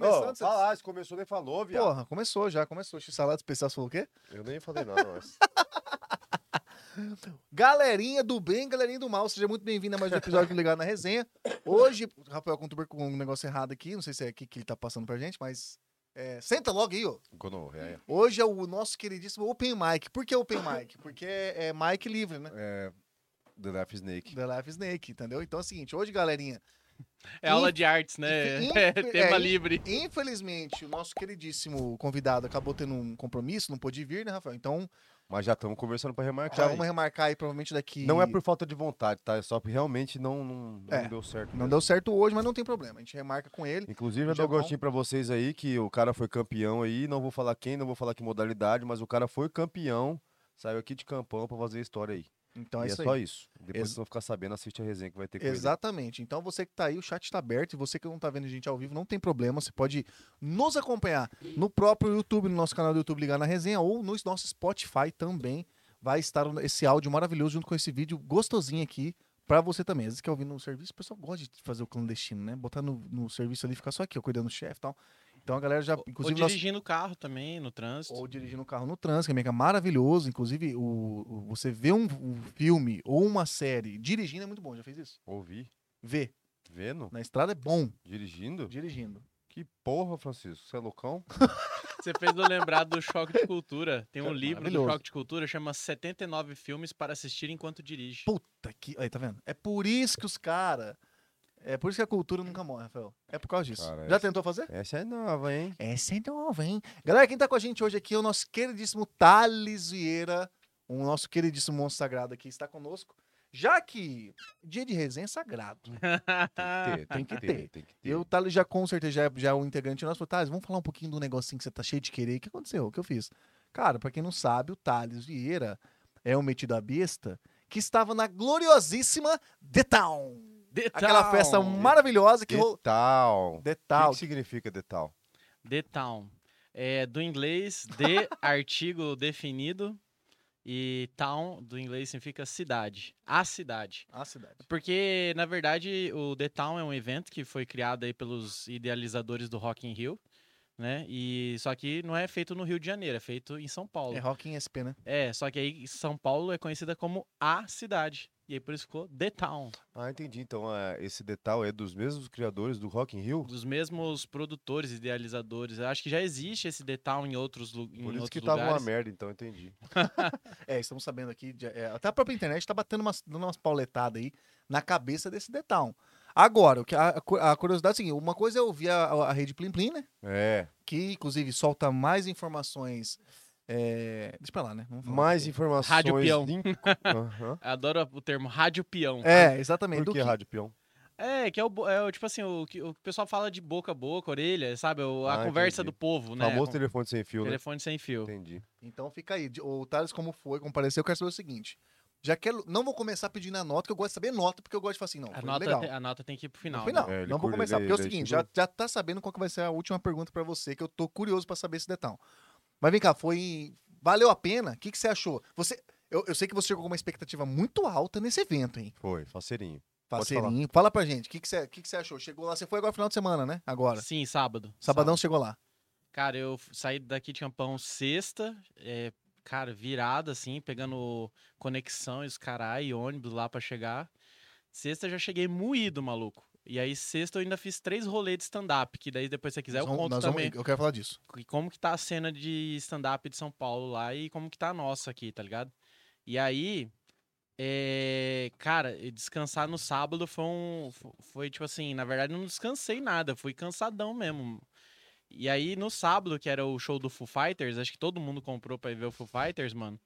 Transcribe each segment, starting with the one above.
começando. Ô, fala, se começou, nem falou, viado. Porra, começou já, começou. X-salada especial, você falou o quê? Eu nem falei nada, mas... Galerinha do bem, galerinha do mal, seja muito bem-vindo a mais um episódio do Ligado na Resenha. Hoje, Rafael contribuiu com um negócio errado aqui, não sei se é aqui que ele tá passando pra gente, mas. é, senta logo aí, ó. Hoje é o nosso queridíssimo Open Mic. Por que Open Mic? Porque é, é mic livre, né? É, The Laugh Snake. The Life Snake, entendeu? Então é o seguinte, hoje, galerinha, É aula de artes, né? Inf- É, tema é, livre. infelizmente, o nosso queridíssimo convidado acabou tendo um compromisso, não pôde vir, né, Rafael? Então, Mas já estamos conversando pra remarcar. já aí. vamos remarcar aí, provavelmente daqui. Não é por falta de vontade, tá? É só porque realmente não, não, não É, deu certo. Não deu certo hoje, mas não tem problema. A gente remarca com ele. Inclusive, eu Já dou um gostinho pra vocês aí que o cara foi campeão aí. Não vou falar quem, não vou falar que modalidade, mas o cara foi campeão. Saiu aqui de campão pra fazer a história aí. Então é e é isso só aí. isso. Depois Ex- vocês vão ficar sabendo, assiste a resenha que vai ter ele. Exatamente. Então você que tá aí, o chat está aberto e você que não tá vendo a gente ao vivo, não tem problema. Você pode nos acompanhar no próprio YouTube, no nosso canal do YouTube Ligar na Resenha ou no nosso Spotify também. Vai estar esse áudio maravilhoso junto com esse vídeo gostosinho aqui pra você também. Às vezes quer ouvir no serviço, o pessoal gosta de fazer o clandestino, né? Botar no, no serviço ali, ficar só aqui, ó, cuidando do chefe e tal. Então a galera já, Ou inclusive, nós- dirigindo o carro também, no trânsito. ou dirigindo o carro no trânsito, que é maravilhoso. Inclusive, o, o- você vê um, um filme ou uma série dirigindo é muito bom. Já fez isso? Ouvi, Vê. vendo, Na estrada é bom dirigindo. dirigindo. Que porra, Francisco, você é loucão? Você fez eu lembrar do Choque de Cultura. Tem um Cara, livro do. Choque de Cultura, chama 79 filmes para assistir enquanto dirige. Puta que. Aí, tá vendo? É por isso que os caras. É por isso que a cultura nunca morre, Rafael. É por causa disso. Cara, Já essa- tentou fazer? Essa é nova, hein? Essa é nova, hein? Galera, quem tá com a gente hoje aqui é o nosso queridíssimo Thales Vieira, o nosso queridíssimo monstro sagrado aqui, está conosco. Já que dia de resenha é sagrado. Tem que ter, tem que ter, tem que ter. Eu, o Thales, já com certeza já é, já é um integrante nosso. Falei, Thales, vamos falar um pouquinho do negocinho que você tá cheio de querer. O que aconteceu? O que eu fiz? Cara, pra quem não sabe, o Thales Vieira é um metido a besta que estava na gloriosíssima The Town. Aquela The festa maravilhosa que rolou. tal? The O que, significa de tal? The Town. É do inglês, de artigo definido E town, do inglês, significa cidade. A cidade. A cidade. Porque, na verdade, o The Town é um evento que foi criado aí pelos idealizadores do Rock in Rio, né? E só que não é feito no Rio de Janeiro, é feito em São Paulo. É Rock em SP, né? É, só que aí São Paulo é conhecida como a cidade. E aí por isso ficou The Town. Ah, entendi. Então é, esse detalhe é dos mesmos criadores do Rock in Rio? Dos mesmos produtores, idealizadores. Eu acho que já existe esse The Town em outros, lu- em Por isso que tava uma lugares. merda, então entendi. É, estamos sabendo aqui, de- é, até a própria internet tá batendo umas, dando umas pauletadas aí na cabeça desse detalhe. Agora, o que a, a curiosidade é a seguinte, uma coisa é ouvir a, a rede Plim Plim, né? É. Que, inclusive, solta mais informações... É... Deixa pra lá, né? Vamos falar Mais aqui. informações. Rádio peão. em- Aham. Adoro o termo rádio peão. É, exatamente. Por do que que- Rádio Peão? É, que é o, é o tipo assim, o que o pessoal fala de boca a boca, orelha, sabe? O- a Ah, conversa entendi. do povo, né? Famoso telefone sem fio, né? telefone sem fio. Entendi. Então fica aí. De- O Thales, como foi, compareceu, eu quero saber o seguinte. Já quero. Não vou começar pedindo a nota, que eu gosto de saber nota, porque eu gosto de falar assim, não. A nota, legal. a nota tem que ir pro final. No final. né? É, não vou começar. ele- Porque é o seguinte, já, já tá sabendo qual que vai ser a última pergunta pra você, que eu tô curioso pra saber esse detalhe. Mas vem cá, foi. Valeu a pena? O que, que você achou? Você. Eu, eu sei que você chegou com uma expectativa muito alta nesse evento, hein? Foi, faceirinho. Pode Parceirinho. Fala pra gente, o que, que, você, o que, que você achou? Chegou lá, você foi agora final de semana, né? Agora. Sim, sábado. Sabadão chegou lá. Cara, eu saí daqui de Campão sexta, é, cara, virada assim, pegando conexão e os carai e ônibus lá pra chegar. Sexta já cheguei moído, maluco. E aí sexta eu ainda fiz três rolês de stand-up, que daí depois se você quiser eu Nós vamos- conto vamos- também. eu quero falar disso. e como que tá a cena de stand-up de São Paulo lá e como que tá a nossa aqui, tá ligado? E aí, é, cara, descansar no sábado foi um, fo- foi tipo assim, na verdade não descansei nada, fui cansadão mesmo. E aí no sábado, que era o show do Foo Fighters, acho que todo mundo comprou pra ir ver o Foo Fighters, mano.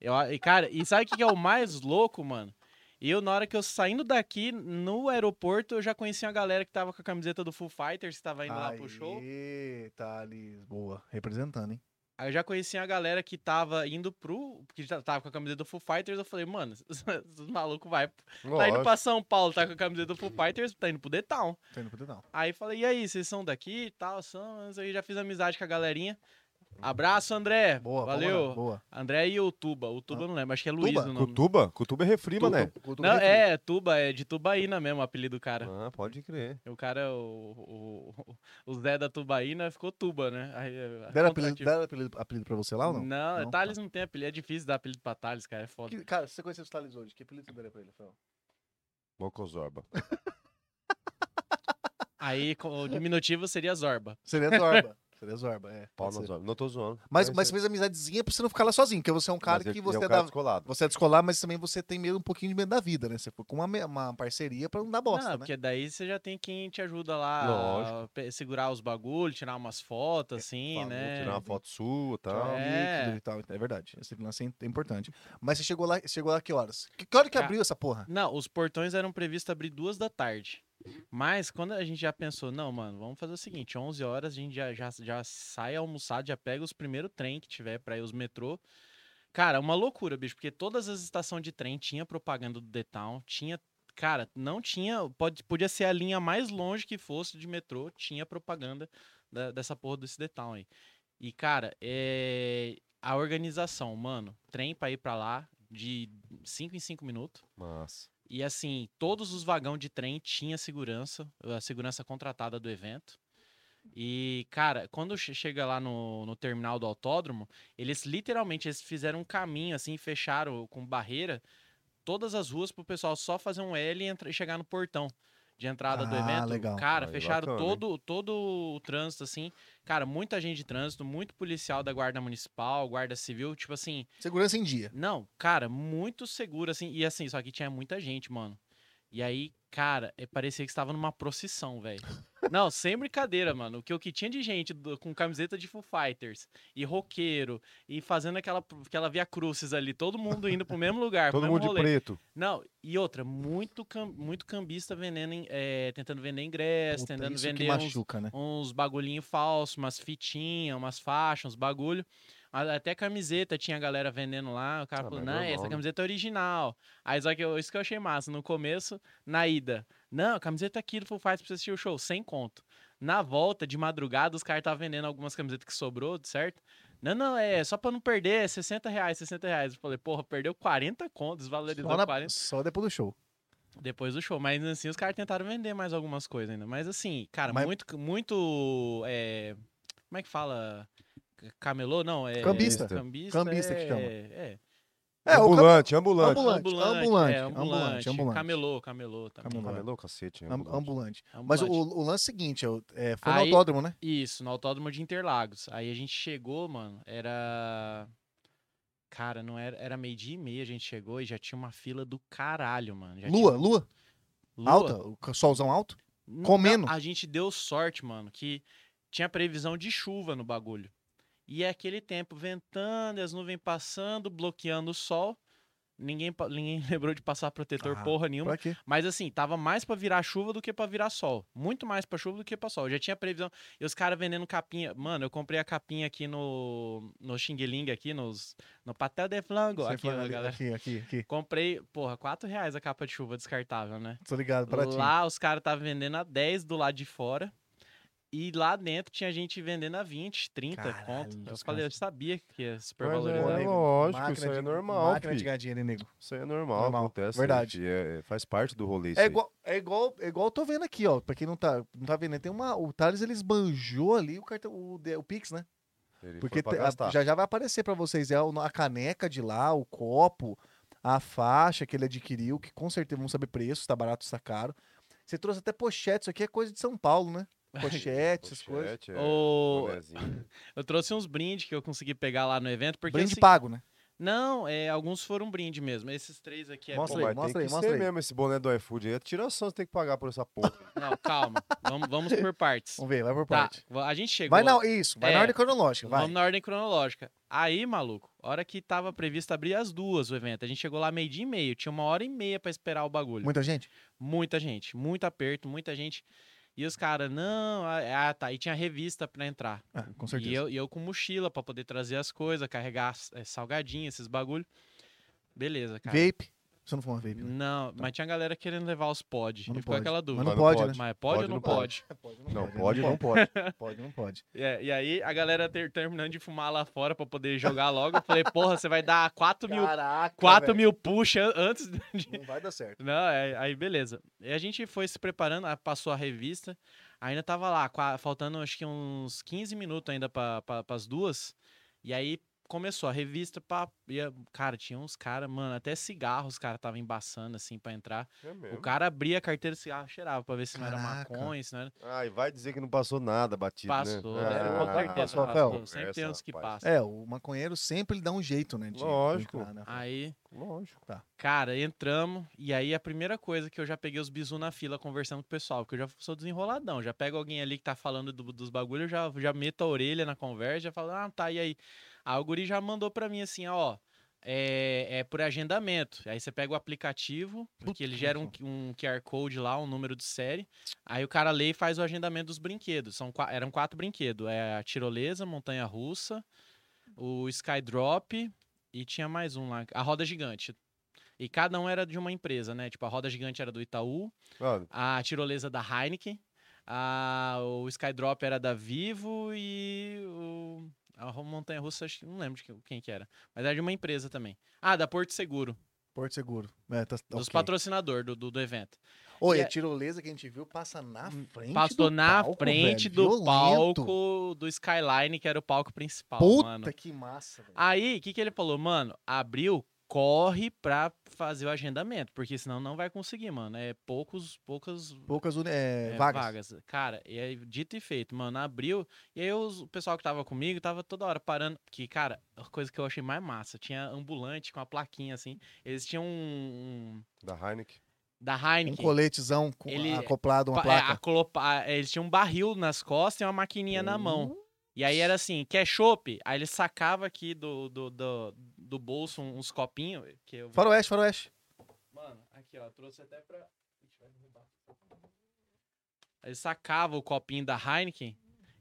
Eu, e cara, e sabe o que que é o mais louco, mano? Eu, na hora que eu saindo daqui, no aeroporto, eu já conheci uma galera que tava com a camiseta do Full Fighters, que tava indo lá pro show. Aê, Thales. Boa. Representando, hein? Aí eu já conheci a galera que tava indo pro. que já tava com a camiseta do Full Fighters. Eu falei, mano, os malucos vai. Tá indo Lógico. pra São Paulo, tá com a camiseta do Full Fighters, tá indo pro Town. Tô indo pro dedão. Aí falei, e aí, vocês são daqui e tal? São. Aí já fiz amizade com a galerinha. Abraço, André. Boa, Valeu. lá, Boa. André e o Tuba. O Tuba eu não lembro, acho que é Luiz Tuba? o nome. Cutuba? Cutuba é refri, Tudo- mané. tudo Não, bem, é, Tuba, é de Tubaína mesmo o apelido do cara. Ah, pode crer. O cara, o, o, o Zé da Tubaína ficou Tuba, né? Aí, é, Deram apelido, deram apelido, apelido pra você lá ou não? Não, Não? Thales não tem apelido, é difícil dar apelido pra Thales, cara, é foda. Que- cara, se você conheceu os Thales hoje, que apelido você daria pra ele, Rafael? Mocozorba. Aí o diminutivo seria Zorba. Seria Zorba. Seria Zorba, é. Pau pode na ser. zorba. Não tô zoando. Mas, É mas isso fez amizadezinha pra você não ficar lá sozinho, porque você é um cara Mas ele- que você é um é cara da, descolado. você é descolar, mas também você tem medo um pouquinho de medo da vida, né? Você foi com uma, uma parceria pra não dar bosta, não, né? porque daí você já tem quem te ajuda lá Lógico. a segurar os bagulhos, tirar umas fotos, assim, né? Tirar uma foto sua e tal. É. e tal. É verdade. Esse lance é importante. Mas você chegou lá, chegou lá que horas? Que, que hora que abriu essa porra? Não, os portões eram previstos abrir duas da tarde. Mas quando a gente já pensou, não, mano, vamos fazer o seguinte, 11 horas a gente já, já, já sai almoçado, já pega os primeiros trem que tiver pra ir os metrô. Cara, uma loucura, bicho, porque todas as estações de trem tinha propaganda do The Town, tinha, cara, não tinha, pode, podia ser a linha mais longe que fosse de metrô, tinha propaganda da- dessa porra desse The Town aí. E, cara, é, a organização, mano, trem pra ir pra lá de 5 em 5 minutos. Massa. E assim, todos os vagões de trem tinha segurança, a segurança contratada do evento. E, cara, quando che- chega lá no, no terminal do autódromo, eles literalmente eles fizeram um caminho assim, fecharam com barreira todas as ruas pro pessoal só fazer um L e, entra- e chegar no portão de entrada do Ah, evento. legal. Cara, Aí, fecharam bacana, hein? todo, todo o trânsito, assim. Cara, muita gente de trânsito, muito policial da Guarda Municipal, Guarda Civil, tipo assim, Segurança em dia. não, cara, muito seguro, assim. E assim, só que tinha muita gente, mano. E aí, cara, eh, parecia que estava numa procissão, velho. Não, sem brincadeira, mano. O que, o que tinha de gente do- com camiseta de Foo Fighters e roqueiro e fazendo aquela, aquela via crucis ali, todo mundo indo pro mesmo lugar, pro Todo mesmo mundo de rolê. preto. Não, e outra, muito, cam- muito cambista vendendo, eh, tentando vender ingresso, Puta, tentando vender uns, machuca, né? uns bagulhinho falso, umas fitinhas, umas faixas, uns bagulho. Até camiseta tinha a galera vendendo lá. O cara Ah, falou, mas não, essa né?" camiseta é original. Aí só que eu, isso que eu achei massa. No começo, na ida, não, camiseta aqui do Full Fighters pra você assistir o show, sem conto. Na volta, de madrugada, os caras estavam vendendo algumas camisetas que sobrou, certo? Não, não, é só pra não perder, é 60 reais, 60 reais. Eu falei, porra, perdeu 40 contos, desvalorizou Só, na- 40 só depois do show. depois do show. Mas assim, os caras tentaram vender mais algumas coisas ainda. Mas assim, cara, Mas- muito, muito. é, Como é que fala? Camelô? Não, é. Cambista. Cambista, Cambista que é, chama. É. É, o ambulante, ambulante. Ambulante, ambulante, é, ambulante, ambulante. Camelô, camelô também. Camelô. Camelô, cacete. Am- ambulante. ambulante. Mas o, Ambulante. o lance é o seguinte, é, foi Aí- no autódromo, né? Isso, no autódromo de Interlagos. Aí a gente chegou, mano, era. Cara, não era. Era meio-dia e meia a gente chegou e já tinha uma fila do caralho, mano. Já Lua, tinha- lua, Lua. alta, o solzão alto. Não, Comendo. A gente deu sorte, mano, que tinha previsão de chuva no bagulho. E é aquele tempo ventando, as nuvens passando, bloqueando o sol. Ninguém, ninguém lembrou de passar protetor Ah, porra nenhuma. Mas assim, tava mais pra virar chuva do que pra virar sol. Muito mais pra chuva do que pra sol. Eu já tinha previsão. E os caras vendendo capinha. Mano, eu comprei a capinha aqui no, no Xing Ling, aqui nos, no Patel de Flango. Você Aqui, fala ali, galera. aqui, aqui, aqui. Comprei, porra, 4 reais a capa de chuva descartável, né? Tô ligado, ti. Lá os caras estavam vendendo a 10 do lado de fora. E lá dentro tinha gente vendendo a 20, 30 Caralho, conto. Eu falei, eu sabia que ia é, valorizar. né? nego, lógico, máquina isso aí é de- normal, Máquina de fi. ganhar dinheiro, nego? Isso aí é normal, Normal, acontece. verdade. gente, é- faz parte do rolê isso É aí. igual, é igual, é igual eu tô vendo aqui, ó. Pra quem não tá, não tá vendo, né, tem uma. O Thales ele esbanjou ali o cartão, o, de- o Pix, né? Ele Porque foi pra te- a- já já vai aparecer pra vocês é a caneca de lá, o copo, a faixa que ele adquiriu, que com certeza vão saber preço, se tá barato, se tá caro. Você trouxe até pochete, isso aqui é coisa de São Paulo, né? Pochete, essas coisas. É, bonezinho. Eu trouxe uns brindes que eu consegui pegar lá no evento. Porque Brinde assim, pago, né? Não, é, alguns foram brinde mesmo. Esses três aqui é Mostra Pô, bom. aí, mostra aí, mostra aí. mesmo esse boné do iFood aí. Tiração, você tem que pagar por essa porra. Não, calma. vamos, vamos por partes. Vamos ver, vai por Tá, parte. a gente chegou. Vai na, isso, vai na É, ordem cronológica, vai. Vamos na ordem cronológica. Aí, maluco, hora que tava previsto abrir as duas o evento. A gente chegou lá meio dia e meio. Tinha uma hora e meia pra esperar o bagulho. Muita gente? Muita gente, muito aperto, muita gente. E os caras, não, ah, ah, tá. E tinha revista pra entrar. Ah, com certeza. E eu, e eu com mochila pra poder trazer as coisas, carregar eh, salgadinho, esses bagulho. Beleza, cara. Vape. Você não fuma vape, né? Não, mas tinha galera querendo levar os pod. Mas não E ficou aquela dúvida. não Mas não pode, né? Mas pode, ou não pode? Não, pode, não pode. Pode, não pode. É, e aí a galera ter- terminando de fumar lá fora pra poder jogar logo. Eu falei, porra, você vai dar 4 mil, Caraca, 4 velho. mil push an- antes de. Não vai dar certo. Não, é- aí beleza. E a gente foi se preparando, passou a revista. Ainda tava lá, faltando acho que uns 15 minutos ainda pra, pra, pras duas. E aí começou a revista, pá, ia, cara, tinha uns caras, mano, até cigarro os caras estavam embaçando assim pra entrar. É O cara abria a carteira de cigarro, cheirava pra ver se não era Caraca. maconha, se não era. Ah, e vai dizer que não passou nada batido, Passou, né? né? Ah, certeza passou, passou. Sempre tem uns que passam. É, o maconheiro sempre ele dá um jeito, né? De Lógico. entrar, né? Aí, Lógico. cara, entramos e aí a primeira coisa que eu já peguei os bisu na fila conversando com o pessoal, porque eu já sou desenroladão, já pego alguém ali que tá falando do- dos bagulhos, eu já, já meto a orelha na conversa, já falo, ah, tá, e aí? Aí o guri já mandou pra mim assim, ó, é, é por agendamento. Aí você pega o aplicativo, porque ele gera um, um QR Code lá, um número de série. Aí o cara lê e faz o agendamento dos brinquedos. São, eram quatro brinquedos. É a tirolesa, montanha russa, o Skydrop e tinha mais um lá, a roda gigante. E cada um era de uma empresa, né? Tipo, a roda gigante era do Itaú, a tirolesa da Heineken, a, o Skydrop era da Vivo e o, a montanha russa, acho que não lembro de quem, que era. Mas era de uma empresa também. Ah, da Porto Seguro, Porto Seguro. É, tá, dos ok. patrocinadores do, do, do evento. Oi, E a tirolesa que a gente viu passa na frente Passou do na palco, frente velho, do violento. palco do Skyline, que era o palco principal, Puta mano. que massa, velho. Aí, o que, que ele falou? Mano, abriu, corre pra fazer o agendamento, porque senão não vai conseguir, mano. É poucos, poucas Poucas é, é, vagas. Cara, e aí, dito e feito, mano, abriu. E aí os- o pessoal que tava comigo tava toda hora parando. Porque, cara, a coisa que eu achei mais massa, tinha ambulante com a plaquinha assim. Eles tinham um. um- da Heineken. da Um Heineken. coletezão com, Ele- acoplado a uma é, placa. é, eles tinham um barril nas costas e uma maquininha na mão. E aí era assim, quer chopp? Aí ele sacava aqui do, do, do, do bolso uns copinhos. Que eu... Faroeste, faroeste. Mano, aqui ó, trouxe até pra. Ixi, vai derrubar. Ele sacava o copinho da Heineken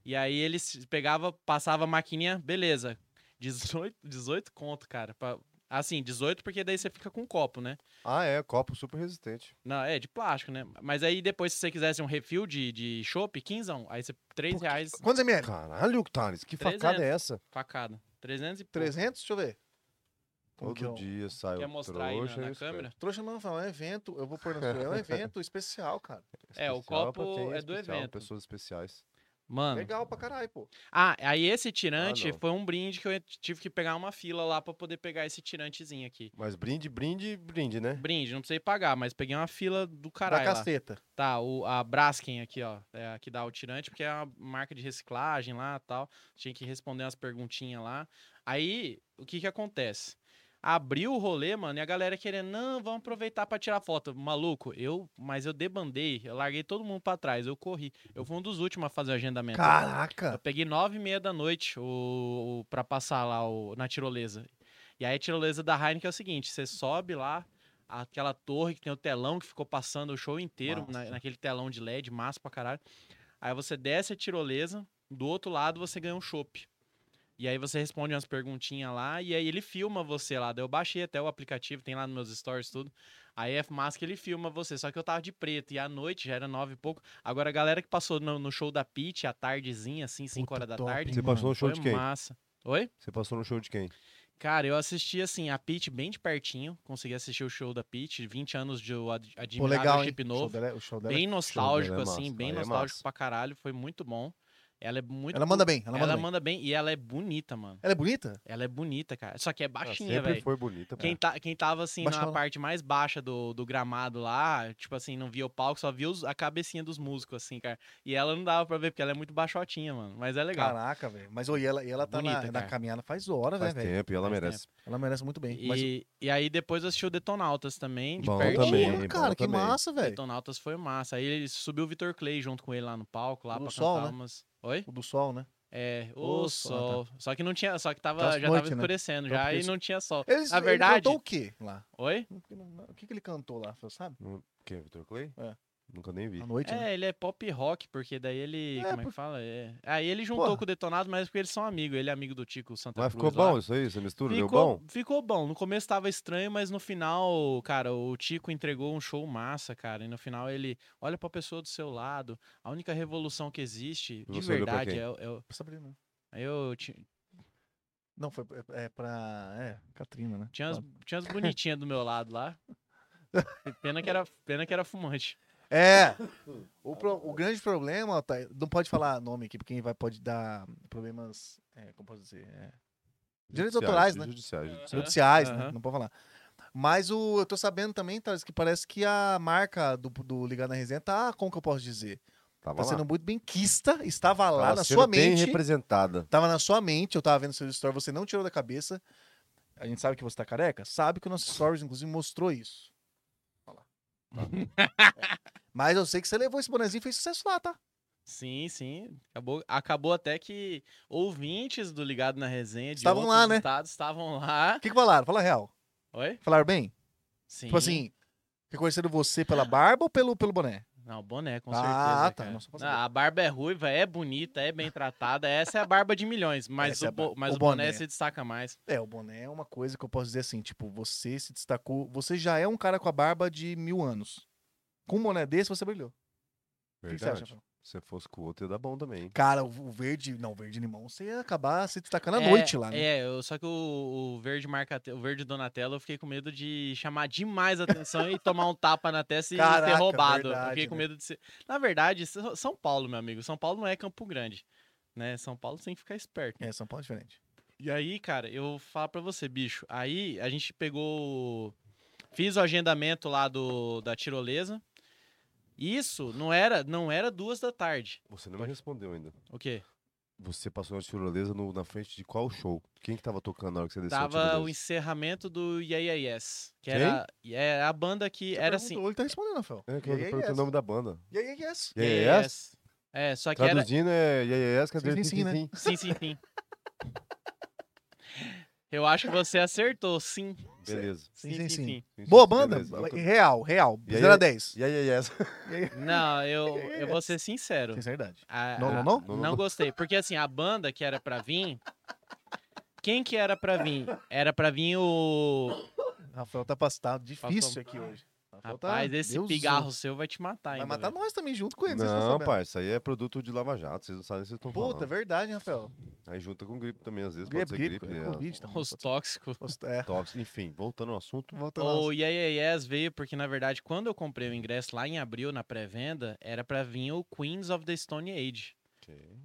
e aí ele pegava, passava a maquininha, beleza. 18, 18 conto, cara. pra- Assim, 18 porque daí você fica com um copo, né? Ah, é, copo super resistente. Não, é de plástico, né? Mas aí depois, se você quisesse um refil de, de chopp, 15, aí você 3 reais Quantos ml? Caralho, Thales, que facada 300. é essa? facada. 300 e pouco. 300? Deixa eu ver. Como que é Todo o- dia sai Quer o mostrar aí na, trouxa na os câmera? Trouxa não, Rafael, é um evento. Eu vou pôr no É um evento especial, cara. É, o copo quem é do evento. Pessoas especiais. Mano. Legal pra caralho, pô. Ah, aí esse tirante não. foi um brinde que eu tive que pegar uma fila lá pra poder pegar esse tirantezinho aqui. Mas brinde, brinde, brinde, né? Brinde, não precisei pagar, mas peguei uma fila do Da caralho lá. caceta. Tá, o, a Braskem aqui, ó, é a que dá o tirante, porque é uma marca de reciclagem lá e tal. Tinha que responder umas perguntinhas lá. Aí, o que que acontece? Abriu o rolê, mano, e a galera querendo, não, vamos aproveitar pra tirar foto. Maluco, eu, mas eu debandei, eu larguei todo mundo pra trás, eu corri. Eu fui um dos últimos a fazer o agendamento. Eu Caraca! peguei nove e meia da noite o, o, pra passar lá o, na tirolesa. E aí a tirolesa da Heineken é o seguinte, você sobe lá, aquela torre que tem o telão que ficou passando o show inteiro, na- naquele telão de LED, massa pra caralho. Aí você desce a tirolesa, do outro lado você ganha um chopp. E aí você responde umas perguntinhas lá, e aí ele filma você lá. Daí eu baixei até o aplicativo, tem lá nos meus stories tudo. Aí é massa que ele filma você, só que eu tava de preto, e à noite já era nove e pouco. Agora a galera que passou no, no show da Pit, à tardezinha, assim, cinco Puta, horas da top, tarde, Você mano. passou no show de quem? massa. Oi? Você passou no show de quem? Cara, eu assisti, assim, a Pit bem de pertinho. Consegui assistir o show da Pit, 20 anos de eu ad- Pô, admirável legal, chip show novo. dela é- show dela é- Bem nostálgico, é assim, bem aí é nostálgico pra caralho. Foi muito bom. Ela é muito. Ela manda bem, ela Ela, manda bem. manda bem. E ela é bonita, mano. Ela é bonita? Ela é bonita, cara. Só que é baixinha, sempre velho. foi bonita. Quem, tá, quem tava assim na parte mais baixa do, do gramado lá, tipo assim, não via o palco, só via os- a cabecinha dos músicos, assim, cara. E ela não dava pra ver, porque ela é muito baixotinha, mano. Mas é legal. Caraca, velho. Mas e ela, e ela tá Bonita, na, na cara. caminhada faz hora, né, Faz velho? tempo e ela Faz merece. Ela merece muito bem. Mas, E, e aí depois eu assisti o Detonautas também, de Bom pertinho. também, Porra, bom cara, que também. massa, velho. Detonautas foi massa. Aí ele subiu o Vitor Clay junto com ele lá no palco, lá O do pra Sol, cantar né? umas... Oi? O do sol, né? É, O o sol, sol. Só que não tinha, só que tava, Aquelas já noites, tava né? escurecendo Tava já e não tinha sol. Eles, Na ele verdade- cantou o quê lá? Oi? O que, o que ele cantou lá, você sabe? Quem, Vitor Clay? É. Nunca nem vi. À noite, né? É, ele é pop rock, porque daí ele. É, como é por- que fala? É. Aí ele juntou Porra. com o Detonado, mas porque eles são amigos. Ele é amigo do Tico Santa Mas Cruz. ficou lá. bom isso aí? Essa mistura? Deu Ficou, bom? ficou bom. No começo tava estranho, mas no final, cara, o Tico entregou um show massa, cara. E no final ele olha pra pessoa do seu lado. A única revolução que existe, de verdade, é, o- é o- Sabrina. Aí eu Não, foi é, é pra. É, Katrina, né? tinha, as, tinha as bonitinhas do meu lado lá. Pena que era, pena que era fumante. É. O, pro- o grande problema, tá, não pode falar nome aqui, porque vai pode dar problemas. É, como posso dizer? É, direitos autorais, né? Judiciais, judiciais. Judiciais, né? Aham. Não pode falar. Mas o, eu tô sabendo também, Thales, que parece que a marca do, do Ligado na Resenha tá, como que eu posso dizer? Tava Tá lá. sendo muito bem quista, estava lá Tava na sendo sua bem mente. representada. Tava na sua mente, eu tava vendo seu story, você não tirou da cabeça. A gente sabe que você tá careca? Sabe que o nosso stories, inclusive, mostrou isso. É. Mas eu sei que você levou esse bonezinho e fez sucesso lá, tá? Sim, sim. Acabou, acabou até que ouvintes do Ligado na Resenha de Estavam lá, né? estados estavam lá. O que, que falaram? Fala real. Oi? Falaram bem? Sim. Tipo assim, reconheceram você pela barba ou pelo, pelo boné? Não, boné, com Ah, certeza. tá, cara. não, a barba é ruiva, é bonita, é bem tratada. Essa é a barba de milhões, mas, Essa é o, a bo- mas o o boné, boné. se destaca mais. É, o boné é uma coisa que eu posso dizer assim, tipo, você se destacou, você já é um cara com a barba de mil anos. Com um boné desse, você brilhou. O que você acha, Verdade. Se fosse com o outro, ia dar bom também. Cara, o verde, não, o verde limão, você ia acabar se destacando à É, noite lá, né? É, eu- só que o, o verde marca, o verde Donatello, eu fiquei com medo de chamar demais a atenção e tomar um tapa na testa e Caraca, ser roubado. eu verdade, fiquei com né? medo de ser. Na verdade, São Paulo, meu amigo. São Paulo não é Campo Grande. Né? São Paulo tem que ficar esperto. É, São Paulo é diferente. E aí, cara, eu falo pra você, bicho. Aí a gente pegou. Fiz o agendamento lá do, da tirolesa. Isso não era, não era duas da tarde. Você não me respondeu ainda. O quê? Você passou na tirolesa no- na frente de qual show? Quem que tava tocando na hora que você desceu Tava o tirolesa? encerramento do Yeah Yeah Yes. Que Quem? era é a banda que Você era assim. perguntou, Ele tá respondendo, Rafael. É, que eu perguntei o yes. nome da banda. E aí, yes. Yeah, Yeah yeah, Yes. É, só que era. Traduzindo é Yeah, yeah, yes, quer Sim, sim, sim, né? sim. Sim, sim, sim. Eu acho que você acertou, sim. Beleza. Sim, sim, sim. Sim, sim, Boa banda? beleza. Real, real. E aí- 0 a 10. Yeah, yeah, yes. Não, eu, eu vou ser sincero. Sinceridade. A- Não, a- não, não? Não, não, Não não. gostei. Porque assim, a banda que era pra vir. quem que era pra vir? Era pra vir o. Rafael tá passado. Difícil aqui hoje. Tá- Rapaz, esse Deus pigarro seu vai te matar Vai matar velho. nós também junto com ele. Não, pai, isso aí é produto de Lava Jato, vocês não sabem que vocês estão Puta, é falando. verdade, Rafael. Aí junta com gripe também, às vezes Gripe, pode ser gripe, gripe. é é, Covid. Os tóxicos. É, tóxico. Enfim, voltando ao assunto. volta lá. O Yes veio porque, na verdade, quando eu comprei o ingresso lá em abril, na pré-venda, era pra vir o Queens of the Stone Age.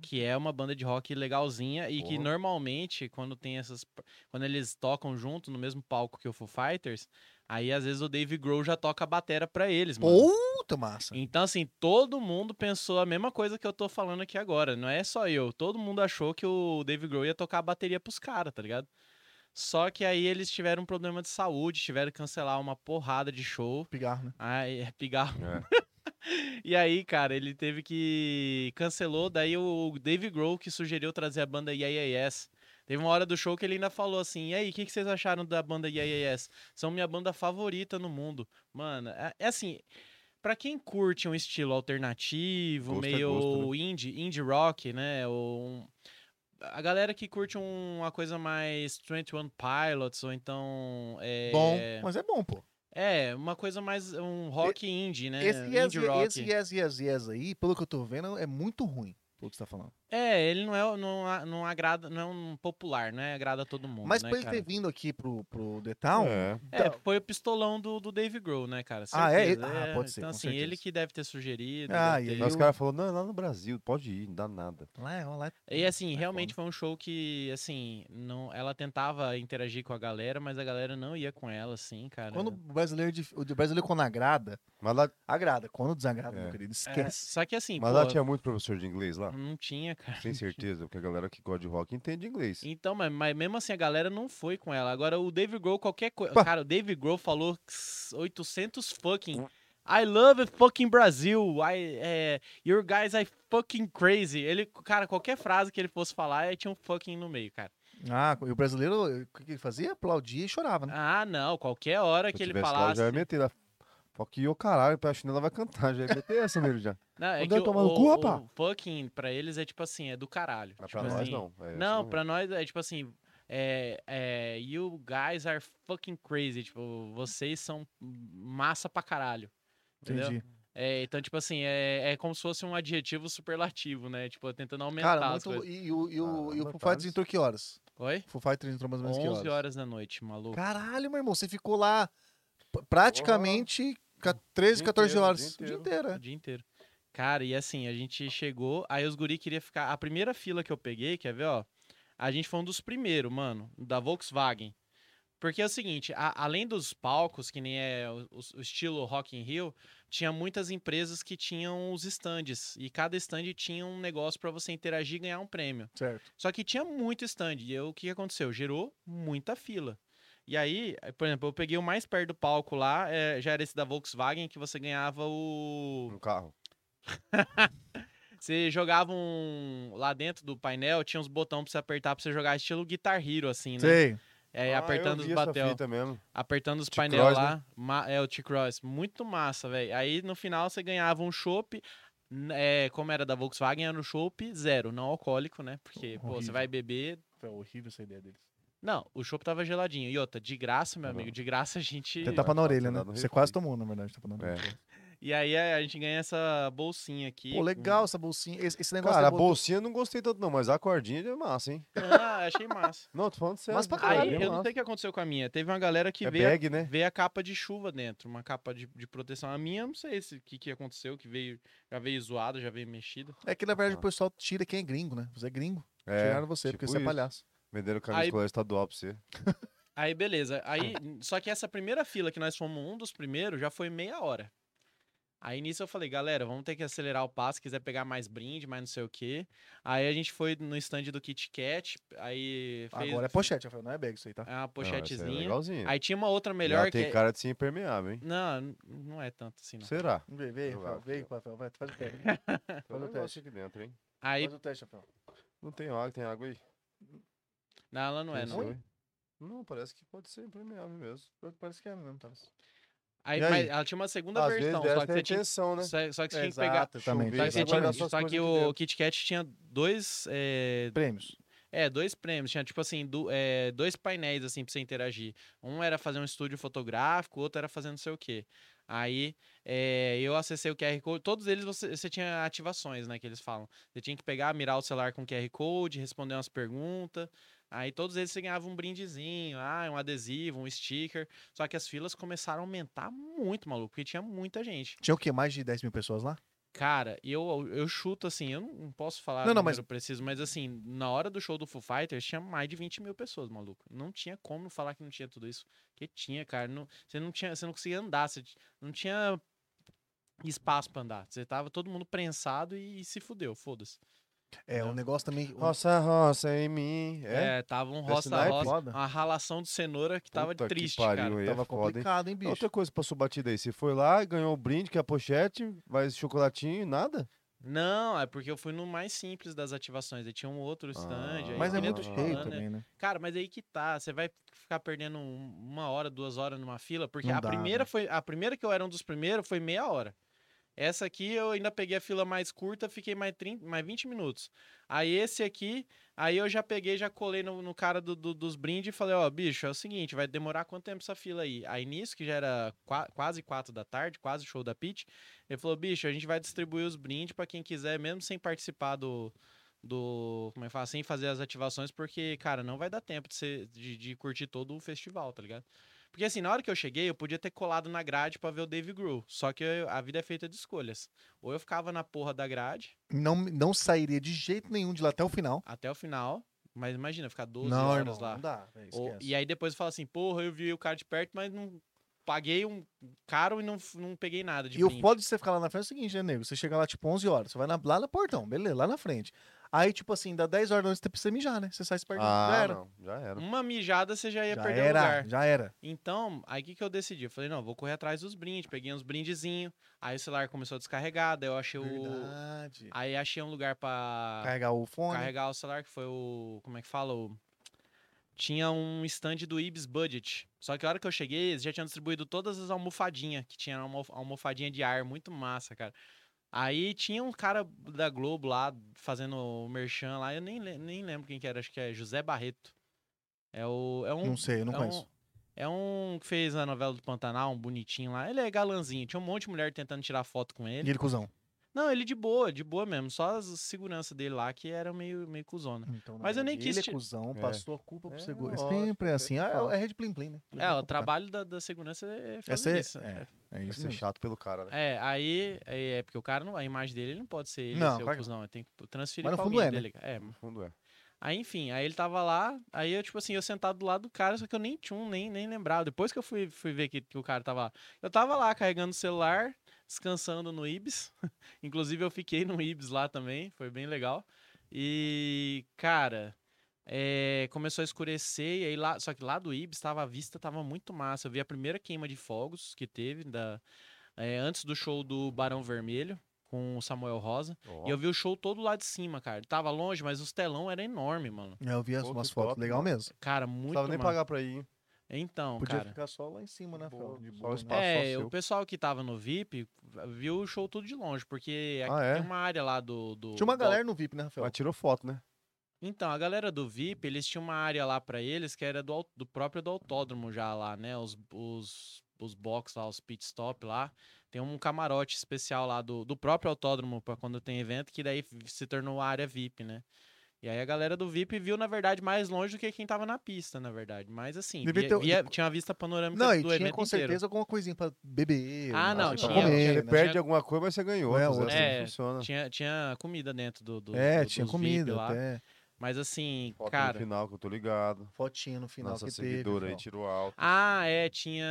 que é uma banda de rock legalzinha e que Porra. normalmente quando tem essas quando eles tocam junto no mesmo palco que o Foo Fighters, aí às vezes o Dave Grohl já toca a batera pra eles, mano. Puta massa. Então assim, todo mundo pensou a mesma coisa que eu tô falando aqui agora, não é só eu, todo mundo achou que o Dave Grohl ia tocar a bateria pros caras, tá ligado? Só que aí eles tiveram um problema de saúde, tiveram que cancelar uma porrada de show. Pigarro, né? Aí, é pigarro. É. E aí, cara, ele teve que. Cancelou. Daí o Dave Grohl que sugeriu trazer a banda Yes. Teve uma hora do show que ele ainda falou assim: E aí, o que, que vocês acharam da banda Yes? São minha banda favorita no mundo. Mano, é, é assim. Pra quem curte um estilo alternativo, Gosto é meio gosto, indie, indie rock, né? Ou um- a galera que curte um- uma coisa mais 21 Pilots, ou então. É, Bom, mas é bom, pô. É, uma coisa mais. Um rock indie, né? Esse yes, indie rock. esse yes, yes, yes aí, pelo que eu tô vendo, é muito ruim. Pelo que você tá falando. É, ele não é não, não agrada, não é um popular, né? Agrada todo mundo, Mas né, pra ele cara? ter vindo aqui pro, pro The Town, É. É, foi o pistolão do, do Dave Grohl, né, cara? Ah, é? Ah, pode ser, Então, assim, ele certeza. que deve ter sugerido. Ah, e ter- aí Mas os eu- caras falaram, não, é lá no Brasil, pode ir, não dá nada. lá, é- lá é- E assim, é realmente foi um show que, assim, não, ela tentava interagir com a galera, mas a galera não ia com ela, assim, cara. Quando o brasileiro, o brasileiro quando agrada, Mas lá, agrada. Quando desagrada, É. meu querido, É, esquece. só que assim, mas pô, lá tinha muito professor de inglês lá? não tinha, cara. Sem certeza, porque a galera que gosta de rock entende inglês. Então, mas, mas mesmo assim a galera não foi com ela. Agora o Dave Grohl, qualquer coisa. Cara, o Dave Grohl falou 800 fucking. I love fucking Brasil. I, é, your guys are fucking crazy. Ele, cara, qualquer frase que ele fosse falar, tinha um fucking no meio, cara. Ah, e o brasileiro, o que ele fazia? Aplaudia e chorava, né? Ah, não. Qualquer hora que ele tivesse lá, eu falasse. já ia meter. Fuck you, caralho, a chinela vai cantar, já ia meter essa nele já. Não, é que o, tomar no cu, rapá? o fucking pra eles é tipo assim, é do caralho. Mas Tipo pra nós assim, não. é Não, assim pra nós é tipo assim. É, é, you guys are fucking crazy. Tipo, vocês são massa pra caralho. Entendeu? Entendi. É, então, tipo assim, é, é como se fosse um adjetivo superlativo, né? Tipo, tentando aumentar Cara, as muito. coisas. E, o- e o, e o Foo Fighters Thales. entrou que horas? Oi? O Foo Fighters entrou mais ou menos que 11 horas? horas da noite, maluco. Caralho, meu irmão, você ficou lá praticamente ca- 13, Dia 14 inteiro, horas. dia O dia inteiro. inteiro, O é. dia inteiro. Cara, e assim, a gente chegou, aí os guri queria ficar. A primeira fila que eu peguei, quer ver, ó? A gente foi um dos primeiros, mano, da Volkswagen. Porque é o seguinte, a- além dos palcos, que nem é o, o- estilo Rock in Rio, tinha muitas empresas que tinham os stands. E cada stand tinha um negócio pra você interagir e ganhar um prêmio. Certo. Só que tinha muito stand. E eu- o que aconteceu? Gerou muita fila. E aí, por exemplo, eu peguei o mais perto do palco lá, eh, já era esse da Volkswagen, que você ganhava o. Um carro. Você jogava um. Lá dentro do painel, tinha uns botões pra você apertar pra você jogar estilo Guitar Hero, assim, né? Sei. É, Ah, apertando eu os batel. fita mesmo. Apertando os né? lá. ma- É, o T-Cross. Muito massa, velho. Aí no final você ganhava um chopp. n- É, como era da Volkswagen, era um chopp zero, não alcoólico, né? Porque, pô, você vai beber. Foi horrível essa ideia deles. Não, o chopp tava geladinho. E outra, de graça, meu amigo, de graça a gente. Tem tapa na orelha, né? Você quase tomou, na verdade, tapa na orelha. É. E aí a gente ganha essa bolsinha aqui. Pô, legal essa bolsinha. Esse, esse negócio Cara, a você botou- bolsinha eu não gostei tanto não, mas a cordinha é massa, hein? Ah, achei massa. Não, tô falando sério. Mas pra é caralho, Aí, bem eu não massa. sei o que aconteceu com a minha. Teve uma galera que É veio, a- bag, né? veio a capa de chuva dentro, uma capa de, de proteção. A minha, eu não sei se- o que, que aconteceu, que veio, já veio zoada, já veio mexida. É que na verdade Ah. o pessoal tira quem é gringo, né? Você é gringo. É, Tiraram você, porque tipo você é isso. palhaço. Vendendo camisa Aí- colégio estadual pra você. Aí, beleza. Aí, só que essa primeira fila que nós fomos um dos primeiros já foi meia hora. Aí nisso eu falei, galera, vamos ter que acelerar o passo, se quiser pegar mais brinde, mais não sei o quê. Aí a gente foi no stand do Kit Kat, aí fez Agora é pochete, Rafael, não é bag isso aí, tá? uma Não, essa é pochetezinha. legalzinha. Aí tinha uma outra Já melhor que. tem é- cara de ser impermeável, hein? Não, não é tanto assim, não. Será? Vem, vem, Rafael, vem, Rafael. Rafael, vai, faz o teste. Tem um Faz o teste. aqui dentro, hein? Aí. Faz o teste, Rafael. Não tem água, tem água aí? Não, ela não é, não. oi? Não, parece que pode ser impermeável mesmo. Parece que é mesmo, Thales. Aí, aí? mas ela tinha uma segunda Às versão, só que tem você tinha, intenção, né? só, só que você tinha que pegar. Exato, também. Só que, você tinha- só que o. Kit Kat tinha dois. é, Prêmios. É, dois prêmios. Tinha, tipo assim, do- é, dois painéis, assim, pra você interagir. Um era fazer um estúdio fotográfico, o outro era fazer não sei o quê. Aí, é, eu acessei o QR Code. Todos eles você, você tinha ativações, né, que eles falam. Você tinha que pegar, mirar o celular com QR Code, responder umas perguntas. Aí, todos eles você ganhava um brindezinho, ah, um adesivo, um sticker. Só que as filas começaram a aumentar muito, maluco, porque tinha muita gente. Tinha o quê? Mais de 10 mil pessoas lá? Cara, eu, eu chuto assim, eu não, posso falar Não, o não, mas- preciso, mas assim, na hora do show do Foo Fighters tinha mais de 20 mil pessoas, maluco. Não tinha como falar que não tinha tudo isso. Porque tinha, cara. Não, você não tinha, você não conseguia andar, você não tinha espaço pra andar. Você tava todo mundo prensado e, se fudeu, foda-se. É, um Não. negócio também. um- Roça, roça em mim. É? É, tava um roça roça, uma ralação de cenoura que tava Puta que triste, pariu, cara. é Tava foda, hein? complicado, hein, bicho? Outra coisa que passou batida aí. Você foi lá, ganhou o brinde, que é a pochete, mais chocolatinho, nada? Não, é porque eu fui no mais simples das ativações. Aí tinha um outro stand. Ah, aí Mas que é muito cheio né? também, né? Cara, mas aí que tá. Você vai ficar perdendo um- uma hora, duas horas numa fila, porque Não a dá, primeira né? foi. A primeira que eu era um dos primeiros foi meia hora. Essa aqui eu ainda peguei a fila mais curta, fiquei mais, 30, mais 20 minutos. Aí esse aqui, aí eu já peguei, já colei no, no cara do- do- dos brindes e falei, ó, bicho, é o seguinte, vai demorar quanto tempo essa fila aí? Aí nisso, que já era qua- quase quatro da tarde, quase show da Pit, ele falou, bicho, a gente vai distribuir os brindes pra quem quiser, mesmo sem participar do, do. Como é que fala? Sem fazer as ativações, porque, cara, não vai dar tempo de, você, de, de curtir todo o festival, tá ligado? Porque assim, na hora que eu cheguei, eu podia ter colado na grade pra ver o Dave Grohl. Só que eu- a vida é feita de escolhas. Ou eu ficava na porra da grade Não, não sairia de jeito nenhum de lá até o final. até o final. Mas imagina, ficar 12 não, horas irmão, lá. não dá. véi, Ou- e aí depois eu falo assim, porra, eu vi o cara de perto, mas não paguei um caro e não, não peguei nada de E o brinde. foda de você ficar lá na frente é o seguinte, né, nego? Você chega lá, tipo, 11 horas. Você vai na- lá no portão, beleza, lá na frente. Aí, tipo assim, dá 10 horas da noite, você precisa mijar, né? Você sai se perdendo. já Ah, era. não. Já era. Uma mijada você já ia Já perder o era, lugar. já era. Então, aí o que, que eu decidi? Eu falei, não, vou correr atrás dos brindes. Peguei uns brindezinhos. Aí o celular começou a descarregar. Daí eu achei o. Verdade. Aí achei um lugar pra Carregar o fone. carregar o celular, que foi o. Como é que fala? O... Tinha um stand do Ibis Budget. Só que a hora que eu cheguei, eles já tinham distribuído todas as almofadinhas, que tinha uma almof- almofadinha de ar, muito massa, cara. Aí tinha um cara da Globo lá, fazendo o merchan lá, eu nem, nem lembro quem que era, acho que é José Barreto. É, o, é um, Não sei, eu não é conheço. Um, é um que fez a novela do Pantanal, um bonitinho lá. Ele é galanzinho. Tinha um monte de mulher tentando tirar foto com E ele. ele, cuzão. Não, ele de boa, de boa mesmo. Só as segurança dele lá que era meio, meio cuzona. Então, Mas eu nem quis Ele é cuzão, É. passou a culpa pro É, lógico, Sempre é é assim. Ah, fala. é rede plim plim, né? É, o trabalho da, da segurança é É fazer isso. é. É. É isso ser mesmo. chato pelo cara, né? É, aí é, é porque o cara não, a imagem dele ele não pode ser ele Não, ser o cuzão, ele tem que transferir Mas no pra fundo alguém é, né? dele. É, No fundo é. Aí, enfim, aí ele tava lá, aí eu, tipo assim, eu sentado do lado do cara, só que eu nem tinha um, nem, nem lembrava. Depois que eu fui, fui ver que, que o cara tava lá. Eu tava lá carregando o celular, descansando no Ibis. Inclusive, eu fiquei no Ibis lá também, foi bem legal. E, cara, é, começou a escurecer, e aí lá, só que lá do Ibis tava, a vista tava muito massa. Eu vi a primeira queima de fogos que teve, da, é, antes do show do Barão Vermelho, com o Samuel Rosa. Ó, E eu vi o show todo lá de cima, cara. Tava longe, mas os telão era enorme, mano. É, eu vi as, Pô, umas fotos. Legal mesmo. Cara, não muito precisava nem massa. pagar pra ir, hein? Então, Podia cara. ficar só lá em cima, né, Boa, Fel? De boa, o né? espaço. É, só o pessoal que tava no VIP viu o show tudo de longe, porque aqui Ah, é? tem uma área lá do. do Tinha uma do- galera no VIP, né, Rafael? Mas tirou foto, né? Então, a galera do VIP, eles tinham uma área lá pra eles que era do, do próprio do autódromo já lá, né? Os, os, os box lá, os pit stop lá. Tem um camarote especial lá do, do próprio autódromo pra quando tem evento, que daí se tornou a área VIP, né? E aí a galera do VIP viu, na verdade, mais longe do que quem tava na pista, na verdade. Mas assim, via- ter- via- tinha uma vista panorâmica Não, e do tinha evento com inteiro. certeza alguma coisinha pra beber. Ah, não, tinha- comer, Ele né? perde alguma coisa, mas você ganhou. É, Zé, outra. assim É, funciona. Tinha, tinha comida dentro do, do É, do- tinha comida lá. até. Mas assim, Foto cara. no final, que eu tô ligado. Fotinha no final Nossa que teve. seguidora aí tirou alto. Ah, é, tinha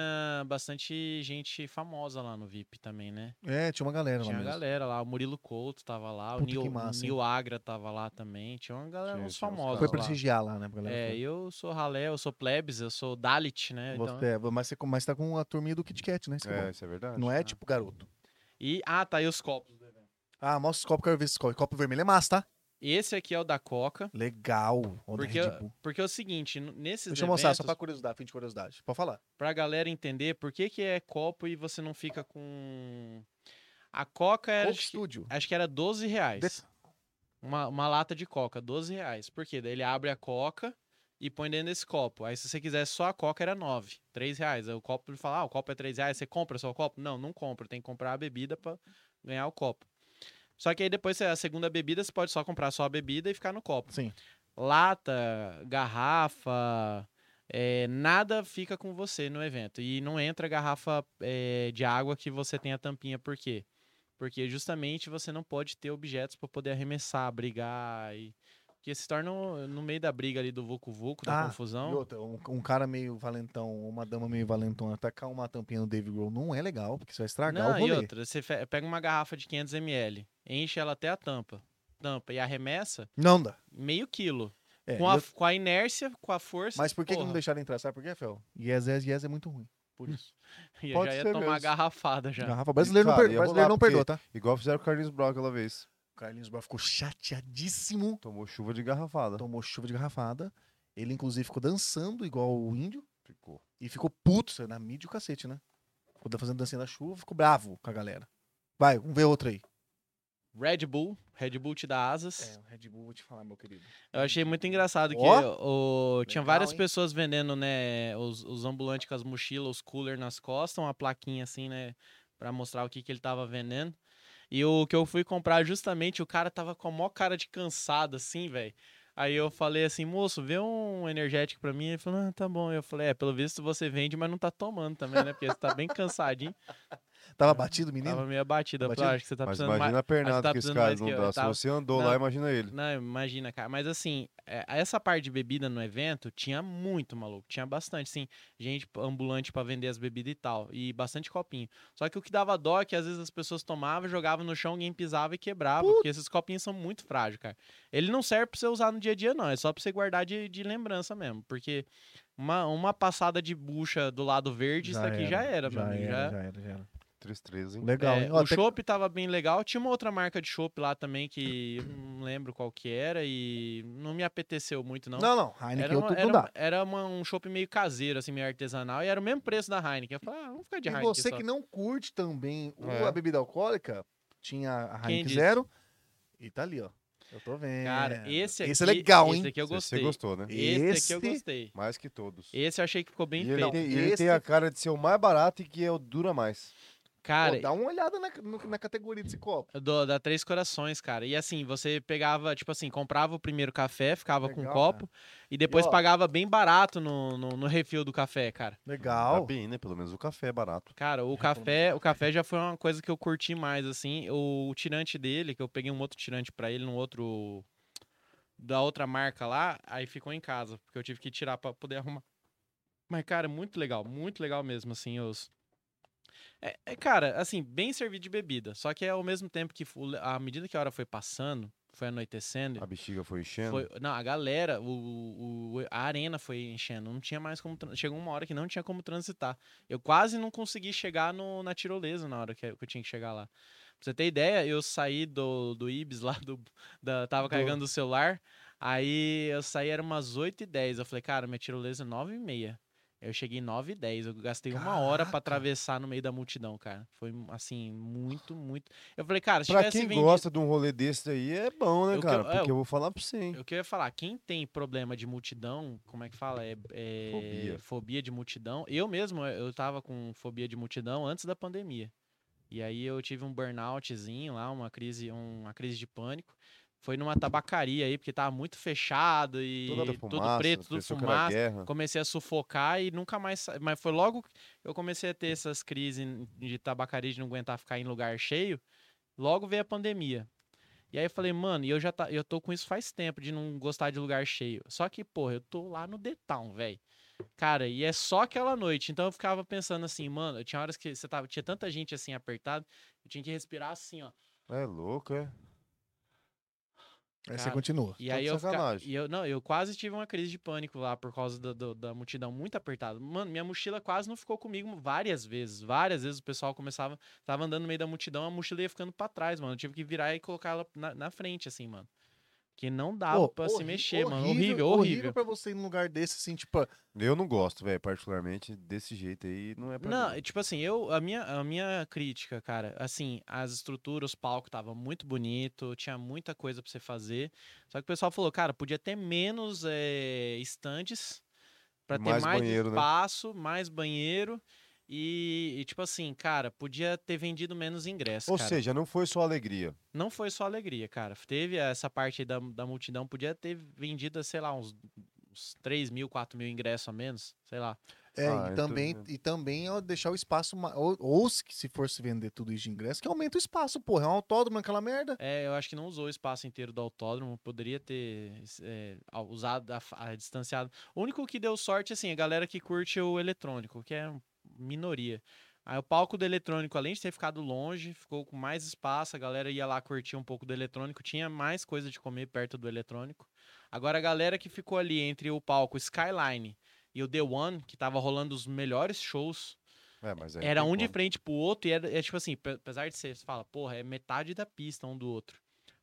bastante gente famosa lá no VIP também, né? É, tinha uma galera Tinha lá a mesmo. galera lá, o Murilo Couto tava lá, o Puta, Nil, que massa, o Nil Agra tava lá também. Tinha uma galera, Tinha- uns tinha uns famosos Foi caras lá. prestigiar lá, né, pra galera. É, ver. eu sou ralé, eu sou plebs, eu sou Dalit, né? Então- Você, é, mas, você, mas tá com a turminha do Kit Kat, né? Isso é É, isso é verdade. Não é tipo garoto. E, ah, tá aí os copos do evento. Ah, mostra os copos, quero ver esses copos. Copo vermelho é massa, tá? Esse aqui é o da Coca, Legal. Porque, porque é o seguinte, nesses Deixa eu mostrar, só eventos, pra curiosidade, fim de curiosidade. Pode falar. pra galera entender por que que é copo e você não fica com... A Coca era, Coke Studio. acho que era 12 reais. Desse- uma, uma lata de coca, 12 reais. Por quê? Daí ele abre a coca e põe dentro desse copo. Aí se você quiser só a coca, era 9, 3 reais. Aí o copo ele fala, ah, o copo é 3 reais, você compra só o copo? Não, não compra, tem que comprar a bebida pra ganhar o copo. Só que aí depois, a segunda bebida, você pode só comprar só a bebida e ficar no copo. Sim. Lata, garrafa, é, nada fica com você no evento. E não entra garrafa é, de água que você tem a tampinha, por quê? Porque justamente você não pode ter objetos para poder arremessar, brigar e. Porque se torna um- no meio da briga ali do Vucu Vucu, da Ah, E confusão. outra, um, um cara meio valentão, uma dama meio valentona, tacar uma tampinha no Dave Grohl não é legal, porque você vai estragar Não, o e rolê. outra, você pega uma garrafa de 500ml, enche ela até a tampa, tampa e arremessa, Não dá. meio quilo. É, com, e a, eu- com a inércia, com a força. Mas por que, que não deixaram entrar? Sabe por quê, Fel? Yes, yes, yes é muito ruim. Por isso. eu Pode já ia tomar mesmo. garrafada já. Garrafa brasileiro não, per... brasileiro não perdoa, tá? Igual fizeram com o Carlinhos Brown aquela vez. O Carlinhos Brown ficou chateadíssimo. Tomou chuva de garrafada. Tomou chuva de garrafada. Ele, inclusive, ficou dançando igual o índio. Ficou. E ficou puto, saiu na mídia o cacete, né? Ficou fazendo dancinha da chuva, ficou bravo com a galera. Vai, vamos ver outro aí. Red Bull, Red Bull te dá asas. É, o Red Bull, vou te falar, meu querido. Eu achei muito engraçado que Ó, o, tinha legal, várias hein? pessoas vendendo, né, os, os ambulantes com as mochilas, os cooler nas costas, uma plaquinha assim, né, pra mostrar o que, que ele tava vendendo. E o que eu fui comprar justamente, o cara tava com a maior cara de cansado, assim, velho. Aí eu falei assim, moço, vê um energético pra mim. Ele falou, ah, tá bom. Eu falei, é, pelo visto você vende, mas não tá tomando também, né? Porque você tá bem cansadinho. Tava batido, menino? Tava meio abatido. Batido? "Ah, acho que você tá Mas precisando imagina mais... a pernada tá que esse cara não dá. Tava- Se você andou Não. lá, imagina ele. Não, imagina, cara. Mas assim, é, essa parte de bebida no evento tinha muito, maluco. Tinha bastante, sim. Gente ambulante pra vender as bebidas e tal. E bastante copinho. Só que o que dava dó é que às vezes as pessoas tomavam, jogavam no chão, alguém pisava e quebrava. Porque esses copinhos são muito frágeis, cara. Ele não serve pra você usar no dia a dia, não. É só pra você guardar de, de lembrança mesmo. Porque uma, uma passada de bucha do lado verde, isso daqui já era, meu já amigo. era, Já já era, já era. 3-3, hein? Legal, é, hein? O até- chopp tava bem legal. Tinha uma outra marca de chopp lá também que eu não lembro qual que era e não me apeteceu muito, não. Não, não. Heineken Era, eu uma, tudo era, não dá. era uma- um chopp meio caseiro, assim, meio artesanal, e era o mesmo preço da Heineken. Eu falei, ah, vamos ficar de E Heineken você só. que não curte também É. a bebida alcoólica, tinha a Quem Heineken disse? Zero e tá ali, ó. Eu tô vendo. Cara, esse aqui... Esse é legal, esse hein? aqui eu Você- gostei. Você gostou, né? Esse, aqui eu Esse- gostei. Mais que todos. Esse eu achei que ficou bem E ele, feito. tem, e ele Esse- tem a cara de ser o mais barato e que é o dura mais. Cara, Pô, dá uma olhada na, no- na categoria desse copo. do, da Três Corações, cara. E assim, você pegava, tipo assim, comprava o primeiro café, ficava com um Legal, copo, e depois ó- pagava bem barato no, no, no refil do café, cara. Tá Legal. bem, né? Pelo menos o café é barato. Cara, o É, café, o café já foi uma coisa que eu curti mais, assim. O, o tirante dele, que eu peguei um outro tirante pra ele, num outro. Da outra marca lá, aí ficou em casa, porque eu tive que tirar pra poder arrumar. Mas, cara, muito legal, muito legal mesmo, assim, os. É, é, cara, assim, bem servido de bebida. Só que ao mesmo tempo que, à medida que a hora foi passando, foi anoitecendo. A bexiga foi enchendo. Foi, não, a galera, o, o- a arena foi enchendo, não tinha mais como. Chegou uma hora que não tinha como transitar. Eu quase não consegui chegar no, na tirolesa na hora que, eu- tinha que chegar lá. Pra você ter ideia, eu saí do, do Ibis lá, do, da, tava Do- carregando o celular, aí eu saí, era umas 8h10. Eu falei, cara, minha tirolesa é 9h30. Eu cheguei 9 e 10 eu gastei uma hora pra Caraca. atravessar no meio da multidão, cara. Foi, assim, muito, muito... Eu falei, cara, se Pra tivesse quem vendido... gosta de um rolê desse aí, é bom, né, Eu que- cara? é, Porque eu vou falar pra você, hein? Eu queria falar, quem tem problema de multidão, como é que fala? É, é Fobia. fobia de multidão. Eu mesmo, eu tava com fobia de multidão antes da pandemia. E aí eu tive um burnoutzinho lá, uma crise, uma crise de pânico. Foi numa tabacaria aí, porque tava muito fechado e tudo preto, tudo fumaça. Comecei a sufocar e nunca mais. Mas foi logo que eu comecei a ter essas crises de tabacaria de não aguentar ficar em lugar cheio. Logo veio a pandemia. E aí eu falei, mano, e eu já tá, eu tô com isso faz tempo de não gostar de lugar cheio. Só que, porra, eu tô lá no Town, velho. Cara, e é só aquela noite. Então eu ficava pensando assim, mano, eu tinha horas que você tava, tinha tanta gente assim apertado, eu tinha que respirar assim, ó. É louco, é? Aí você continua. E Tá aí eu, fica- sacanagem. e eu não, eu quase tive uma crise de pânico lá por causa do- do- da multidão muito apertada. Mano, minha mochila quase não ficou comigo várias vezes. Várias vezes o pessoal começava, tava andando no meio da multidão, a mochila ia ficando pra trás, mano. Eu tive que virar e colocar ela na, na frente, assim, mano. Porque não dava Pô, pra se mexer, mano. Horrível, horrível. Horrível pra você ir num lugar desse, assim, tipo... Eu não gosto, velho, particularmente, desse jeito aí, não é pra Não, mim. é tipo assim, eu, a minha, a minha crítica, cara, assim, as estruturas, os palcos tava muito bonito, tinha muita coisa pra você fazer. Só que o pessoal falou, cara, podia ter menos eh, estantes pra E ter mais mais, banheiro, né? espaço, mais banheiro. E, e, tipo assim, cara, podia ter vendido menos ingressos. Ou cara. seja, não foi só alegria. Não foi só alegria, cara. Teve essa parte aí da, da multidão, podia ter vendido, sei lá, uns, uns 3 mil, 4 mil ingressos a menos, sei lá. É, Ah, e, eu tô também, vendo. e também ó, deixar o espaço. Ou, ou se se for se vender tudo isso de ingresso, que aumenta o espaço, porra. É um autódromo aquela merda. É, eu acho que não usou o espaço inteiro do autódromo, poderia ter é, a- usado a, fa- a distanciado. O único que deu sorte, assim, a galera que curte o eletrônico, que é minoria. Aí o palco do eletrônico, além de ter ficado longe, ficou com mais espaço, a galera ia lá curtir um pouco do eletrônico, tinha mais coisa de comer perto do eletrônico. Agora a galera que ficou ali entre o palco Skyline e o The One, que tava rolando os melhores shows, É, era um de frente pro outro e era, é tipo assim, pe- apesar de ser, você fala, porra, é metade da pista um do outro.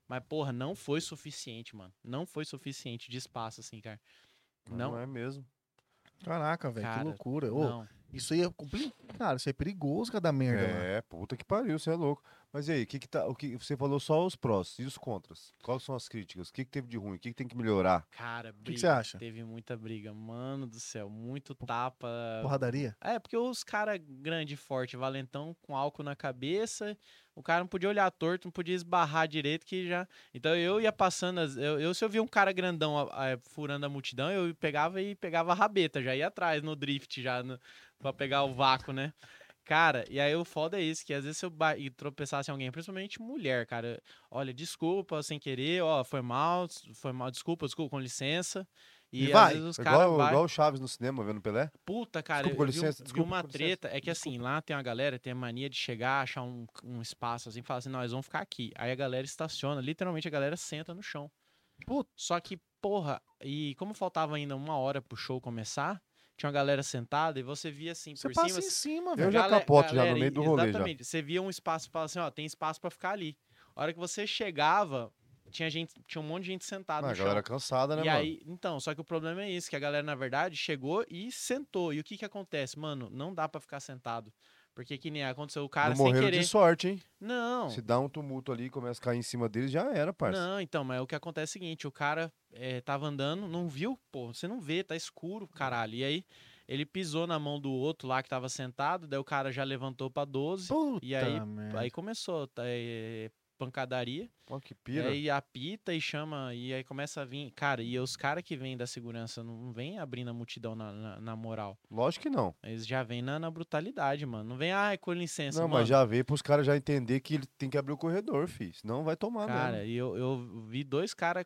Mas, porra, não foi suficiente, mano. Não foi suficiente de espaço, assim, cara. Não, Não, é mesmo. Caraca, velho, que loucura. Ô. Isso aí é complicado. Cara, isso é perigoso cada merda. mano. É, puta que pariu, você é louco. Mas e aí, que que tá, o que você falou só os prós e os contras? Quais são as críticas? O que, que teve de ruim? O que, que tem que melhorar? Cara, briga. que você acha? Teve muita briga. Mano do céu, muito tapa. Porradaria. É, porque os caras grande, forte, valentão, com álcool na cabeça, o cara não podia olhar torto, não podia esbarrar direito, que já. Então eu ia passando, as- eu, eu se eu via um cara grandão a- a- furando a multidão, eu pegava e pegava a rabeta, já ia atrás no drift, já no, pra pegar o vácuo, né? Cara, e aí o foda é isso, que às vezes eu ba- tropeçasse em alguém, principalmente mulher, cara, olha, desculpa, sem querer, ó, foi mal, foi mal, desculpa, desculpa, com licença. E, E vai. os caras igual, vai- igual o Chaves no cinema, vendo Pelé? Puta, cara, Desculpa, eu com vi, licença, vi desculpa, uma com licença, treta. É que assim, lá tem uma galera, tem a mania de chegar, achar um, um espaço assim, fala assim, nós vamos ficar aqui. Aí a galera estaciona, literalmente a galera senta no chão. Puta. Só que, porra, e como faltava ainda uma hora pro show começar, tinha uma galera sentada e você via assim Você por passa cima. em cima, Eu velho. já Gale- capoto já no galera, meio do rolê já. Exatamente. Você via um espaço e falava assim, ó, tem espaço pra ficar ali. A hora que você chegava, tinha gente, tinha um monte de gente sentada Ah, no a chão. galera cansada, né, E mano? aí, então, só que o problema é isso, que a galera, na verdade, chegou e sentou. E o que que acontece? Mano, não dá pra ficar sentado. Porque que nem aconteceu o cara não sem querer. de sorte, hein? Não. Se dá um tumulto ali e começa a cair em cima deles, já era, parça. Não, então, mas o que acontece é o seguinte, o cara eh, tava andando, não viu, pô, você não vê, tá escuro, caralho. E aí, ele pisou na mão do outro lá que tava sentado, daí o cara já levantou pra 12, Puta e aí- merda. aí começou, tá, eh, pancadaria. Ó, que E pira. aí apita e chama, e aí começa a vir. Cara, e os caras que vêm da segurança não vêm abrindo a multidão na, na, na moral. Lógico que não. Eles já vêm na, na brutalidade, mano. Não vem, ai, com licença, Não, mano. mas já veio pros caras já entender que ele tem que abrir o corredor, fi. Senão vai tomar Cara, mesmo. e eu, eu vi dois caras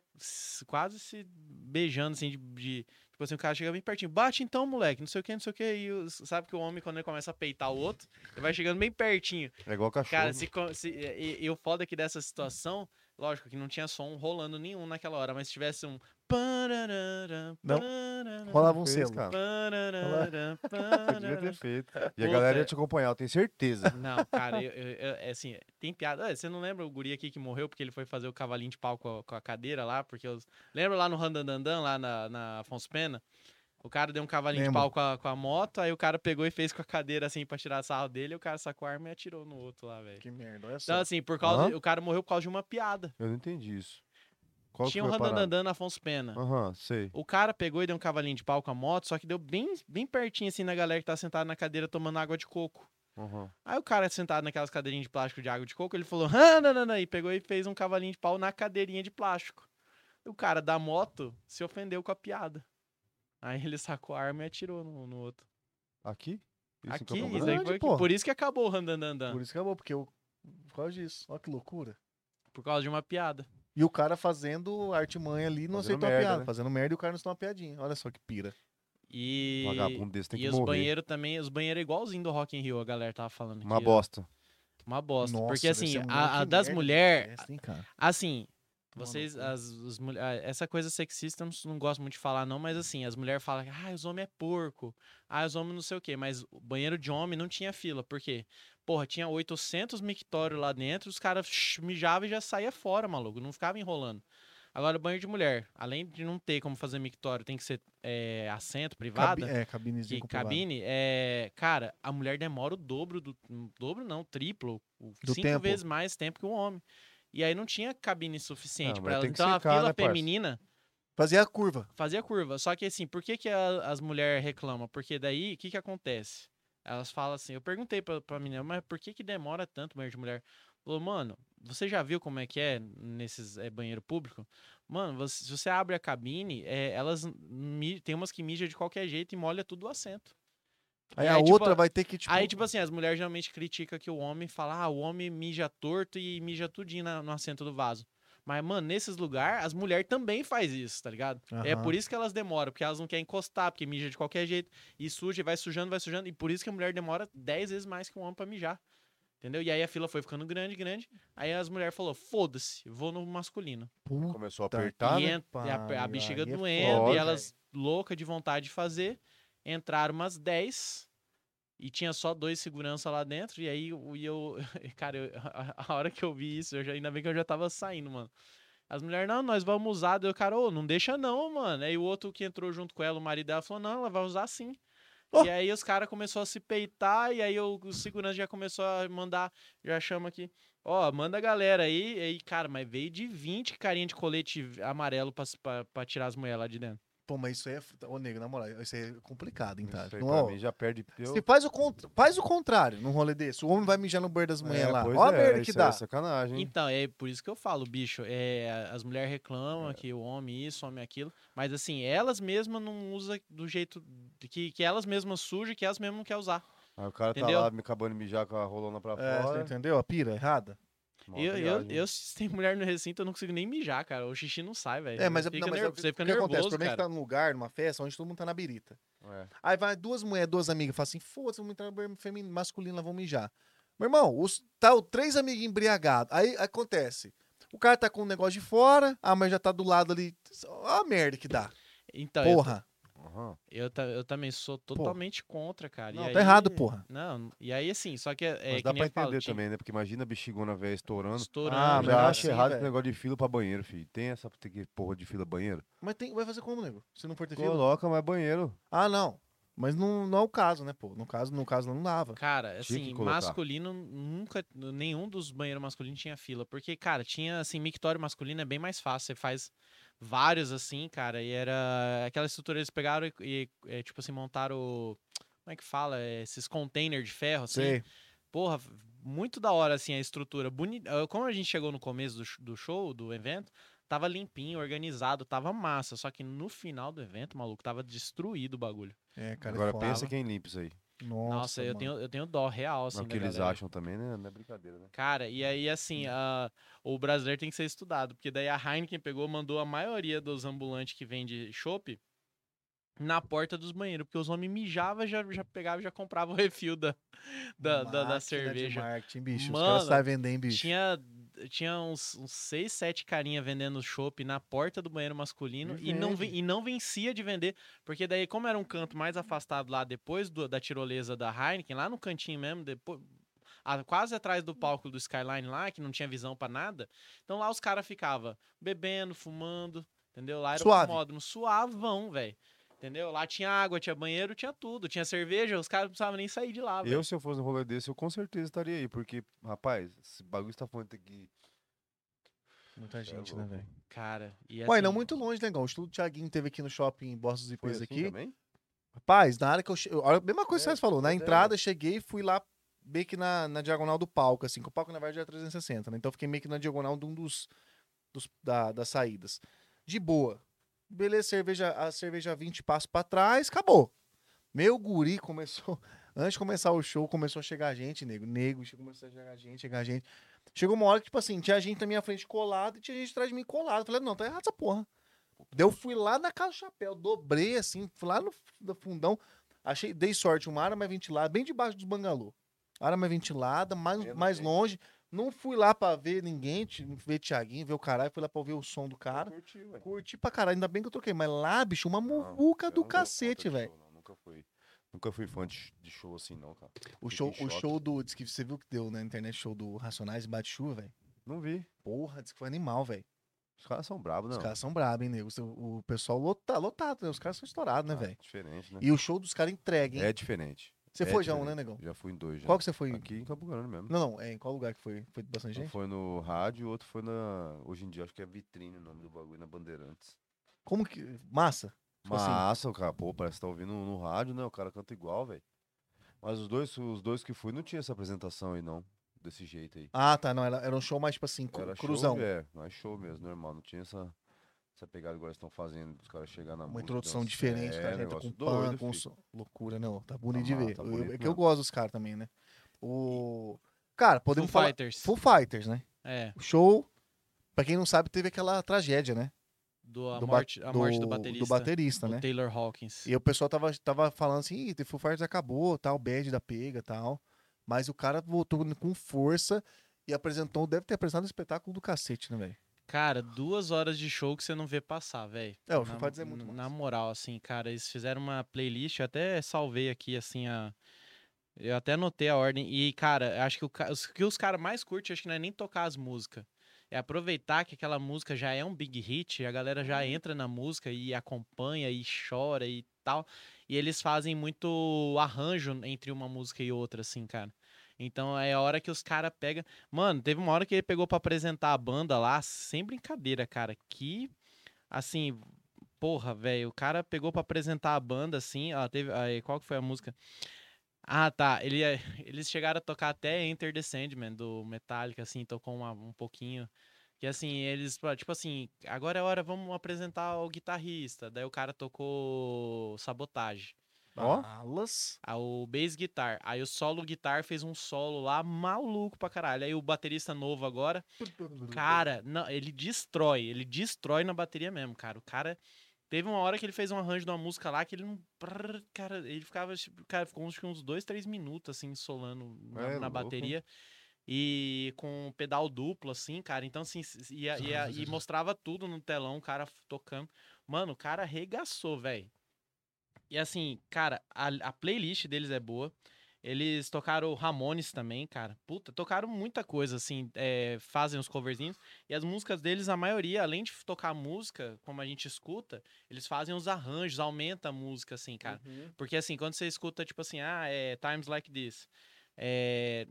quase se beijando, assim, de, de- Tipo assim, o cara chega bem pertinho. Bate então, moleque, não sei o que, não sei o que. E os- sabe que o homem, quando ele começa a peitar o outro, ele vai chegando bem pertinho. É igual cachorro. Cara, se, co- se, e, e o foda é que dessa situação, lógico que não tinha som rolando nenhum naquela hora, mas se tivesse um. Não. Rolava um Fez, selo. cara. Devia ter feito. E a galera é- ia te acompanhar, eu tenho certeza. Não, cara, eu, eu- eu- é assim, tem piada. Ah, Você não lembra o guri aqui que morreu porque ele foi fazer o cavalinho de pau com a, com a cadeira lá? Porque os... Lembra lá no Randandandan, lá na, na Afonso Pena? O cara deu um cavalinho Lembro. de pau com a, com a moto, aí o cara pegou e fez com a cadeira assim pra tirar sarro dele, e o cara sacou a arma e atirou no outro lá, velho. Que merda, olha Então, só. assim, por causa. Hã? O cara morreu por causa de uma piada. Eu não entendi isso. Qual Tinha que um? Randandandan Afonso Pena. Aham, sei. O cara pegou e deu um cavalinho de pau com a moto, só que deu bem, bem pertinho assim na galera que tá sentada na cadeira tomando água de coco. Aham. Aí o cara sentado naquelas cadeirinhas de plástico de água de coco, ele falou, não, e pegou e fez um cavalinho de pau na cadeirinha de plástico. O cara da moto se ofendeu com a piada. Aí ele sacou a arma e atirou no, no outro. Aqui? Isso Aqui, Campo isso Grande? aí foi, por isso que acabou o Randandandan. Por isso que acabou, porque eu. Por causa disso. Olha que loucura. Por causa de uma piada. E o cara fazendo artimanha ali não Fazendo aceitou a merda, piada. né? Fazendo merda e o cara não aceitou uma piadinha. Olha só que pira. E, Vagabundo desse tem e que os morrer. banheiros também, os banheiros é igualzinho do Rock in Rio, a galera tava falando Uma aqui, bosta. Uma bosta. Nossa, Porque assim, a, a das mulheres? Assim, vocês, as, os mulher- ah, essa coisa sexista eu não, não gosto muito de falar, não, mas assim, as mulheres falam, ah, os homens é porco, ah, os homens não sei o quê, mas o banheiro de homem não tinha fila, por quê? Porra, tinha 800 mictórios lá dentro, os caras mijavam e já saía fora, maluco, não ficava enrolando. Agora, banheiro de mulher, além de não ter como fazer mictório, tem que ser é, assento, privada. Cabi é, cabinezinho que com privado. cabine, é, cara, a mulher demora o dobro do. dobro não, triplo, o- Do cinco tempo. vezes mais tempo que o homem. E aí não tinha cabine suficiente Ah, pra mas ela. Então a secar, fila né, feminina Fazia a curva. fazia curva. Só que assim, por que, que a- as mulheres reclamam? Porque daí, o que que acontece? Elas falam assim, eu perguntei pra, pra menina, mas por que que demora tanto banheiro de mulher? Falou, mano, você já viu como é que é nesses é, banheiro público? Mano, você- se você abre a cabine, é, elas tem umas que mijam de qualquer jeito e molha tudo o assento. Aí E a tipo, outra vai ter que, tipo. Aí, tipo assim, as mulheres geralmente criticam que o homem fala, ah, o homem mija torto e mija tudinho na- no assento do vaso. Mas, mano, nesses lugares, as mulheres também faz isso, tá ligado? É Aham. por isso que elas demoram, porque elas não querem encostar, porque mija de qualquer jeito. E suja, e vai sujando, vai sujando. E por isso que a mulher demora 10 vezes mais que o homem pra mijar. Entendeu? E aí a fila foi ficando grande, grande. Aí as mulheres falaram, foda-se, vou no masculino. puta Começou a apertar, e né? e a, a pariu, bexiga aí é doendo, foda, e elas louca de vontade de fazer. Entraram umas 10 e tinha só dois segurança lá dentro. E aí eu, e eu cara, eu- a, a hora que eu vi isso, eu já, ainda bem que eu já tava saindo, mano. As mulheres, não, nós vamos usar. Daí o cara, ô, não deixa não, mano. Aí o outro que entrou junto com ela, o marido dela, falou, não, ela vai usar sim. Oh. E aí os caras começaram a se peitar, e aí o, o segurança já começou a mandar, já chama aqui, ó, manda a galera aí, e aí, cara, mas veio de 20 carinha de colete amarelo pra, pra, pra tirar as mulheres lá de dentro. Pô, mas isso aí é. Ô, nego, na moral, isso aí é complicado, hein, tá? Isso aí Não, pra ó, mim já perde. Eu... Se faz o, contra... faz o contrário num rolê desse. O homem vai mijar no banheiro das mulheres É, lá. pois Ó a é, merda que dá. É sacanagem. hein? Então, é por isso que eu falo, bicho, é, as mulheres reclamam É. que o homem isso, o homem aquilo, mas assim, elas mesmas não usam do jeito que, que elas mesmas sujam, que elas mesmas não querem usar. Aí o cara Entendeu? tá lá me acabando de mijar com a rolona pra É, você fora. entendeu? A pira errada. Mó Eu, eu, viagem. eu, se tem mulher no recinto, eu não consigo nem mijar, cara. O xixi não sai, velho. É, mas, é- fica não, mas é- nervo- você fica o que nervoso, acontece? O problema é que tá num lugar, numa festa, onde todo mundo tá na birita. É. Aí vai duas mulheres, duas amigas, fala assim: foda-se, vamos entrar no feminino, masculino, lá vamos mijar. Meu irmão, os, tá o três amigos embriagados. Aí acontece. O cara tá com o negócio de fora, a mãe já tá do lado ali. Ó a merda que dá. Então, eu, Porra. Aham. eu, eu também sou totalmente contra, cara. E Não, aí- tá errado, porra. Não, e aí assim, só que é, é Mas que dá nem pra falo, entender tinha- também, né? Porque imagina a bexigona velha estourando. Estourando. Ah, eu mas já não é acho assim, errado velho. esse negócio de fila pra banheiro, filho. Tem essa que porra de fila banheiro? Mas tem, vai fazer como, nego? Se não for ter fila? Coloca mais banheiro. Ah, não. Mas não, não é o caso, né, pô? No caso, no caso não dava. Cara, que assim, masculino nunca. Nenhum dos banheiros masculinos tinha fila. Porque, cara, tinha assim, mictório masculino é bem mais fácil. Você faz vários assim, cara. E era. Aquela estrutura eles pegaram e, e, é, tipo assim, montaram. Como é que fala? É, Esses containers de ferro, assim. Sei. Porra, muito da hora, assim, a estrutura. Boni... ah, Como a gente chegou no começo do, do show, do evento, tava limpinho, organizado, tava massa. Só que no final do evento, maluco, tava destruído o bagulho. É, cara. Agora pensa quem limpa isso aí. Nossa, Nossa, eu, tenho, eu tenho dó real, assim, Mas o que eles galera. acham também, né? Não é brincadeira, né? Cara, e aí assim, a- o brasileiro tem que ser estudado, porque daí a Heineken pegou, mandou a maioria dos ambulantes que vende chopp na porta dos banheiros, porque os homens mijavam, já, já pegavam e já compravam o refil da, da, da, da cerveja. marketing, bicho. Os Mano, caras sabem vender, hein, bicho. Tinha, tinha uns, uns seis, sete carinha vendendo chopp na porta do banheiro masculino E não, e não vencia de vender, porque daí, como era um canto mais afastado lá depois do- da tirolesa da Heineken, lá no cantinho mesmo, depois, a- quase atrás do palco do Skyline lá, que não tinha visão pra nada, então lá os caras ficavam bebendo, fumando, entendeu? Lá era Suave. o módulo, suavão, velho. Entendeu? Lá tinha água, tinha banheiro, tinha tudo. Tinha cerveja, os caras não precisavam nem sair de lá, velho. Eu, se eu fosse um rolê desse, eu com certeza estaria aí. Porque, rapaz, esse bagulho está falando aqui. Muita é gente, né, louco. velho? Cara, e Ué, não assim, muito longe, negão. O estudo do Thiaguinho teve aqui no shopping Bostos e Coisa assim aqui. também? Rapaz, na hora que eu cheguei. A mesma coisa que É, vocês falou. Na é. entrada, cheguei e fui lá meio que na, na diagonal do palco, assim. Que o palco, na verdade, é 360, né? Então eu fiquei meio que na diagonal de um dos. dos da, das saídas. De boa. Beleza, cerveja, a cerveja 20 passos pra trás, acabou. Meu guri começou. Antes de começar o show, começou a chegar gente, nego. Nego, começou a chegar gente, chegar gente. Chegou uma hora que, tipo assim, tinha gente na minha frente colado e tinha gente atrás de mim colado. Eu Falei, não, tá errado essa porra. Eu fui lá na casa do chapéu, dobrei assim, fui lá no, fundão. Achei, dei sorte, uma área mais ventilada, bem debaixo dos bangalô. Área mais ventilada, mais, mais longe. Não fui lá pra ver ninguém, ver Thiaguinho, ver o caralho, fui lá pra ouvir o som do cara. Curti, ué. Curti pra caralho, ainda bem que eu troquei. Mas lá, bicho, uma muvuca eu do cacete, velho. Nunca fui. Nunca fui fã de, de show assim, não, cara. O Fiquei show, em o choque. show do. Diz que você viu que deu na internet show do Racionais e Bate Chuva, velho. Não vi. Porra, diz que foi animal, velho. Os caras são bravos, não. Os caras são brabos, hein, nego? O o pessoal lota, lotado, né? Os caras são estourados, né, Ah, velho? Diferente, né? E o show dos caras entrega, hein? É diferente. Você é foi já um, né, negão? Já fui em dois, já. Qual que você foi? Aqui em Campo Grande mesmo. Não, não, é em qual lugar que foi? Foi bastante Um gente? foi no rádio, o outro foi na. Hoje em dia acho que é vitrine o nome do bagulho, na Bandeirantes. Como que. Massa? Tipo assim. Massa, o cara, pô, parece que tá ouvindo no rádio, né? O cara canta igual, velho. Mas os dois, os dois que fui não tinha essa apresentação aí, não. Desse jeito aí. Ah, tá, não. Era, era um show mais, tipo assim, Era cruzão. show, é, mais show mesmo, normal. Não tinha essa, essa pegada estão fazendo, dos caras chegar na Uma música, introdução dançar. diferente, os é, já entram negócio com doido, pan, com som. Loucura, não. Tá bonito de Ah, ver. tá Eu- bonito é que eu gosto dos caras também, né? O. Cara, podemos Foo falar. Fighters. Full Fighters, né? É, O show, pra quem não sabe, teve aquela tragédia, né? do, a, Do ba- morte, a morte do baterista. Do baterista, o né? Taylor Hawkins. E o pessoal tava, tava falando assim, Ih, The Full Fighters acabou, tal, bad da pega tal. Mas o cara voltou com força e apresentou, deve ter apresentado um espetáculo do cacete, né, velho? Cara, duas horas de show que você não vê passar, velho. É, o Na- Fighters é muito Na massa. moral, assim, cara, eles fizeram uma playlist, eu até salvei aqui, assim, a. Eu até anotei a ordem. E, cara, acho que o os que os caras mais curtem, acho que não é nem tocar as músicas. É aproveitar que aquela música já é um big hit, e a galera Uhum. já entra na música e acompanha e chora e tal. E eles fazem muito arranjo entre uma música e outra, assim, cara. Então é a hora que os caras pegam. Mano, teve uma hora que ele pegou pra apresentar a banda lá, sem brincadeira, cara. Que, assim, porra, velho, o cara pegou pra apresentar a banda, assim, ó, teve, aí, qual que foi a música? Ah, tá, ele, eles chegaram a tocar até Enter the Sandman, do Metallica, assim, tocou uma- um pouquinho. Que assim, eles, tipo assim, agora é hora, vamos apresentar o guitarrista. Daí o cara tocou Sabotage. Ó. Balas. Ah, o bass guitar. Aí o solo guitar fez um solo lá maluco pra caralho. Aí o baterista novo agora, cara, não, ele destrói, ele destrói na bateria mesmo, cara. O cara teve uma hora que ele fez um arranjo de uma música lá que ele não, cara, ele ficava, tipo, cara, ficou uns, uns dois, três minutos assim solando na, É, na bateria. E com pedal duplo, assim, cara. Então, assim, s- ia, ia- e mostrava tudo no telão, o cara tocando. Mano, o cara arregaçou, velho. E assim, cara, a, a playlist deles é boa. Eles tocaram Ramones também, cara. Puta, tocaram muita coisa, assim, é, fazem os coverzinhos. E as músicas deles, a maioria, além de tocar música, como a gente escuta, eles fazem os arranjos, aumenta a música, assim, cara. Porque assim, quando você escuta, tipo assim, ah, é Times Like This. É,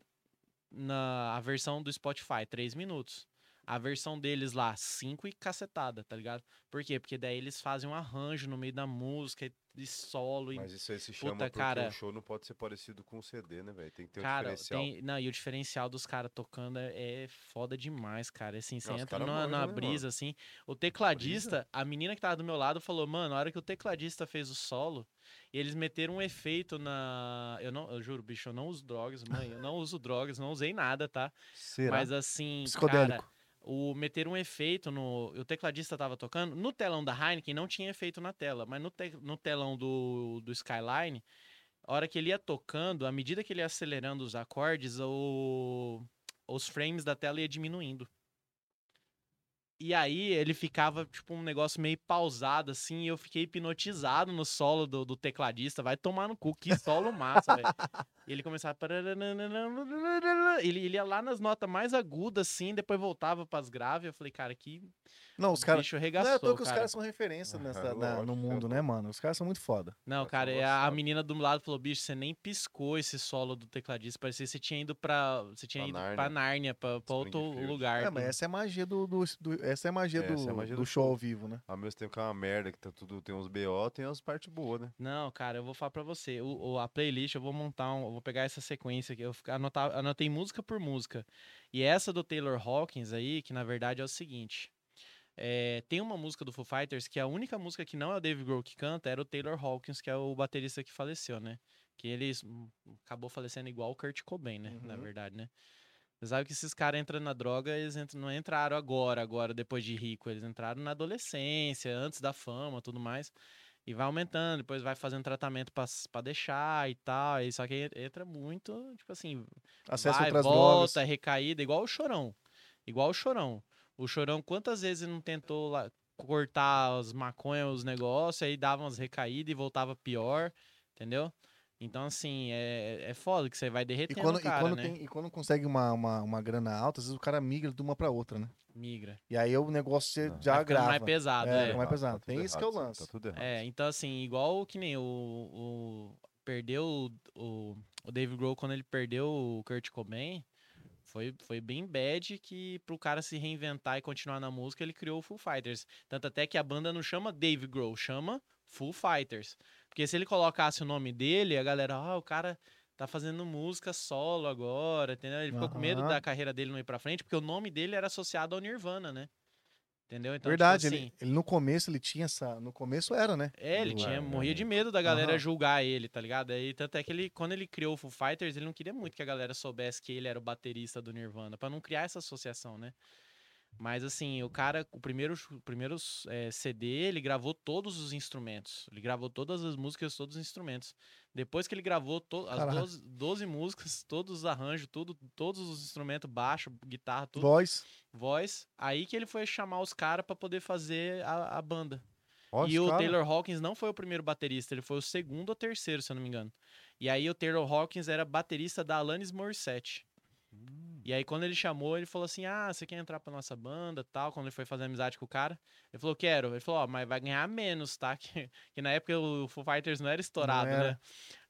na a versão do Spotify, 3 minutos. A versão deles lá, 5 e cacetada, tá ligado? Por quê? Porque daí eles fazem um arranjo no meio da música e, e solo. E, Mas isso aí se chama Puta, porque cara. o show não pode ser parecido com o CD, né, velho? Tem que ter um cara, diferencial. tem, não, e o diferencial dos caras tocando é, é foda demais, cara. Assim, você Não, entra manja, na né, brisa, assim. O tecladista, a menina que tava do meu lado falou, mano, a hora que o tecladista fez o solo, e eles meteram um efeito na. Eu não, eu juro, bicho, eu não uso drogas, mãe. Eu não uso drogas, não usei nada, tá? Será? Mas assim, Psicodélico. cara, o meter um efeito no. O tecladista tava tocando. No telão da Heineken não tinha efeito na tela, mas no, te- no telão do, do Skyline, a hora que ele ia tocando, à medida que ele ia acelerando os acordes, o, os frames da tela ia diminuindo. E aí ele ficava, tipo, um negócio meio pausado, assim, e eu fiquei hipnotizado no solo do, do tecladista. Vai tomar no cu, que solo massa, velho. E ele começava. Ele, ele ia lá nas notas mais agudas, assim, depois voltava pras graves. Eu falei, cara, que Não, os caras. Não é que os cara. caras são referência nessa, na- no mundo, né, mano? Os caras são muito foda. Não, cara, a, a menina do lado falou, bicho, você nem piscou esse solo do tecladista. Parecia que você tinha ido pra. Você tinha Pra ido Nárnia. pra Nárnia, pra, pra outro lugar. É, mas essa é a magia do, do- do- essa é a magia, do, é a magia do do show ao vivo, né? Ao mesmo tempo que é uma merda, que tá tudo, tem uns BO, tem as partes boas, né? Não, cara, eu vou falar pra você. O, o- a playlist, eu vou montar um. Vou pegar essa sequência aqui. Eu anotar, anotei música por música. E essa do Taylor Hawkins aí, que na verdade é o seguinte. é, tem uma música do Foo Fighters que a única música que não é o Dave Grohl que canta era o Taylor Hawkins, que é o baterista que faleceu, né? Que ele hum, acabou falecendo igual o Kurt Cobain, né? Na Uhum. verdade, né? Você sabe que esses caras entram na droga, eles entram- não entraram agora, agora, depois de rico. Eles entraram na adolescência, antes da fama, tudo mais. E vai aumentando, depois vai fazendo tratamento pra deixar e tal. E só que en- entra muito, tipo assim, Acesso vai, outras volta, drogas. recaída, igual o chorão. Igual o chorão. O chorão, quantas vezes ele não tentou lá, cortar as maconhas, os negócios, aí dava umas recaídas e voltava pior, entendeu? Então, assim, é, é foda que você vai E derretendo quando, o cara, e quando, né? tem, e quando consegue uma, uma, uma grana alta, às vezes o cara migra de uma pra outra, né? Migra. E aí o negócio você Não. já Vai ficando grava. mais pesado, É, é. mais pesado. tudo Tem isso que é o errado, lance. Tá tudo errado. É, então assim, igual que nem o. o perdeu o, o, o Dave Grohl quando ele perdeu o Kurt Cobain. Foi, foi bem bad que pro cara se reinventar e continuar na música, ele criou o Foo Fighters. Tanto até que a banda não chama Dave Grohl, chama Foo Fighters. Porque se ele colocasse o nome dele, a galera, ah, o cara tá fazendo música solo agora, entendeu? Ele ficou com medo da carreira dele não ir pra frente, porque o nome dele era associado ao Nirvana, né? Entendeu? Então, tipo Verdade, assim, ele, ele no começo ele tinha essa. No começo era, né? é, ele tinha, morria né? de medo da galera Aham. julgar ele, tá ligado? Aí, tanto é que ele, quando ele criou o Foo Fighters, ele não queria muito que a galera soubesse que ele era o baterista do Nirvana, pra não criar essa associação, né? Mas assim, o cara, o primeiro, o primeiro eh, CD, ele gravou todos os instrumentos. Ele gravou todas as músicas, todos os instrumentos. Depois que ele gravou to- as Caraca. 12, 12 músicas, todos os arranjos, tudo, todos os instrumentos, baixo, guitarra, tudo Voz. voz. Aí que ele foi chamar os caras pra poder fazer a, a banda. Ó, e o cara- Taylor Hawkins não foi o primeiro baterista, ele foi o segundo ou terceiro, se eu não me engano. E aí o Taylor Hawkins era baterista da Alanis Morissette. Hum. E aí quando ele chamou, ele falou assim: "Ah, você quer entrar pra nossa banda?" tal, quando ele foi fazer amizade com o cara. Ele falou: "Quero". Ele falou: "Ó, mas vai ganhar menos, tá?" Que, que na época o Foo Fighters não era estourado, era. né?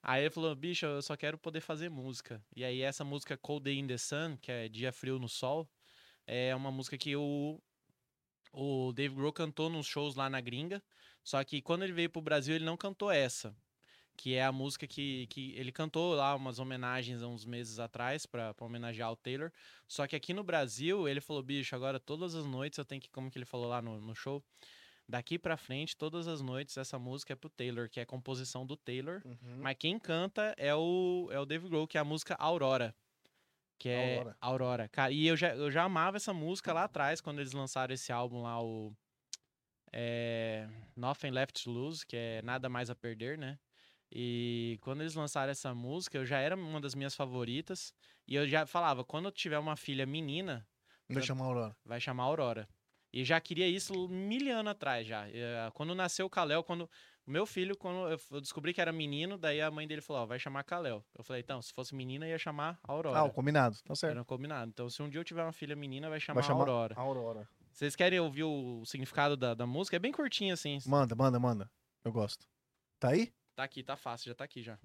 Aí ele falou: "Bicho, eu só quero poder fazer música". E aí essa música Cold Day in the Sun, que é Dia Frio no Sol, é uma música que o o Dave Grohl cantou nos shows lá na gringa, só que quando ele veio pro Brasil ele não cantou essa, que é a música que, que ele cantou lá umas homenagens há uns meses atrás pra pra homenagear o Taylor, só que aqui no Brasil ele falou, bicho, agora todas as noites eu tenho que, como que ele falou lá no, no show, daqui pra frente, todas as noites essa música é pro Taylor, que é composição do Taylor, Uhum. mas quem canta é o, é o Dave Grohl, que é a música Aurora. Que é Aurora. Aurora. Cara, e eu já, eu já amava essa música lá atrás, quando eles lançaram esse álbum lá, o. É, Nothing Left to Lose, que é Nada Mais a Perder, né? E quando eles lançaram essa música, eu já era uma das minhas favoritas. E eu já falava, quando eu tiver uma filha menina, eu chamar Aurora. vai chamar Aurora. E já queria isso mil anos atrás já. Eh, Quando nasceu o Kalel, quando o meu filho, quando eu descobri que era menino, daí a mãe dele falou, ó, vai chamar Kalel. Eu falei, então, se fosse menina, ia chamar Aurora. Ah, o combinado. Tá certo. Era combinado. Então, se um dia eu tiver uma filha menina, vai chamar, Vai chamar Aurora. Aurora. Vocês querem ouvir o significado da, da música? É bem curtinho, assim. Manda, manda, manda. Eu gosto. Tá aí? Tá aqui, tá fácil, já tá aqui já.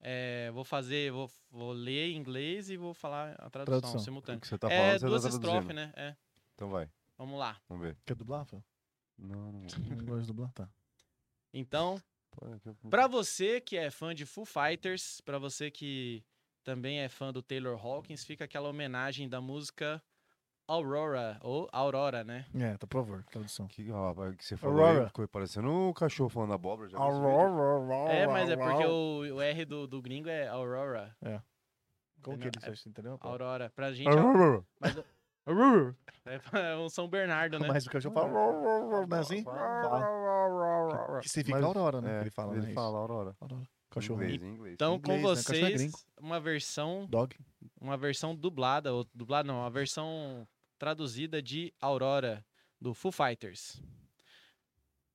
É, vou fazer, vou, vou ler em inglês e vou falar a tradução, Tradução. O simultânea. que você tá é você duas tá estrofes, né? É. Então vai, Vamos lá. vamos ver. Quer dublar, Fel? Não, não. Não gosto de dublar? Tá. Então, Pra você que é fã de Foo Fighters, pra você que também é fã do Taylor Hawkins, fica aquela homenagem da música Aurora, ou Aurora, né? É, tá por favor, tradução. Que, rapaz, que você falou Aurora. aí, ficou parecendo um cachorro falando abóbora. Já? Aurora. É, mas é porque o, o R do, do gringo é Aurora. Como que ele você entendeu? Aurora. Pra gente é, Aurora. mas, é um São Bernardo, né? Mas o cachorro fala. Não é assim? Fala. Que significa Mas- Aurora, né? É, ele fala, ele né? fala Aurora. Aurora. Cachorro. inglês, em inglês. Então, com Inglês, né? Cachorro é vocês, gringo. uma versão, Dog. uma versão dublada, ou dublada não, uma versão traduzida de Aurora, do Foo Fighters.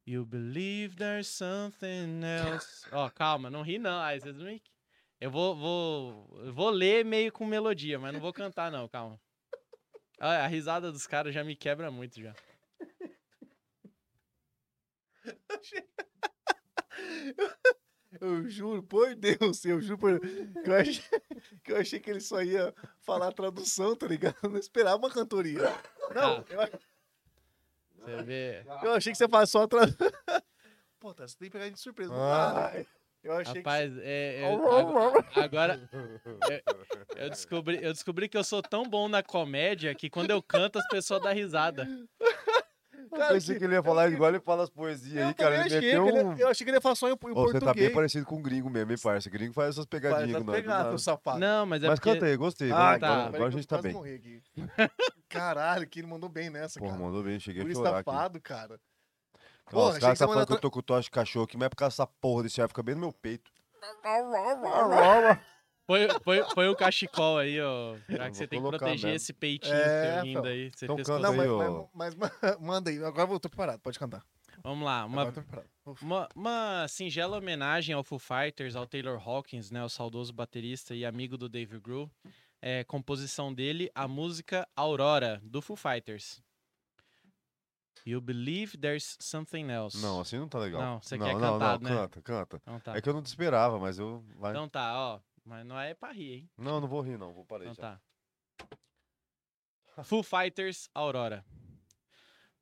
You believe there's something else. Ó, calma, não ri não. Aí vocês não me... Eu vou, vou, vou ler meio com melodia, mas não vou cantar não, calma. Ah, A risada dos caras já me quebra muito já. Eu juro, por Deus, eu juro por que eu achei, que eu achei que ele só ia falar a tradução, tá ligado? Eu não esperava uma cantoria. Não, Ah. eu, Você vê. eu achei que você fazia só a tradução. Pô, tá, você tem que pegar de surpresa. Ah. Eu achei Rapaz, é, é, que. agora, agora eu descobri, eu descobri que eu sou tão bom na comédia que quando eu canto as pessoas dão risada. Eu pensei que ele ia falar igual ele fala as poesias aí, cara. Ele achei meteu que ele- um... eu achei que ele ia falar só em, em Ô, você tá bem português. parecido com um gringo mesmo, hein, parça? Gringo faz essas pegadinhas essa com nós. do pegada, safado. Não, mas é Mas porque... canta aí, gostei. Ah, Agora, tá. agora, agora a que gente tá bem. aqui. Caralho, que ele mandou bem nessa, Porra, cara. mandou bem, cheguei Por a chorar aqui. safado, cara. Ó, Porra, os achei caras que tá falando que eu tô com tosse de cachorro aqui, mas é por causa dessa porra desse ar, fica bem no meu peito. Põe, põe, põe o cachecol aí, ó. Já que você tem que proteger mesmo. esse peitinho É, lindo aí. Você Então fez canta Não, coisa- mas, aí, ó. mas, mas- mas manda aí. Agora eu tô preparado, pode cantar. Vamos lá, Agora uma, eu tô preparado. Uma, uma singela homenagem ao Foo Fighters, ao Taylor Hawkins, né, o saudoso baterista e amigo do Dave Grohl. É, composição dele, a música Aurora, do Foo Fighters. You believe there's something else. Não, assim não tá legal. Não, você não, quer não, cantado, não, né? canta, canta. Então tá. É que eu não te esperava, mas eu. Vai. Então tá, ó. Mas não é pra rir, hein? Não, não vou rir, não. Vou parar Então já. tá. Foo Fighters, Aurora.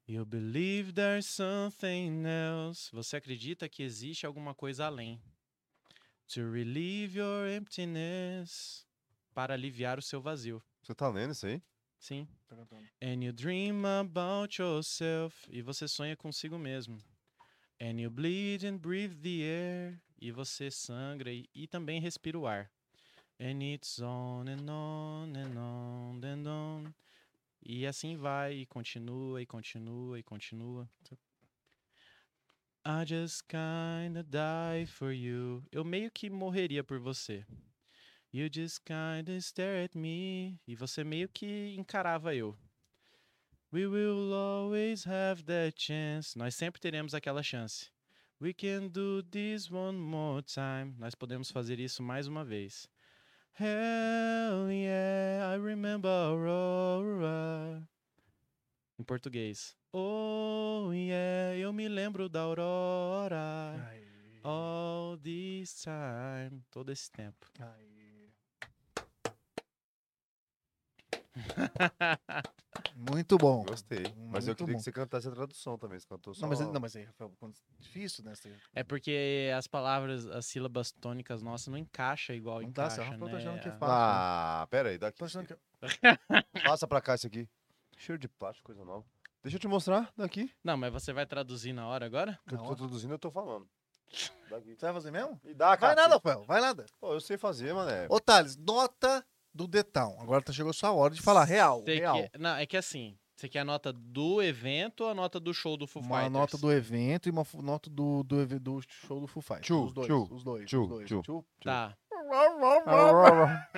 You believe there's something else. Você acredita que existe alguma coisa além. To relieve your emptiness. Para aliviar o seu vazio. Você tá lendo isso aí? Sim. And you dream about yourself. E você sonha consigo mesmo. And you bleed and breathe the air. E você sangra e, e também respira o ar. And it's on and on and on and on. E assim vai, e continua, e continua, e continua. I just kinda die for you. Eu meio que morreria por você. You just kinda stare at me. E você meio que encarava eu. We will always have that chance. Nós sempre teremos aquela chance. We can do this one more time. Nós podemos fazer isso mais uma vez. Hell yeah, I remember Aurora. Em português. Oh yeah, eu me lembro da Aurora. All this time. Todo esse tempo. Muito bom. Gostei. Mas eu queria bom. que você cantasse a tradução também. Você cantou só. Não, mas, não, mas aí, Rafael, quando- difícil, né? Você- É porque as palavras, as sílabas tônicas nossas não encaixa igual Não dá, encaixa, você- Rafael tá né? achando que é A- fácil. Ah, pera aí. Daqui. Tô achando que... Passa pra cá isso aqui. Cheiro de plástico, coisa nova. Deixa eu te mostrar daqui. Não, mas você vai traduzir na hora agora? Eu tô hora. traduzindo, eu tô falando. Daqui. Você vai fazer mesmo? Me dá, Vai cara. nada, Rafael. Vai nada. Pô, eu sei fazer, mané. Ô, Thales, nota do Detão. Agora tá, chegou a sua hora de falar real. Você real. quer- Não, é que assim, você quer a nota do evento ou a nota do show do Foo Uma Fighters? nota do evento e uma nota do, do, do show do Foo Fighters. Tchu, os dois, tchu, os dois, tchu, os dois. tchu. Tchu. Tá, Aurora.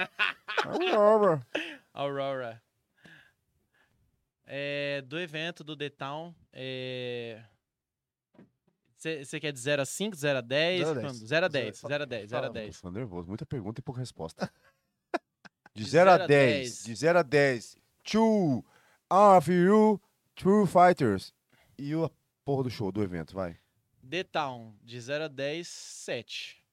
Aurora. Aurora. É, do evento, do The Town, é... Você quer de 0 a 5, 0 a 10? 0 a 10. 0 a 10, Zero- 0 a 10, 0 a fala, 10. Tô nervoso. Muita pergunta e pouca resposta. De De 0 a zero a 10. 10. De 0 a 10. Two of you true fighters. E a porra do show, do evento, vai. The Town, de 0 a 10, 7.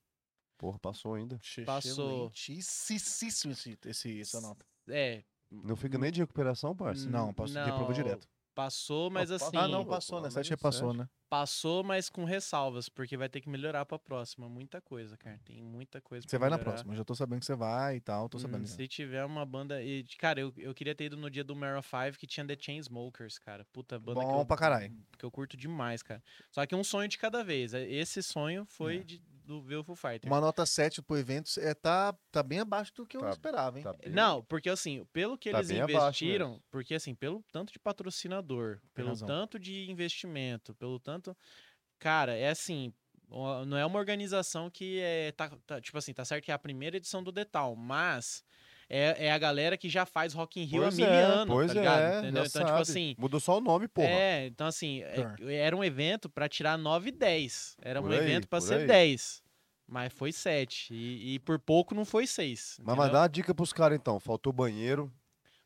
Porra, passou ainda. Passou. Excelentíssimo esse, esse, essa nota. É, Não fica nem de recuperação, parça. Não, passou de prova não, direto. Passou, mas assim... ah, não, passou, né? pelo 7 menos repassou, né? Passou, mas com ressalvas, porque vai ter que melhorar pra próxima. Muita coisa, cara. Tem muita coisa Você vai na melhorar. próxima. Eu já tô sabendo que você vai e tal. Tô Hum, sabendo. já. Se tiver uma banda. E, cara, eu, eu queria ter ido no dia do Mara 5 que tinha The Chainsmokers, cara. Puta, banda que Bom eu, pra caralho. que eu curto demais, cara. Só que um sonho de cada vez. Esse sonho foi É. de, do ver o Foo Fighters. Uma nota 7 pro evento é, tá, tá bem abaixo do que eu Tá- esperava, hein? Tá bem- Não, porque assim, pelo que Tá eles investiram, porque assim, pelo tanto de patrocinador, pelo razão. tanto de investimento, pelo tanto. Cara, é assim. Não é uma organização que é. Tá, tá- tipo assim, tá certo que é a primeira edição do Detal, mas é, é a galera que já faz Rock in Rio Pois há mil é, anos, pois tá ligado? é, Entendeu? Então, tipo sabe. assim. Mudou só o nome, porra. É, então assim, é- era um evento pra tirar 9 e 10. Era um Por aí, evento pra por ser aí. 10. Mas foi 7. E, e por pouco não foi 6. Mas vai dar uma dica pros caras então. Faltou banheiro.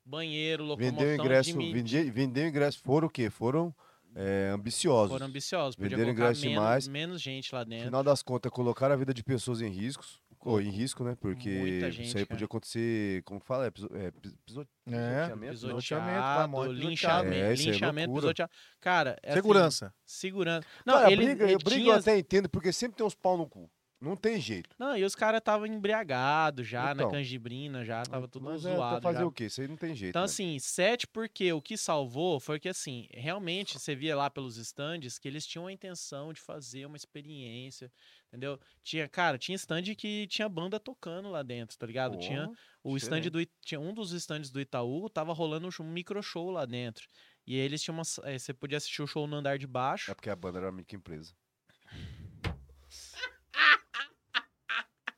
Banheiro, locomoção Vendeu ingresso. de Vendi, vendeu ingresso. Foram o quê? Foram é, ambiciosos. Foram ambiciosos. Podia Venderam ingresso menos, demais. menos gente lá No dentro. final das contas, colocaram a vida de pessoas em riscos. Ou em risco, né? Porque Muita isso gente, aí cara. podia acontecer. Como que fala? É, piso- é, pis- piso- É, pisoteamento, linchamento, É, é linchamento, loucura. pisoteado. Cara, é assim, Segurança. segurança. Não, Cara, ele, briga, ele eu brigo tinha- até entendo, porque sempre tem uns pau no cu. Não tem jeito. Não, e os caras estavam embriagados já, Então. na canjibrina já, tava tudo Mas é, zoado fazer já. o quê? Isso aí não tem jeito. Então, né? assim, sete porque o que salvou foi que, assim, realmente você via lá pelos stands que eles tinham a intenção de fazer uma experiência, entendeu? Tinha, cara, tinha stand que tinha banda tocando lá dentro, tá ligado? Pô, tinha o stand do, tinha um dos stands do Itaú, tava rolando um, micro show lá dentro. E aí eles tinham uma, eh, você podia assistir o show no andar de baixo. É porque a banda era uma microempresa.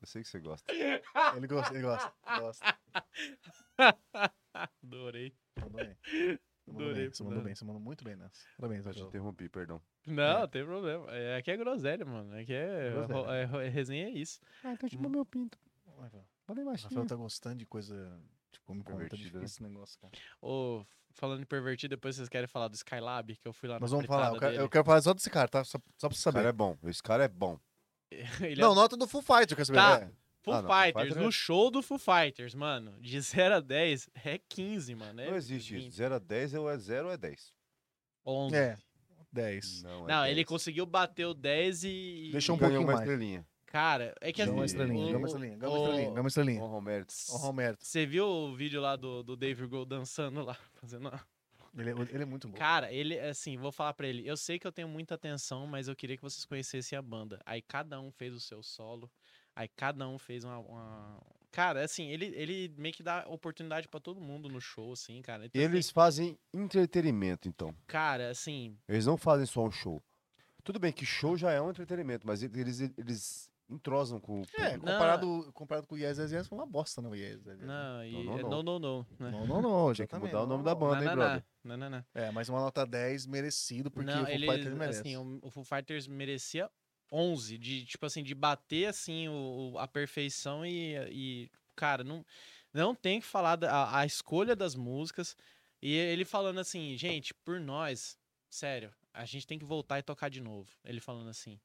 Eu sei que você gosta. Ele gosta, ele gosta. gosta. Adorei. Adorei, bem, você mandou bem, você mandou muito bem nessa. Parabéns, Eu te interrompi, perdão. Não, tem problema. É, aqui é groselha, mano. Aqui é, Groselha. ro- é, é resenha é isso. Ah, então tipo meu pinto. Vai, Rafael. Tá gostando de coisa. Tipo, me conta difícil né? esse negócio, cara. Ô, falando em pervertir, depois vocês querem falar do Skylab, que eu fui lá Nós na vamos falar. Eu quero, eu quero falar só desse cara, tá? Só, só pra você Esse cara saber. é bom. Esse cara é bom. Ele Não, é nota do Full Fighter, eu quero saber. Tá. É. Foo Ah, Fighters, Fighter é- no show do Foo Fighters, mano, de 0 a 10 é 15, mano. É Não existe 20, isso. 0 a 10 ou é 0 ou é 10. 11. É. 10. Não, é Não, ele 10. conseguiu bater o 10 e. Deixou um Ganhou pouquinho uma mais. estrelinha. Cara, é que Ganha uma assim, estrelinha, uma estrelinha, ganha uma o- estrelinha, ganha uma estrelinha. Ó, Romero. Ó, Roberto. Você viu o vídeo lá do, do Dave Grohl dançando lá? Fazendo... uma- Ele, é- ele é muito bom. Cara, ele, assim, vou falar pra ele. Eu sei que eu tenho muita atenção, mas eu queria que vocês conhecessem a banda. Aí cada um fez o seu solo. Aí cada um fez uma. uma- Cara, assim, ele, ele meio que dá oportunidade pra todo mundo no show, assim, cara. Então, assim, Eles fazem entretenimento, então. cara, assim, Eles não fazem só um show. Tudo bem que show já é um entretenimento, mas eles, eles entrosam com o É, público. Não. comparado, comparado com o Yes, Yes, Yes, foi uma bosta, não, o Yes, Yes, não, e, não, não, não. não, não, não, né? Não, não, não. Tinha que mudar o nome da banda, hein, brother? não, não, não. É, mas uma nota 10 merecido, porque não, o Foo ele, Fighters merece. assim, o, Foo Fighters merecia 11, de, tipo assim, de bater, assim, o, a perfeição e, e, cara, não, não tem que falar da a escolha das músicas, e ele falando assim, gente, por nós, sério, a gente tem que voltar e tocar de novo. Ele falando assim,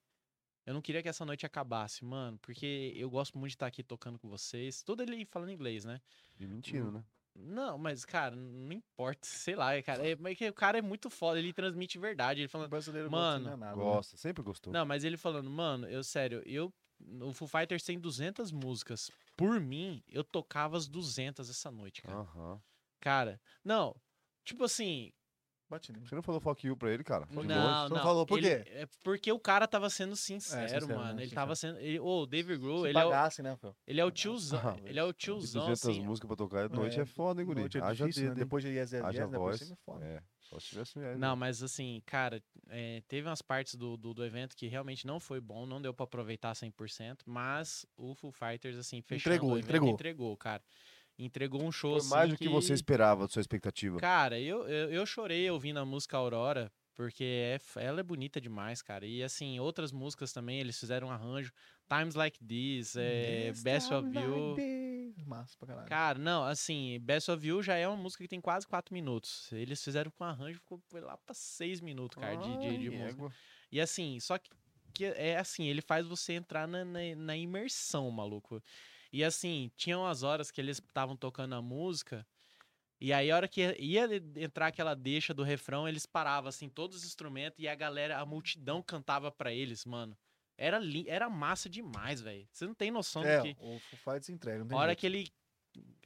eu não queria que essa noite acabasse, mano, porque eu gosto muito de estar aqui tocando com vocês, tudo ele falando inglês, né? E mentindo, né? Não, mas, cara, não importa, sei lá, cara, é, mas que o cara é muito foda, ele transmite verdade, ele O falando, brasileiro Mano, gosta, não é nada, né? Gosta, sempre gostou. Não, mas ele falando, mano, eu sério, eu. O Foo Fighters tem 200 músicas. Por mim, eu tocava as 200 essa noite, cara. Aham. Cara, não. Tipo assim. Nele. Você não falou fuck you pra ele, cara? Foi de não, não não. falou por ele- quê? É porque o cara tava sendo sincero, sincero, mano. né? Ele tava sendo. Ele, ô, o David Grohl, Se ele é, o, pagasse, né, ele é o tiozão. Ah, ele é o tiozão, 200 assim. músicas pra tocar de noite É, é, foda, hein, guri? Noite é Haja difícil, né? dedo? Depois de Yes, Yes, Haja Yes, né? Por voz. é foda. É, só se tivesse Não, mas assim, cara, é, teve umas partes do, do, do evento que realmente não foi bom, não deu pra aproveitar 100%, mas o Foo Fighters, assim, fechando Entregou, o evento, entregou. entregou, cara. Entregou um show, Foi assim, mais do que você esperava, da sua expectativa. Cara, eu, eu, eu chorei ouvindo a música Aurora, porque é, ela é bonita demais, cara. E assim, outras músicas também, eles fizeram um arranjo. Times Like This, é, Best of You. like. Massa pra caralho. Cara, não, assim, Best of You já é uma música que tem quase 4 minutos. Eles fizeram com arranjo, ficou foi lá pra 6 minutos, cara, de, de, de Ai, música. E assim, só que, que é assim, ele faz você entrar na, na, na imersão, maluco. E assim, tinha umas horas que eles estavam tocando a música, e aí a hora que ia entrar aquela deixa do refrão, eles paravam, assim, todos os instrumentos, e a galera, a multidão cantava pra eles, mano. Era, li era massa demais, velho. Você não tem noção É, do que... o Foo Fighters entrega, não A tem hora jeito. que ele.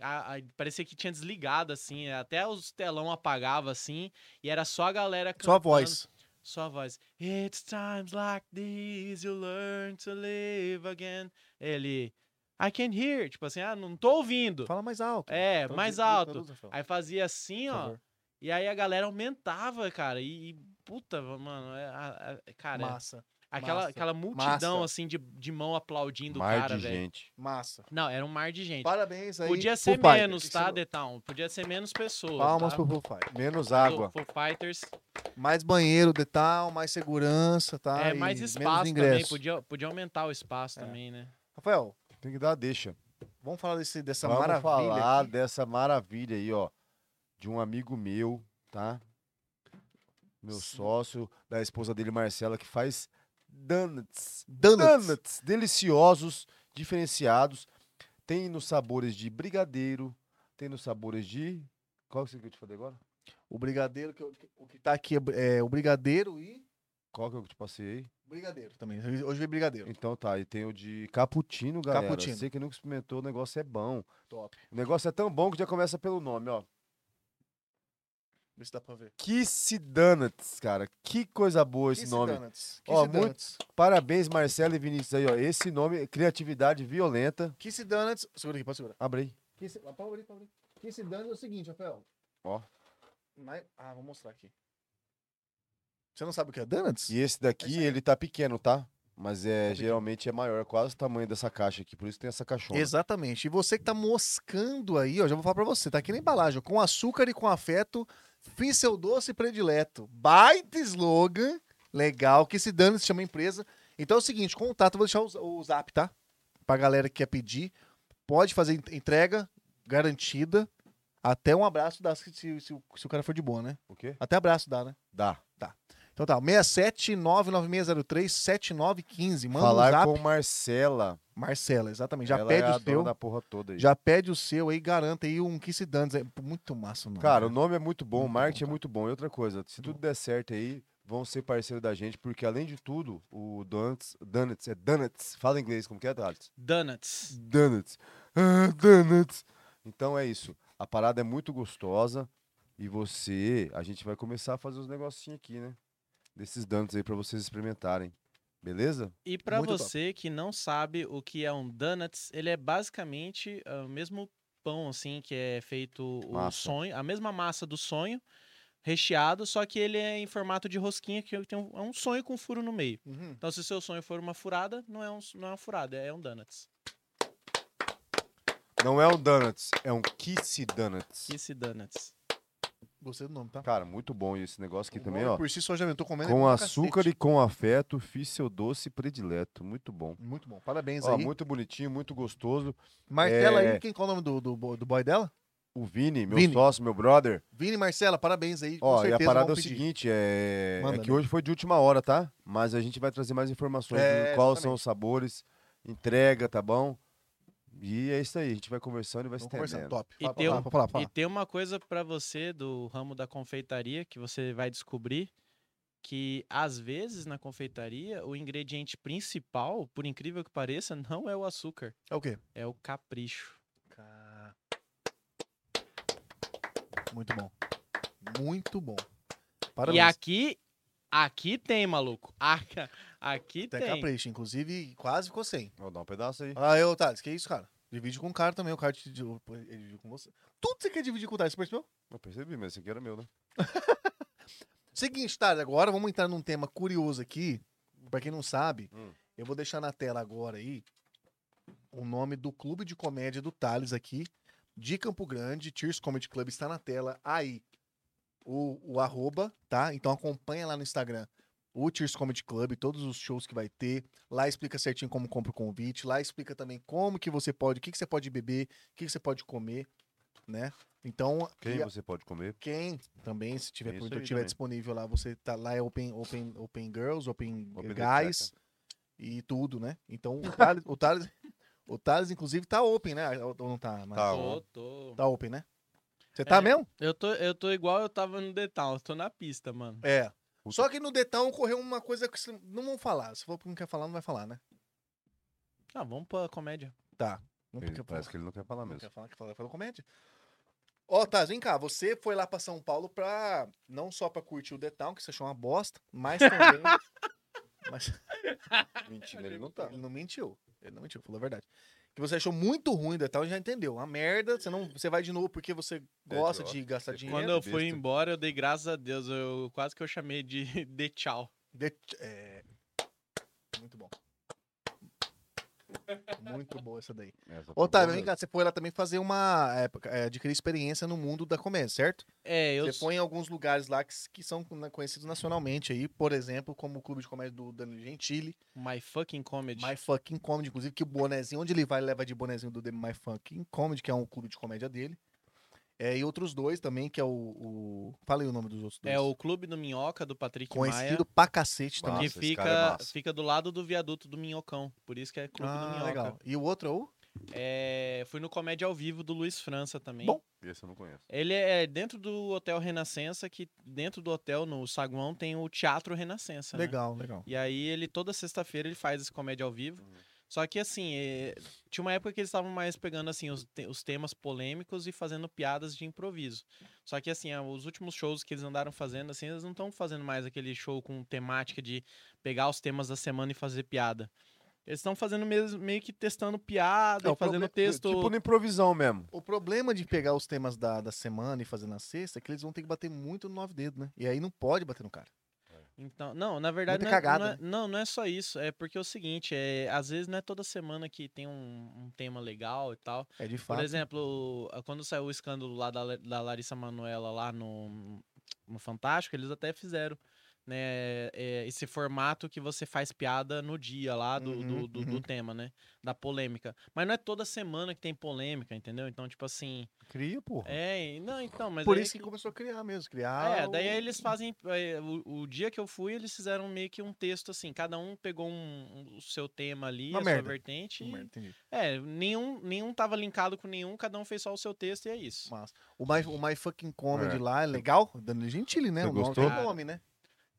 a- a- parecia que tinha desligado, assim. Até os telão apagava, assim. E era só a galera Só a cantando, voz. Só a voz. It's times like these you learn to live again. Ele. I can hear. Tipo assim, ah, não tô ouvindo. Fala mais alto. É, Traduz- mais alto. Aí fazia assim, ó. E aí a galera aumentava, cara. E, e, puta, mano. é- a- a- cara, Massa, aquela, massa, aquela multidão, massa. assim, de, de mão aplaudindo o Mar cara, de velho. gente. massa. Não, era um mar de gente. Parabéns aí. Podia ser Fighters. menos, Que tá, The Town? Podia ser menos pessoas. Palmas tá? pro Foo Fighters. Menos água. Foo Fighters. Mais banheiro, detal, mais segurança, tá? é, E mais menos espaço também. Podia, podia aumentar o espaço É. também, né? Rafael, Tem que dar deixa. vamos falar desse, dessa Vamos maravilha falar aqui? dessa maravilha aí, ó. De um amigo meu, tá? Meu Sim. sócio, da esposa dele, Marcela, que faz donuts. Donuts. Donuts deliciosos, diferenciados. Tem nos sabores de brigadeiro, tem nos sabores de... Qual que você que eu te falei agora? O brigadeiro, que, o que tá aqui é, é o brigadeiro e... Qual que eu te passei? Brigadeiro também. Hoje veio brigadeiro. Então tá, e tem o de cappuccino, galera. Cappuccino. Você que nunca experimentou, o negócio é bom. Top. O negócio é tão bom que já começa pelo nome, ó. Vê se dá pra ver. Kiss Donuts, cara. Que coisa boa esse Kiss nome. Donuts. Ó, Kiss muito- Donuts. Parabéns, Marcelo e Vinícius aí, ó. Esse nome, criatividade violenta. Kiss Donuts. Segura aqui, pode segurar. Abre aí. Kiss, pode abrir, pode abrir. Kiss Donuts é o seguinte, Rafael. Ó. Ah, vou mostrar aqui. Você não sabe o que é Donuts? E esse É daqui, aí. ele tá pequeno, tá? Mas é, pequeno. geralmente é maior, quase o tamanho dessa caixa aqui. Por isso tem essa caixona. Exatamente. E você que tá moscando aí, ó, já vou falar pra você, tá aqui na embalagem, ó, com açúcar e com afeto, Fiz seu doce predileto. Baita slogan. Legal. Que se dane se chama empresa. Então é o seguinte, contato, vou deixar o, o zap, tá? Pra galera que quer pedir. Pode fazer en- entrega garantida. Até um abraço dá se, se- se o- se o cara for de boa, né? O quê? Até abraço dá, né? Dá. Então tá, 67 99603 7915. Manda Falar um zap. com Marcela. Marcela, exatamente. Já Ela pede é a o seu. dona da porra toda aí. Já pede o seu aí, garanta aí um Kiss Danos. É muito massa o nome. Cara, o né? nome é muito bom, o marketing bom, é muito bom. E outra coisa, se tudo der certo aí, vão ser parceiro da gente, porque além de tudo, o Donuts, Donuts é Donuts. Fala em inglês, como que é, Thales? Donuts. Donuts. Ah, Donuts. Então é isso. A parada é muito gostosa e você, a gente vai começar a fazer os negocinhos aqui, né? Desses donuts aí pra vocês experimentarem. Beleza? E pra Muito top. você que não sabe o que é um donuts, ele é basicamente ah, o mesmo pão assim que é feito o Massa. sonho, a mesma massa do sonho, recheado, só que ele é em formato de rosquinha que tem um, é um sonho com furo no meio. Uhum. Então se o seu sonho for uma furada, não é um, não é uma furada, é um donuts. Não é um donuts, é um Kiss Donuts. Kiss donuts. Gostei do nome, tá? Cara, muito bom esse negócio aqui O também, ó. Por si só já tô comendo. Com é açúcar cacete. e com afeto, fiz seu doce predileto. Muito bom. Muito bom. Parabéns Ó, aí. muito bonitinho, muito gostoso. Marcela É. aí, quem qual é o nome do, do, do boy dela? O Vini, meu Vini. sócio, meu brother. Vini Marcela, parabéns aí. com Ó, e a parada é o pedir. seguinte, é, Manda, é que né? hoje foi de última hora, tá? Mas a gente vai trazer mais informações É, de quais são os sabores, entrega, tá bom? E é isso aí, a gente vai conversando e vai se Vamos conversar. entendendo. Top. E Fala, tem fala, fala, fala. E tem uma coisa pra você do ramo da confeitaria que você vai descobrir que às vezes na confeitaria o ingrediente principal, por incrível que pareça, não é o açúcar, É o quê? é o capricho. Ca- Muito bom. Muito bom. Parabéns. E aqui, aqui tem, maluco. Aqui, aqui Tem tem. capricho. Inclusive, quase ficou sem. Vou dar um pedaço aí. Ah, eu, Thales, que isso, cara? Divide com o cara também. O cara te, ele divide com você. Tudo você quer dividir com o Thales, você percebeu? Eu percebi, mas esse aqui era meu, né? Seguinte, Thales, agora vamos entrar num tema curioso aqui. Pra quem não sabe, Hum. eu vou deixar na tela agora aí o nome do clube de comédia do Thales aqui, de Campo Grande. Tears Comedy Club está na tela aí. O, o arroba, tá? Então acompanha lá no Instagram o Tears Comedy Club, todos os shows que vai ter. Lá explica certinho como compra o convite. Lá explica também como que você pode, o que, que você pode beber, o que, que você pode comer, né? Então, Quem e você pode comer? quem também, se tiver, isso tiver também. disponível lá, você tá lá é open, open, open girls, open, Open guys e tudo, né? Então o Thales, o Thales, o Thales, inclusive, tá open, né? Ou não tá? Mas- Tá, Tô, tô. Tá open, né? Você tá É. mesmo? Eu tô, eu tô igual eu tava no Detal, eu tô na pista, mano. É. Puta. Só que no Detão ocorreu uma coisa que não vão falar. Se for porque não quer falar, não vai falar, né? Ah, vamos pra comédia. Tá. Não Ele- parece falar. que ele não quer falar Não mesmo. quer falar que fala, fala comédia. Ó, Taz, vem cá. Você foi lá pra São Paulo pra. Não só pra curtir o The Town, que você achou uma bosta, mas também. mas Mentira, ele não tá. ele não mentiu. Ele não mentiu, falou a verdade. Que você achou muito ruim The Town, já entendeu. Uma merda. Você, não, você vai de novo porque você gosta de gastar dinheiro. Quando eu fui embora, eu dei graças a Deus. Eu quase que eu chamei de, de tchau. De- é, Muito bom. Muito boa essa daí. Essa foi Otávio, boa vem cá, você foi lá também fazer uma. É, é, adquirir experiência no mundo da comédia, certo? É, eu Você foi em alguns lugares lá que, que são conhecidos nacionalmente aí, por exemplo, como o Clube de Comédia do Danilo Gentili, My fucking comedy. My Fucking Comedy, inclusive que o bonezinho, onde ele vai, ele leva de bonezinho do The My Fucking Comedy, que é um clube de comédia dele. É, e outros dois também, que é o. o... Fala aí o nome dos outros dois. É o Clube do Minhoca, do Patrick Maia. Conhecido pra cacete também. Que Nossa, cara é fica, massa. fica do lado do viaduto do Minhocão. Por isso que é Clube do Ah, Minhoca. legal. E o outro é o? É, fui no Comédia ao Vivo do Luiz França também. Bom. Esse eu não conheço. Ele é dentro do Hotel Renascença, que dentro do hotel, no saguão, tem o Teatro Renascença. né? Legal, legal. E aí ele, toda sexta-feira, ele faz esse comédia ao vivo. Uhum. Só que assim, é, tinha uma época que eles estavam mais pegando assim os, te- os temas polêmicos e fazendo piadas de improviso. Só que assim, os últimos shows que eles andaram fazendo, assim, eles não estão fazendo mais aquele show com temática de pegar os temas da semana e fazer piada. Eles estão fazendo mesmo, meio que testando piada, É, e o fazendo texto. Tipo no improvisão mesmo. O problema de pegar os temas da, da semana e fazer na sexta é que eles vão ter que bater muito no nove dedos, né? E aí não pode bater no cara. Então, não, na verdade, não é, não, é, não, não é só isso. É porque é o seguinte, é, às vezes não é toda semana que tem um, um tema legal e tal. É de fato. Por exemplo, quando saiu o escândalo lá da, da Larissa Manoela lá no, no Fantástico, eles até fizeram né, é, esse formato que você faz piada no dia lá do, Uhum, do, do- do uhum. tema, né? Da polêmica. Mas não é toda semana que tem polêmica, entendeu? Então, tipo assim. Cria, porra. É, não, então, mas. Por isso que que- começou a criar mesmo, criar. é, daí o- eles fazem. é, o, o dia que eu fui, eles fizeram meio que um texto assim. Cada um pegou um, um- o seu tema ali, Uma a merda. sua vertente. e- Merda, entendi. é, nenhum, nenhum tava linkado com nenhum, cada um fez só o seu texto e é isso. Massa. O My, o My Fucking Comedy É. lá é legal. Danilo Gentili, né? Você o gostou? tem nome, né?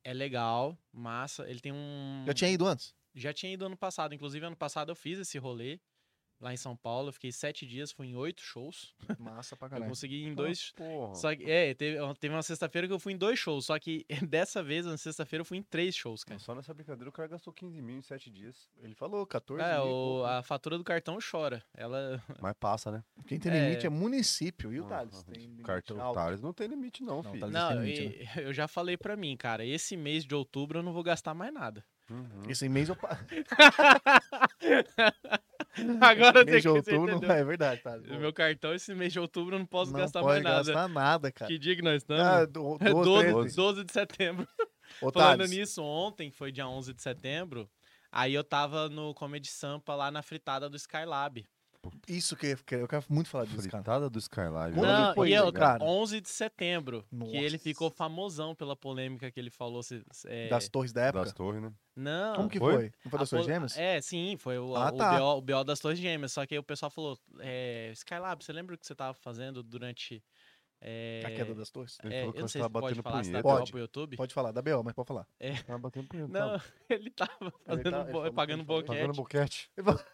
É legal, massa. Ele tem um. Já tinha ido antes? Já tinha ido ano passado. Inclusive, ano passado eu fiz esse rolê lá em São Paulo. Eu fiquei sete dias, fui em oito shows. Massa pra Eu caralho. consegui ir em dois. Porra. Só que, é, teve, teve uma sexta-feira que eu fui em dois shows. Só que dessa vez, na sexta-feira, eu fui em três shows, cara. Só nessa brincadeira o cara gastou 15 mil em 7 dias. Ele falou 14 É, mil, o- a fatura do cartão chora. Ela. Mas passa, né? Quem tem é- limite é município. E o Ah, Thales? ah, Tem limite Cartão alto. Thales não tem limite, não, Não, filho. Não, tem limite, e- eu já falei pra mim, cara. Esse mês de outubro eu não vou gastar mais nada. Uhum. Esse mês eu... Agora mês de outubro não é verdade, Thales. O meu cartão, esse mês de outubro, eu não posso não gastar mais nada. gastar nada, cara. Que dia que nós estamos? Ah, do, do, 12, 13. 12 de setembro. Ô, Falando Thales, nisso, ontem, foi dia 11 de setembro, aí eu tava no Comedy Sampa lá na fritada do Skylab. Isso que eu quero, eu quero muito falar disso, cara. Fritada do né? que foi e eu, cara? 11 de setembro, que ele Nossa. ficou famosão pela polêmica que ele falou. se- é, Das torres da época. Das torres, né? Não. Como que Foi? foi? Não foi das torres pol- gêmeas? É, sim, foi o, Ah, o, tá. BO, o BO das Torres Gêmeas. Só que aí o pessoal falou: é, Skylab, você lembra o que você tava fazendo durante. é, A queda das torres? Ele é, falou eu que não você sei tava se pode batendo falar se dá. BO Pode. pro YouTube. Pode falar, da BO, mas pode falar. Tava batendo punheta. Não, tava ele tava fazendo ele bo- pagando que ele falou. Pagando boquete, boquete.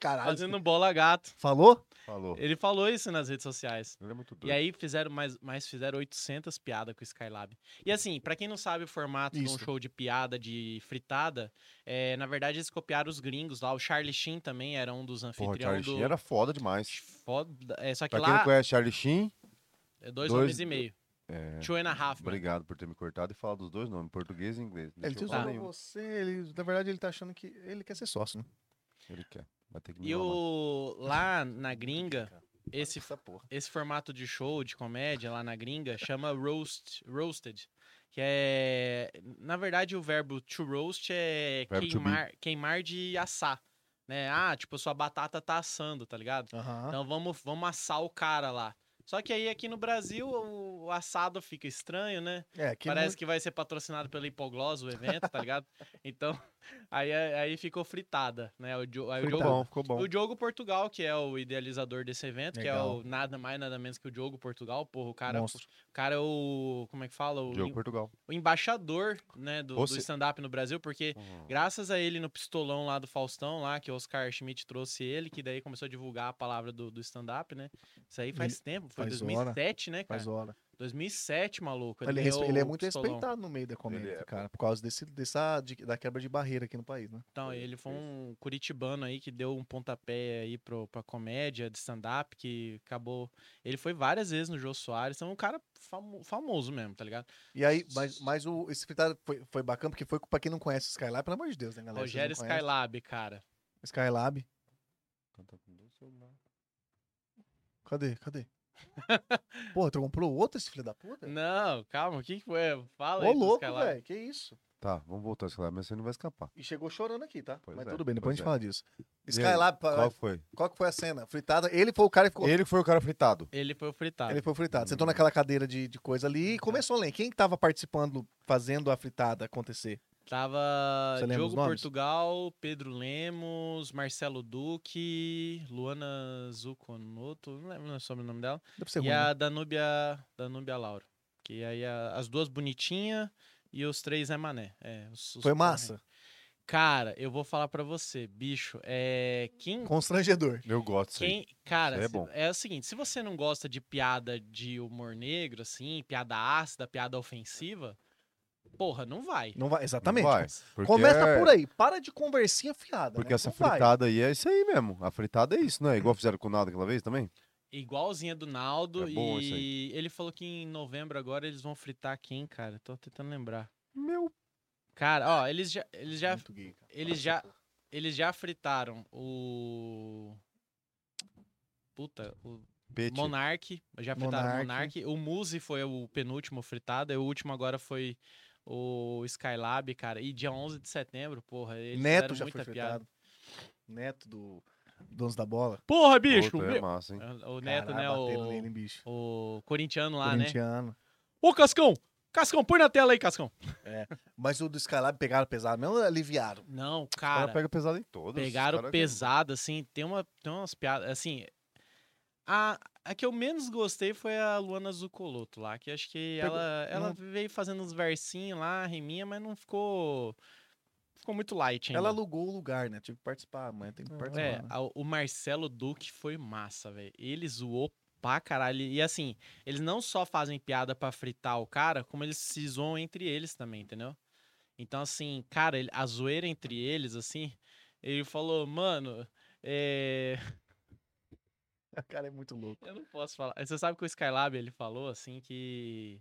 Caralho. fazendo bola gato. Falou? Falou. Ele falou isso nas redes sociais. Ele é muito doido. E aí fizeram mais, mais fizeram 800 piadas com o Skylab. E assim, pra quem não sabe o formato de um Isso. show de piada de fritada, é, na verdade eles copiaram os gringos lá. O Charlie Sheen também era um dos anfitriões Charlie do Sheen era foda demais. foda, é, só que Pra quem não lá conhece Charlie Sheen, é dois, dois- homens e meio. é, Two and a half, man. obrigado por ter me cortado e falado dos dois nomes, português e inglês. Não Ele te falar usou nenhum. você, ele, na verdade ele tá achando que ele quer ser sócio, né? Ele quer. Vai ter que me E o lá na gringa, esse Essa porra. esse formato de show, de comédia lá na gringa, chama roast, roasted. Que é. Na verdade, o verbo to roast é Verbo queimar, queimar de assar. Né? Ah, tipo, sua batata tá assando, tá ligado? Então vamos, vamos assar o cara lá. Só que aí aqui no Brasil o, o assado fica estranho, né? É, que Parece muito- que vai ser patrocinado pela Hipoglós o evento, tá ligado? Então, aí, aí ficou fritada, né? O, Diogo- aí o Diogo, bom, ficou bom. o Diogo Portugal, que é o idealizador desse evento, que é Legal. o nada mais, nada menos que o Diogo Portugal. Porra, o cara, Monstro. o cara é o. Como é que fala? O, Diogo em- Portugal. o embaixador, né, do, do Você- stand-up no Brasil, porque graças a ele no pistolão lá do Faustão, lá, que o Oscar Schmidt trouxe ele, que daí começou a divulgar a palavra do, do stand-up, né? Isso aí faz tempo, foi faz 2007, né, cara? Faz hora. 2007, maluco. Ele, é ganhou respe- ele é muito pistolão. respeitado no meio da comédia, é, cara, por causa desse, dessa, de- da quebra de barreira aqui no país, né? Então, ele foi um curitibano aí que deu um pontapé aí pro, pra comédia de stand-up, que acabou. Ele foi várias vezes no Jô Soares, então é um cara famo- famoso mesmo, tá ligado? E aí, mas, mas o, esse fritado foi, foi bacana, porque foi pra quem não conhece o Skylab, pelo amor de Deus, né, galera? Rogério. Skylab, cara. Skylab. Cadê? Cadê? Porra, tu comprou outro esse filho da puta? Não, calma, o que que foi? Fala Ô, aí louco, Skylab. velho, que isso? Tá, vamos voltar ao Skylab, mas você não vai escapar. E chegou chorando aqui, tá? Pois Mas é, tudo bem, depois a gente é. fala disso. Skylab, qual, Qual foi? qual que foi a cena? Fritada, ele foi o cara que ficou... Ele que foi o cara fritado. Ele foi o fritado. Ele foi fritado. Sentou naquela cadeira de, de coisa ali e começou a ler. Quem que tava participando, fazendo a fritada acontecer? Tava Você os Diogo? Portugal, Pedro Lemos, Marcelo Duque, Luana Zuconoto, não lembro o sobrenome dela. E ruim, a né? Danúbia, Danúbia Lauro. Que aí a- as duas bonitinhas e os três é mané. É, os- os Foi correm. massa. Cara, eu vou falar pra você, bicho, é quem Constrangedor. Eu gosto quem, cara, é se- bom. é o seguinte, se você não gosta de piada de humor negro assim, piada ácida, piada ofensiva, porra, não vai. Não vai, exatamente. Vai, porque Começa é- por aí. Para de conversinha fiada. Porque né? essa Não vai. fritada aí é isso aí mesmo. A fritada é isso, não é? Igual fizeram com o Naldo aquela vez também? Igualzinha do Naldo É bom isso e ele falou que em novembro agora eles vão fritar quem, cara? Tô tentando lembrar. Meu. Cara, ó, eles já eles já gay, eles já eles já fritaram o Puta, o Pete. Monark, já fritaram Monark. Monark. O Muse foi o penúltimo fritado, e o último agora foi o Skylab, cara. E dia 11 de setembro, porra, Neto já muita foi piada. Neto do Donos da Bola. Porra, bicho! Puta, é massa, hein? O Neto, Caralho, né? O, nele, bicho. o corintiano lá, né? Corintiano. Ô, Cascão! Cascão, põe na tela aí, Cascão. Mas o do Skylab pegaram pesado, mesmo aliviaram. Não, Os caras cara. pegam pesado em todos. Pegaram cara- pesado, assim, tem, uma, tem umas piadas, assim... A, a que eu menos gostei foi a Luana Zucoloto lá, que acho que Pegou- ela, ela não- veio fazendo uns versinhos lá, riminha, mas não ficou... Ficou muito light ainda. Ela alugou o lugar, né? Tive que participar, amanhã tem que participar. É, né? a- o Marcelo Duque foi massa, velho. Ele zoou pra caralho. E assim, eles não só fazem piada pra fritar o cara, como eles se zoam entre eles também, entendeu? Então, assim, cara, ele- a zoeira entre eles, assim, ele falou, mano, é. O cara é muito louco. Eu não posso falar. Você sabe que o Skylab, ele falou, assim, que.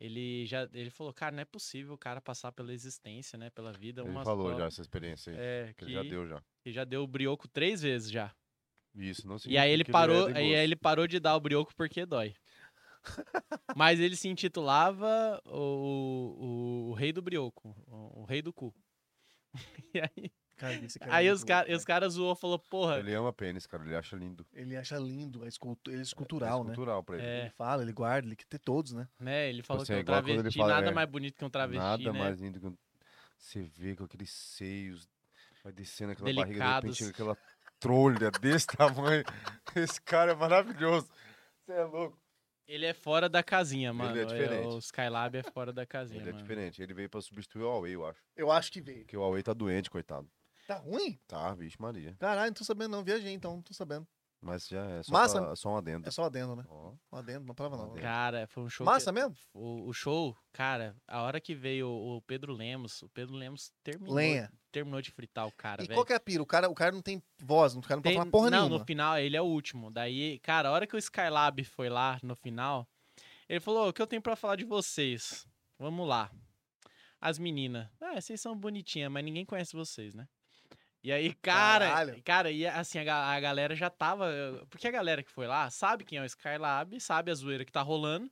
Ele já. Ele falou, cara, não é possível o cara passar pela existência, né? Pela vida. Ele falou já essa experiência aí. É, que ele já deu já. que já deu o brioco três vezes já. Isso, não E aí ele significa parou, é aí ele parou de dar o brioco porque dói. Mas ele se intitulava o, o, o rei do brioco, o, o rei do cu. E aí, Cara, esse cara é aí os, cara, louco, os caras zoou falou, porra, Ele ama pênis, cara. Ele acha lindo. Ele acha lindo, é escultu- ele é é escultural, né? escultural pra ele. É. Ele fala, ele guarda, ele quer ter todos, né? né? Ele falou assim, que é é um ele travesti, fala, nada é, mais bonito que um travesti, Nada né? mais lindo que um... Você vê com aqueles seios, vai descendo aquela barriga, de Delicados. repente aquela trolha desse tamanho. Esse cara é maravilhoso. Você é louco. Ele é fora da casinha, mano. é diferente. O Skylab é fora da casinha, Ele é mano. diferente. Ele veio pra substituir o Huawei, eu acho. Eu acho que veio. Porque o Huawei tá doente, coitado. Tá ruim? Tá, vixe Maria. Caralho, não tô sabendo não. Viajei então, não tô sabendo. Mas já é só, Massa. pra- só um adendo. É só adendo, né? Ó, Um adendo, palavra nova. Adendo. Cara, foi um show. Massa que- mesmo? O, o show, cara, a hora que veio o Pedro Lemos, o Pedro Lemos terminou, Lenha. terminou de fritar o cara, E velho. qual que é a pira? O cara, o cara não tem voz, o cara não pode Tem- falar porra não, nenhuma. no final ele é o último. Daí, cara, a hora que o Skylab foi lá no final, ele falou: "O que eu tenho pra falar de vocês? Vamos lá. As meninas. Ah, vocês são bonitinhas, mas ninguém conhece vocês, né? E aí, cara, Caralho. cara, e assim, a, a galera já tava. Porque a galera que foi lá sabe quem é o Skylab, sabe a zoeira que tá rolando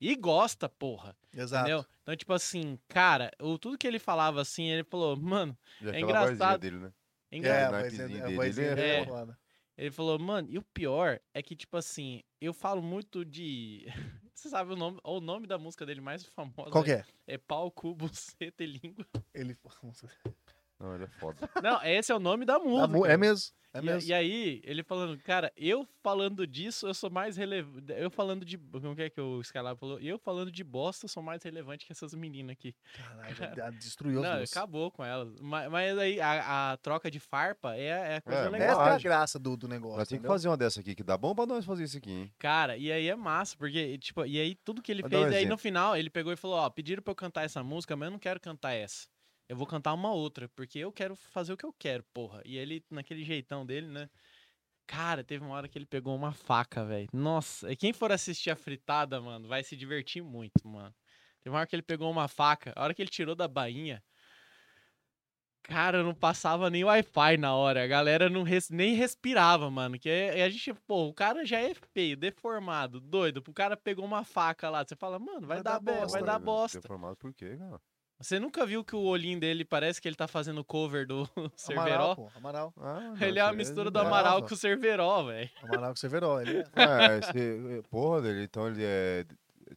e gosta, porra. Exato. Entendeu? Então, tipo assim, cara, o, tudo que ele falava assim, ele falou, mano, E É engraçado. vozinha dele, né? é É, engraçado. dele é é- foda. Ele falou, mano, e o pior é que, tipo assim, eu falo muito de. Você sabe o nome, o nome da música dele mais famosa? Qual que é? É pau, cu, buceta e língua. Ele... Não, ele é foda. Não, esse é o nome da A música. mu- É mesmo, é e, mesmo. e aí, ele falando, cara, eu falando disso, eu sou mais relevante. Eu falando de. Como que é que o Skylab falou? Eu falando de bosta, sou mais relevante que essas meninas aqui. Caralho, já destruiu as Não, duas. acabou com elas. Mas, mas aí, a, a troca de farpa é, é a coisa É, legal. Essa é a graça do, do negócio, Nós temos que fazer uma dessa aqui, que dá bom pra nós fazer isso aqui, hein? Cara, e aí é massa, porque, tipo, e aí tudo que ele Vou dar um fez, aí no final ele pegou e falou, ó, pediram pra eu cantar essa música, mas eu não quero cantar essa. Eu vou cantar uma outra, porque eu quero fazer o que eu quero, porra. E ele, naquele jeitão dele, né? Cara, teve uma hora que ele pegou uma faca, velho. Nossa, e quem for assistir a fritada, mano, vai se divertir muito, mano. Teve uma hora que ele pegou uma faca, a hora que ele tirou da bainha. Cara, não passava nem Wi-Fi na hora. A galera não res- nem respirava, mano. Que é- a gente, pô, o cara já é feio, deformado, doido. O cara pegou uma faca lá. Você fala, mano, vai, Vai dar, dar bosta, vai dar Velho, bosta. Deformado por quê, cara? Você nunca viu que o olhinho dele parece que ele tá fazendo cover do Amaral, Cerveró? pô, Amaral. Ah, Ele é isso mistura é do Amaral com o Cerveró, velho. Amaral com Severo. Ele é... É, esse, porra dele, então ele é,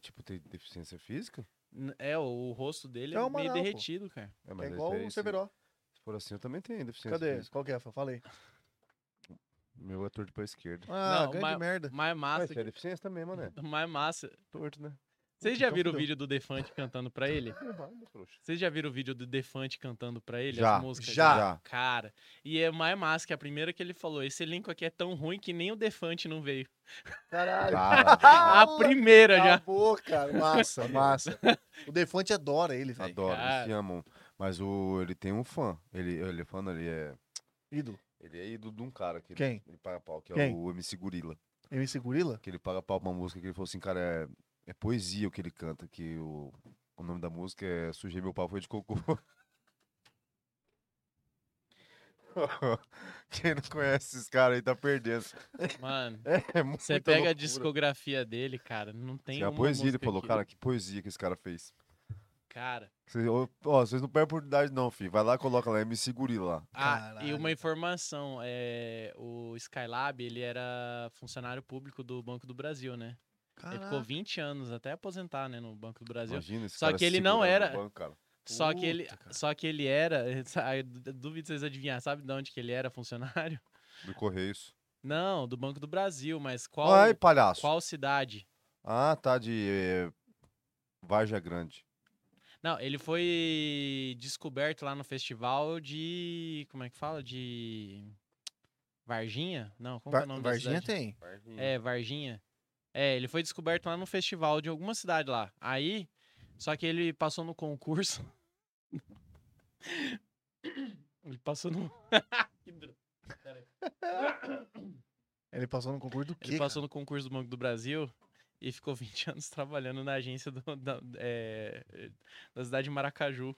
tipo, tem deficiência física? É, o, o rosto dele É é, o meio Amaral, pô. derretido, cara. É, É igual esse- o Severo. Se for assim, eu também tenho deficiência Cadê? física. Qual que é? Falei. Meu é torto pra esquerda. Ah, Não, grande mas- merda. Mais massa. Mas é deficiência também, mané. que- Mais massa. Torto, né? Vocês já Então viram o vídeo do Defante cantando pra ele? Vocês já viram o vídeo do Defante cantando pra ele? Já, já. Já. Cara, e é mais massa que a primeira que ele falou. Esse elenco aqui é tão ruim que nem o Defante não veio. Caralho. Cara, A primeira já. Acabou, cara. Massa, massa. O Defante adora ele, velho. adoro, eles cara. se amam. Mas o, ele tem um fã. Ele, ele é fã, ele é. Ídolo. Ele é ídolo de um cara que ele- Quem? ele paga pau, que é Quem? o MC Gorila. MC Gorila? Que ele paga pau pra uma música que ele falou assim, cara, é, é poesia o que ele canta, que o, o nome da música é Sujei Meu Pau Foi de Cocô. Quem não conhece esses caras aí tá perdendo. Mano, É você pega a discografia dele, cara, não tem a uma poesia, ele falou, que- cara, que poesia que esse cara fez. Cara, Vocês, ó, vocês não perdem oportunidade não, filho. Vai lá, coloca lá, MC Gorila lá. ah, e Caralho. uma informação, é, o Skylab, ele era funcionário público do Banco do Brasil, né? Ele ficou Caraca. 20 anos até aposentar, né, no Banco do Brasil. Imagina esse Só cara que ele não era- banco, cara. Só que ele, Puta, cara. só que ele era, duvido vocês adivinhar, sabe de onde que ele era funcionário? Do Correios. Não, do Banco do Brasil, mas qual Ai, palhaço. qual cidade? Ah, tá, de eh, Varja Grande. Não, ele foi descoberto lá no festival de. Como é que fala? De. Varginha? Não, como é o nome da Varginha cidade? tem. É, Varginha. É, ele foi descoberto lá no festival de alguma cidade lá. Aí, só que ele passou no concurso. ele passou no. Ele passou no concurso do quê? Ele passou no concurso do Banco do Brasil e ficou 20 anos trabalhando na agência do- da, é, da cidade de Maracaju,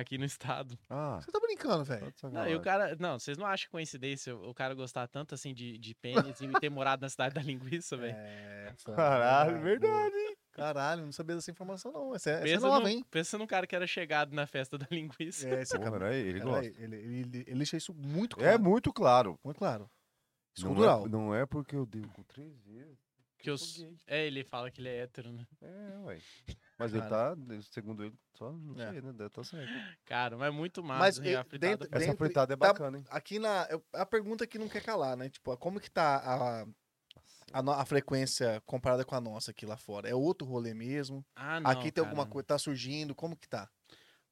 aqui no estado. Ah? Você tá brincando, velho? tá Não, e o cara. Não, vocês não acham coincidência o cara gostar tanto assim de, de pênis e ter morado na cidade da linguiça, velho? É, Caralho, verdade. Caralho, não sabia dessa informação, não. Essa é, essa é Pensa, nova, no, hein? pensa num cara que era chegado na festa da linguiça. É, esse cara, é ele, cara, gosta. ele, ele, ele, ele deixa isso muito É claro. muito claro. muito claro. Isso Não cultural. é, não é porque eu dei com três vezes. Que sou gay. é, ele fala que ele é hétero, né? É, ué. Mas ele tá, segundo ele, só não É. sei, né? Deve tá certo. Cara, mas é muito massa. Mas né? eu- A fritada dentro- Essa Dentre- fritada é tá- bacana, hein? Aqui na. eu- A pergunta que não quer calar, né? Tipo, como que tá a, a, no- a frequência comparada com a nossa aqui lá fora? É outro rolê mesmo? Ah, não, aqui tem alguma cara. coisa, tá surgindo? Como que tá?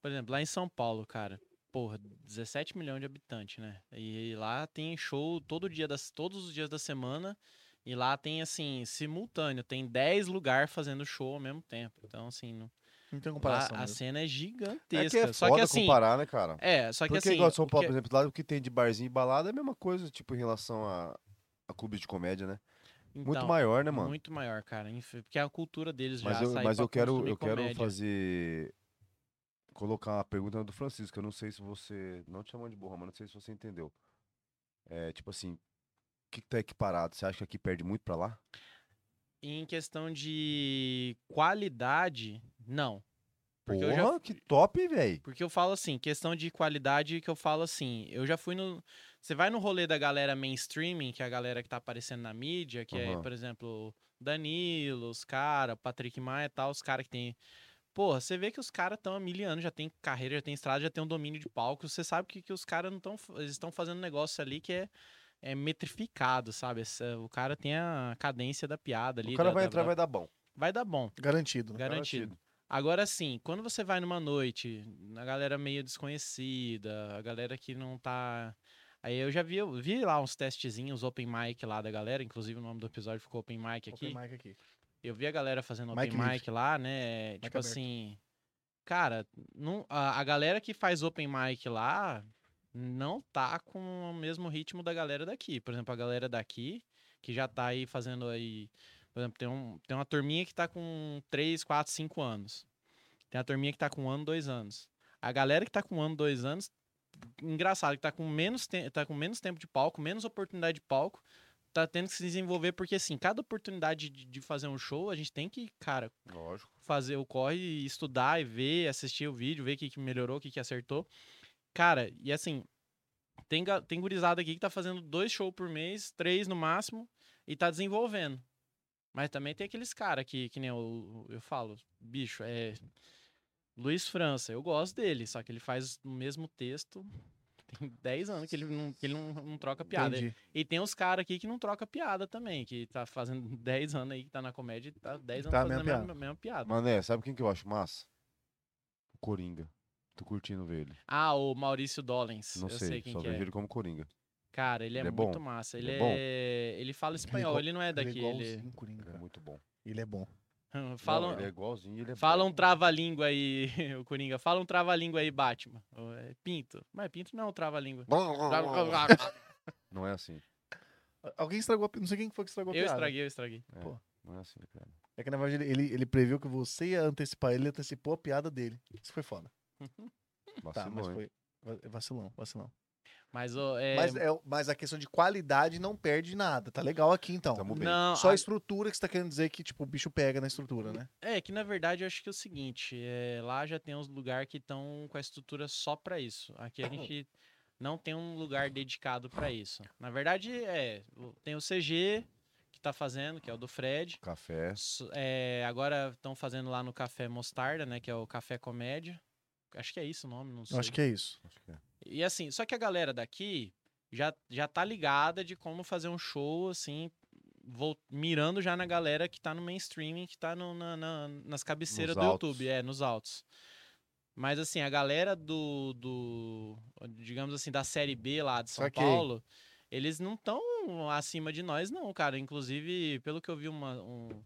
Por exemplo, lá em São Paulo, cara, porra, 17 milhões de habitantes, né? E lá tem show todo dia das, todos os dias da semana. E lá tem, assim, simultâneo, tem 10 lugares fazendo show ao mesmo tempo. Então, assim, não- Não tem lá comparação. a mesmo. cena é É gigantesca. que é só que assim. comparar, né, cara? É, só que Porque assim. igual São o Paulo, que- por exemplo, lá o que tem de barzinho e balada é a mesma coisa, tipo, em relação a, a clube de comédia, né? muito então, maior, né, mano? Muito maior, cara. Porque é a cultura deles Mas já eu, mas eu quero, eu quero fazer. Colocar uma pergunta do Francisco, eu não sei se você. Não te chamando de burra, mas não sei se você entendeu. É, tipo assim, que, que tá equiparado? Você acha que aqui perde muito pra lá? Em questão de qualidade, não. Porque Porra, eu já que top, velho. Porque eu falo assim, questão de qualidade que eu falo assim, eu já fui no. Você vai no rolê da galera mainstreaming, que é a galera que tá aparecendo na mídia, que é, Aham. por exemplo, Danilo, os caras, Patrick Maia e tal, os caras que tem. Porra, você vê que os caras estão há mil anos, já tem carreira, já tem estrada, já tem um domínio de palco. Você sabe que, que os caras não estão. Eles estão fazendo um negócio ali que é, é metrificado, sabe? Essa- o cara tem a cadência da piada ali. O cara da- vai da- entrar da- vai dar bom. vai dar bom. Garantido. né? Garantido. Agora sim, quando você vai numa noite, a galera meio desconhecida, a galera que não tá. Aí eu já vi, eu vi lá uns testezinhos, open mic lá da galera, inclusive o nome do episódio ficou open mic aqui. Open mic aqui. Eu vi a galera fazendo open Mic mic, lá, né? tipo aberto. assim. Cara, não, a, a galera que faz open mic lá não tá com o mesmo ritmo da galera daqui. Por exemplo, a galera daqui, que já tá aí fazendo aí. Por exemplo, tem, um, tem uma turminha que tá com 3, 4, 5 anos. Tem a turminha que tá com um ano, dois anos. A galera que tá com um ano, dois anos, engraçado, que tá com menos, te tá com menos tempo de palco, menos oportunidade de palco, tá tendo que se desenvolver, porque assim, cada oportunidade de, de fazer um show, a gente tem que, cara, Lógico. fazer o corre estudar e ver, assistir o vídeo, ver o que, que melhorou, o que, que acertou. Cara, e assim, tem, tem gurizada aqui que tá fazendo dois shows por mês, três no máximo, e tá desenvolvendo. Mas também tem aqueles caras que, que nem eu, eu falo, bicho, é. Luiz França, eu gosto dele, só que ele faz o mesmo texto. Tem 10 anos que ele não, que ele não, não troca piada. Entendi. E tem os caras aqui que não troca piada também, que tá fazendo 10 anos aí, que tá na comédia e tá 10 anos Tá fazendo a mesma mesma, mesma piada. Mané, sabe quem que eu acho massa? O Coringa. Tô curtindo ver ele. Ah, o Maurício Dollens. Não eu sei, sei, quem só que vejo é. ele como Coringa. Cara, ele é, Ele é muito bom? massa. Ele Ele, é bom? é... ele fala espanhol, igual- ele não é Ele é daqui. Ele, igualzinho Coringa, Ele é muito bom. Ele é bom. Fala, Não, ele é igualzinho, ele é fala bom. um trava-língua aí, o Coringa. Fala um trava-língua aí, Batman. É Pinto. Mas Pinto não é um trava-língua. Não é assim. Alguém estragou a Não sei quem foi que estragou a Eu piada. estraguei, eu estraguei. É, Pô. Não é assim, cara. É que na verdade ele, ele, ele previu que você ia antecipar ele, ele antecipou a piada dele. Isso foi foda. Tá, Vacilou, mas hein? foi va- vacilão, vacilão. Mas, ô, é, Mas, é, mas a questão de qualidade não perde nada. Tá legal aqui, então. Tamo bem. não, Só a a- estrutura que você tá querendo dizer que, tipo, o bicho pega na estrutura, né? É, que na verdade eu acho que é o seguinte, é, lá já tem uns lugares que estão com a estrutura só pra isso. Aqui a gente não tem um lugar dedicado pra isso. Na verdade, é, tem o CG que tá fazendo, que é o do Fred. Café. É, agora estão fazendo lá no Café Mostarda, né, que é o Café Comédia. Acho que é isso o nome, não sei. Eu acho que é isso. Que é. E assim, só que a galera daqui já, já tá ligada de como fazer um show, assim, vol- mirando já na galera que tá no mainstream, que tá no- na- na- nas cabeceiras Nos do altos. YouTube, é, nos altos. Mas assim, a galera do, do, digamos assim, da série B lá de São Saquei. Paulo, eles não estão acima de nós, não, cara. Inclusive, pelo que eu vi uma- um-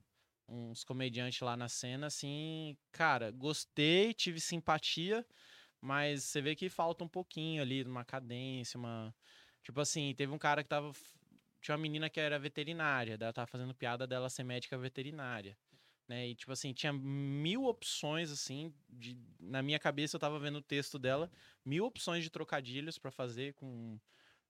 uns comediantes lá na cena, assim, cara, gostei, tive simpatia, mas você vê que falta um pouquinho ali, uma cadência, uma. Tipo assim, teve um cara que tava. Tinha uma menina que era veterinária, ela tava fazendo piada dela ser médica veterinária. Né? E, tipo assim, tinha mil opções, assim, de, na minha cabeça eu tava vendo o texto dela, mil opções de trocadilhos pra fazer com,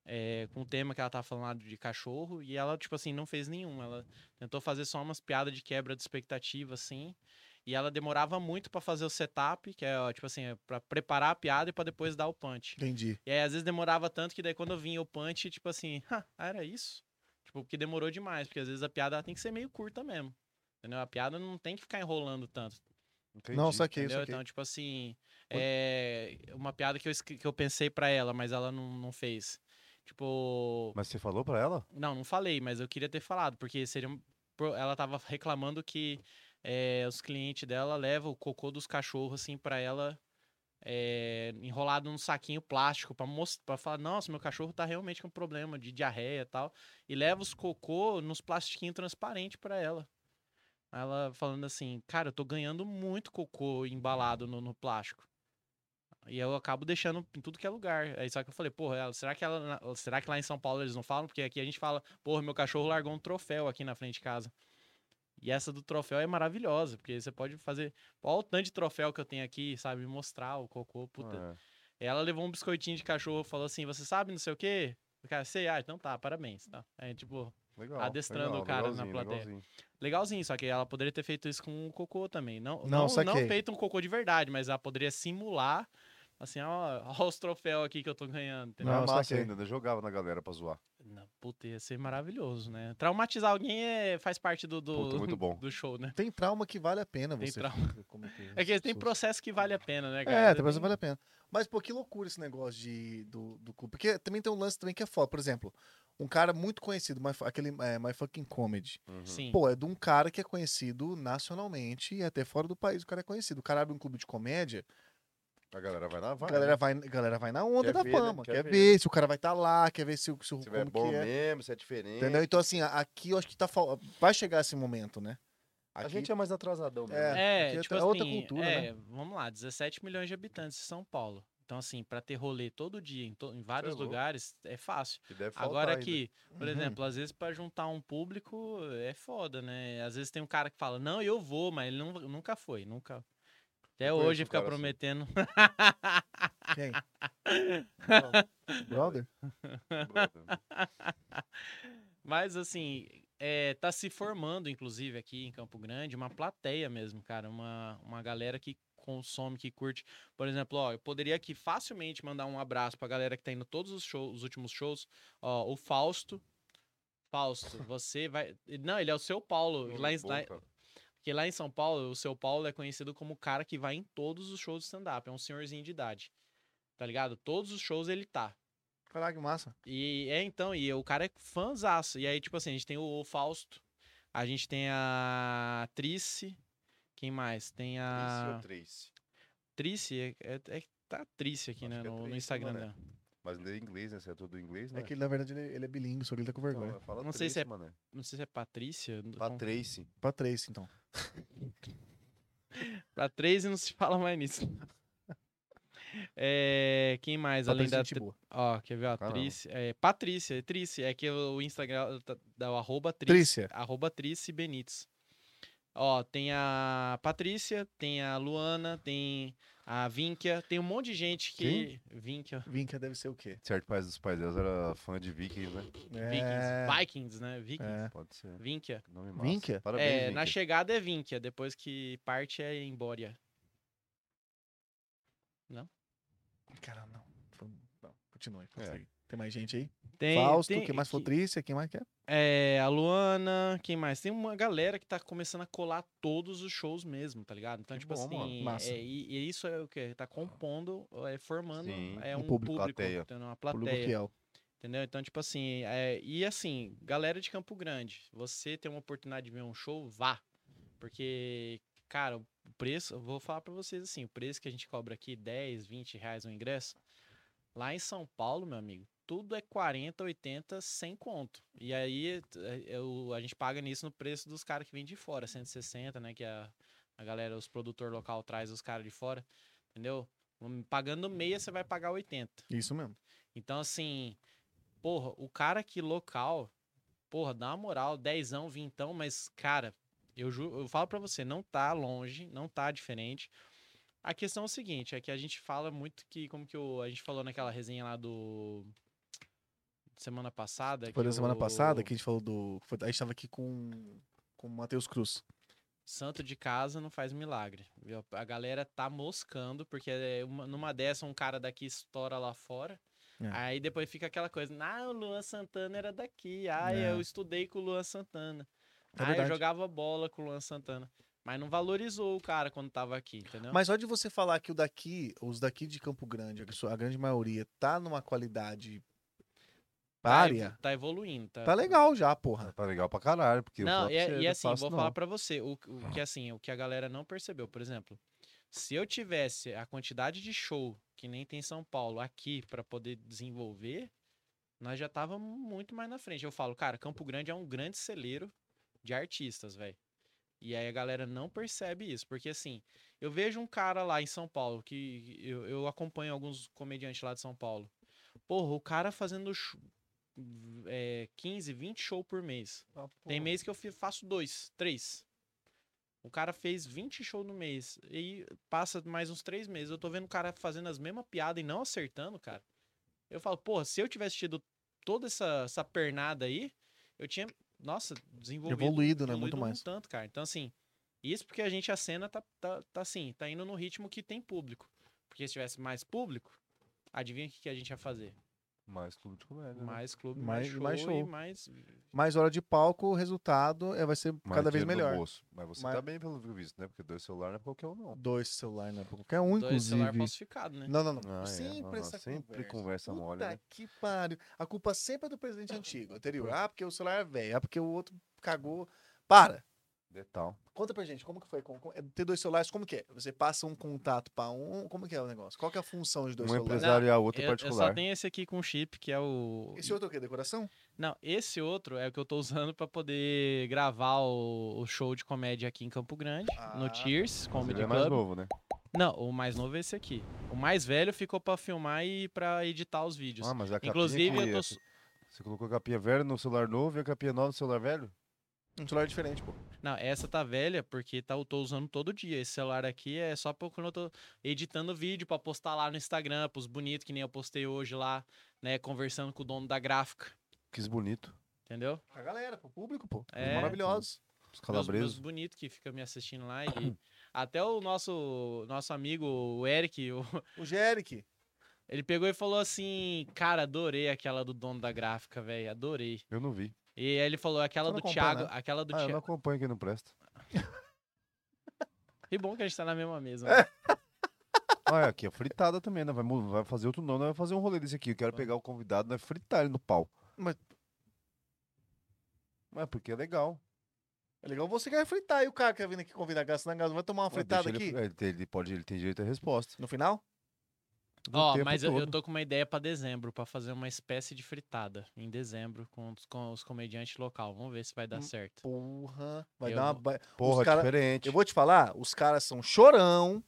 é, com o tema que ela tava falando lá de cachorro, e ela, tipo assim, não fez nenhum. Ela tentou fazer só umas piadas de quebra de expectativa, assim, e ela demorava muito pra fazer o setup, que é, tipo assim, é pra preparar a piada e pra depois dar o punch. Entendi. E aí, às vezes, demorava tanto que daí quando eu vinha o punch, tipo assim, "Ha, era isso? Tipo, porque demorou demais, porque às vezes a piada tem que ser meio curta mesmo. Entendeu? A piada não tem que ficar enrolando tanto. Entendi. Não, saquei, Entendeu? saquei. Então, tipo assim, é uma piada que eu, que eu pensei pra ela, mas ela não, não fez. Tipo. Mas você falou pra ela? Não, não falei, mas eu queria ter falado, porque seria. um- Ela tava reclamando que é, os clientes dela levam o cocô dos cachorros, assim, pra ela. é, enrolado num saquinho plástico pra mostrar, para falar, nossa, meu cachorro tá realmente com problema de diarreia e tal, e leva os cocô nos plastiquinhos transparentes pra ela. Ela falando assim, cara, eu tô ganhando muito cocô embalado no, no plástico. E eu acabo deixando em tudo que é lugar. Aí só que eu falei, porra, ela- será que, ela, será que lá em São Paulo eles não falam? Porque aqui a gente fala, porra, meu cachorro largou um troféu aqui na frente de casa. E essa do troféu é maravilhosa, porque você pode fazer. Olha o tanto de troféu que eu tenho aqui, sabe? Mostrar o cocô, puta. É. Ela levou um biscoitinho de cachorro falou assim: Você sabe não sei o quê? O cara, sei, ah, então tá, parabéns. Tá? É tipo, Legal. Adestrando legal, o cara na plateia. legalzinho. legalzinho, só que ela poderia ter feito isso com o cocô também. Não, Não, não, não, feito um cocô de verdade, mas ela poderia simular, assim, ó, ó os troféus aqui que eu tô ganhando. Entendeu? Não, é saquei. ainda, né? Jogava na galera pra zoar. Não, puta, ia ser maravilhoso, né? Traumatizar alguém é, faz parte do, do, Puta, muito bom. do show, né? Tem trauma que vale a pena Tem você trauma. É que tem Pessoas- processo que vale a pena, né, cara? É, tem coisa que vale a pena. Mas, pô, que loucura esse negócio de, do, do clube. Porque também tem um lance também que é foda. Por exemplo, um cara muito conhecido, My, aquele é, My Fucking Comedy. Uhum. Sim. Pô, é de um cara que é conhecido nacionalmente e até fora do país o cara é conhecido. O cara abre um clube de comédia, A galera vai na a vai. galera né? vai, a galera vai na onda Quer da ver, né? fama. Quer Quer, ver. ver. se o cara vai estar lá, quer ver se, o- se Se é bom que é. mesmo, se é diferente. Entendeu? Então, assim, a- aqui eu acho que tá fal... vai chegar esse momento, né? A Aqui- gente é mais atrasadão mesmo. É. É, aqui tipo é assim, outra cultura, é, vamos lá, 17 milhões de habitantes em São Paulo. Então, assim, pra ter rolê todo dia em, to- em vários louco. lugares, é fácil. Agora ainda. aqui, por Uhum. exemplo, às vezes pra juntar um público é foda, né? Às vezes tem um cara que fala, não, eu vou, mas ele não- nunca foi, nunca. Até hoje fica assim. prometendo. Quem? Brother? Brother. Mas assim, é, tá se formando, inclusive, aqui em Campo Grande, uma plateia mesmo, cara. Uma, uma galera que consome, que curte. Por exemplo, ó, eu poderia aqui facilmente mandar um abraço pra galera que tá indo todos os shows, os últimos shows. Ó, o Fausto. Fausto, você vai. Não, ele é o seu Paulo. Lá em, lá. Porque lá em São Paulo, o seu Paulo é conhecido como o cara que vai em todos os shows de stand-up. É um senhorzinho de idade. Tá ligado? Todos os shows ele tá. Caraca, que massa. E é então, e o cara é fãzaço. E aí, tipo assim, a gente tem o Fausto, a gente tem a Trice. Quem mais? Tem a. ou Trace. Trice, é, é, é- tá Trice aqui, Acho né? é No, no Instagram dela. Mas ele é inglês, né? Você é tudo inglês, né? É que na verdade ele, ele é bilíngue, só que ele tá com vergonha. Então, fala Não sei se é-. Não sei se é Patrícia. Pra três, então. Pra três e não se fala mais nisso. É, quem mais? Pra além da. gente boa. Ó, quer ver? Caramba. Trice. É, Patrícia, é Trice. É que o Instagram tá- dá o arroba Trice. Arroba Trice Benites. Ó, tem a Patrícia, tem a Luana, tem a Vinkia, tem um monte de gente que. Vinkia. Vinca deve ser o quê? Certo, pais dos pais deles era fã de Vikings, né? Vikings. Vikings, né? Vikings. É. Pode ser. Vinkia. Nome massa. Vinkia? Parabéns, É, na Vinkia. chegada é Vinkia, depois que parte é Embória. Cara, não. Foi- não. Continue. É. Tem mais gente aí? Tem, Fausto, tem- quem mais? Flotrícia, quem mais quer? É, a Luana, quem mais? Tem uma galera que tá começando a colar todos os shows mesmo, tá ligado? Então, Que tipo bom, assim, é, e, e isso é o que? Tá compondo, é, formando Sim, é um um público, público, plateia. entendeu? uma Público plateia, fiel. entendeu? Então, tipo assim, é, e assim, galera de Campo Grande, você tem uma oportunidade de ver um show, vá. Porque, cara, o preço, eu vou falar pra vocês assim, o preço que a gente cobra aqui, 10, 20 reais o ingresso, lá em São Paulo, meu amigo, tudo é 40, 80, sem conto. E aí é, eu- a gente paga nisso no preço dos caras que vêm de fora, 160, né? Que a, a galera, os produtores local traz os caras de fora, entendeu? Hum, Pagando meia, você vai pagar 80. Isso mesmo. Então, assim, porra, o cara aqui local, porra, dá uma moral, dezão, vintão, mas, cara, eu, ju- eu falo pra você, não tá longe, não tá diferente. A questão é o seguinte, é que a gente fala muito que, como que a gente falou naquela resenha lá do... Semana passada. Foi da semana o passada que a gente falou do. foi- a gente tava aqui com, com o Matheus Cruz. Santo de casa não faz milagre. viu? A galera tá moscando, porque é uma- numa dessa um cara daqui estoura lá fora. É. Aí depois fica aquela coisa, ah, o Luan Santana era daqui. Ah, É. eu estudei com o Luan Santana. É ah, eu jogava bola com o Luan Santana. Mas não valorizou o cara quando tava aqui, entendeu? Mas só de você falar que o daqui, os daqui de Campo Grande, a grande maioria, tá numa qualidade tá, evo- párea, tá evoluindo. Tá, tá legal já, porra. Tá legal pra caralho, porque eu Não, falo e, você, e é assim, vou não. falar pra você, o, o que assim, o que a galera não percebeu, por exemplo, se eu tivesse a quantidade de show que nem tem em São Paulo aqui pra poder desenvolver, nós já tava muito mais na frente. Eu falo, cara, Campo Grande é um grande celeiro de artistas, velho. E aí a galera não percebe isso, porque assim, eu vejo um cara lá em São Paulo, que eu, eu acompanho alguns comediantes lá de São Paulo. Porra, o cara fazendo é, 15, 20 shows por mês. Tem mês que eu faço dois, três. O cara fez 20 shows no mês. E passa mais uns três meses. Eu tô vendo o cara fazendo as mesmas piadas e não acertando, cara. Eu falo, porra, se eu tivesse tido toda essa, essa pernada aí, eu tinha, nossa, desenvolvido. Evoluído, né? evoluído Muito um mais. tanto, cara. Então, assim, isso porque a gente, a cena tá, tá, tá assim, tá indo no ritmo que tem público. Porque se tivesse mais público, adivinha o que, que a gente ia fazer? Mais clube de comédia. né? Mais clube, Mais- mais, show, mais show. e mais. Mais hora de palco, o resultado é, vai ser Mais cada vez melhor. bolso. Mas você Mais- tá bem pelo visto, né? Porque dois celulares não é pra qualquer um, não. Dois celulares, né? Pra qualquer um, Dois celular inclusive. falsificado, né? Não, não, não. Ah, é. Sempre Ah, essa sempre conversa. conversa mole, Puta né? que pariu. A culpa sempre é do presidente antigo, anterior. Ah, porque o celular é velho. Ah, porque o outro cagou. Para. Detal. Conta pra gente, como que foi? Com- com- é ter dois celulares, como que é? Você passa um contato pra um, como que é o negócio? Qual que é a função de dois Um celulares? empresário e a outra eu, eu particular. só tenho esse aqui com chip, que é o. Esse outro é o quê? Decoração? Não, esse outro é o que eu tô usando pra poder gravar o, o show de comédia aqui em Campo Grande, Ah, no Tears Mas Comedy ele é mais Club. novo, né? Não, o mais novo é esse aqui. O mais velho ficou pra filmar e pra editar os vídeos. Ah, mas a capinha Inclusive, que- eu tô. Você colocou a capinha velha no celular novo e a capinha nova no celular velho? Um celular diferente, pô. Não, essa tá velha porque tá, eu tô usando todo dia. Esse celular aqui é só pra quando eu tô editando vídeo pra postar lá no Instagram, pros bonitos, que nem eu postei hoje lá, né? Conversando com o dono da gráfica. Quis bonito. Entendeu? Pra galera, pro público, pô. É. Maravilhosos. Os Meus, meus calabresos. bonitos que ficam me assistindo lá. E até o nosso, nosso amigo, o Eric, o- O Jeric. ele pegou e falou assim: Cara, adorei aquela do dono da gráfica, velho. Adorei. Eu não vi. E aí ele falou: Aquela do Thiago. né? Aquela do Ah, eu não Thiago. acompanho quem não presta. Que bom que a gente tá na mesma mesa. É. né? Ah, é, aqui é fritada também, né? Vai, vai fazer outro nome, vai fazer um rolê desse aqui. Eu quero pegar o convidado, vai fritar ele no pau. Mas- Mas porque é legal. É legal você quer fritar e o cara quer vir aqui convidar gasta na casa. Vai tomar uma fritada deixa aqui? Ele, ele, ele pode, ele tem direito à resposta. No final? Do Ó, tempo mas eu, eu todo. tô com uma ideia pra dezembro, pra fazer uma espécie de fritada em dezembro com, os- com os comediantes local. Vamos ver se vai dar Hum, certo. Porra. Vai Eu dar uma. Porra, cara- diferente. Eu vou te falar, os caras são chorão.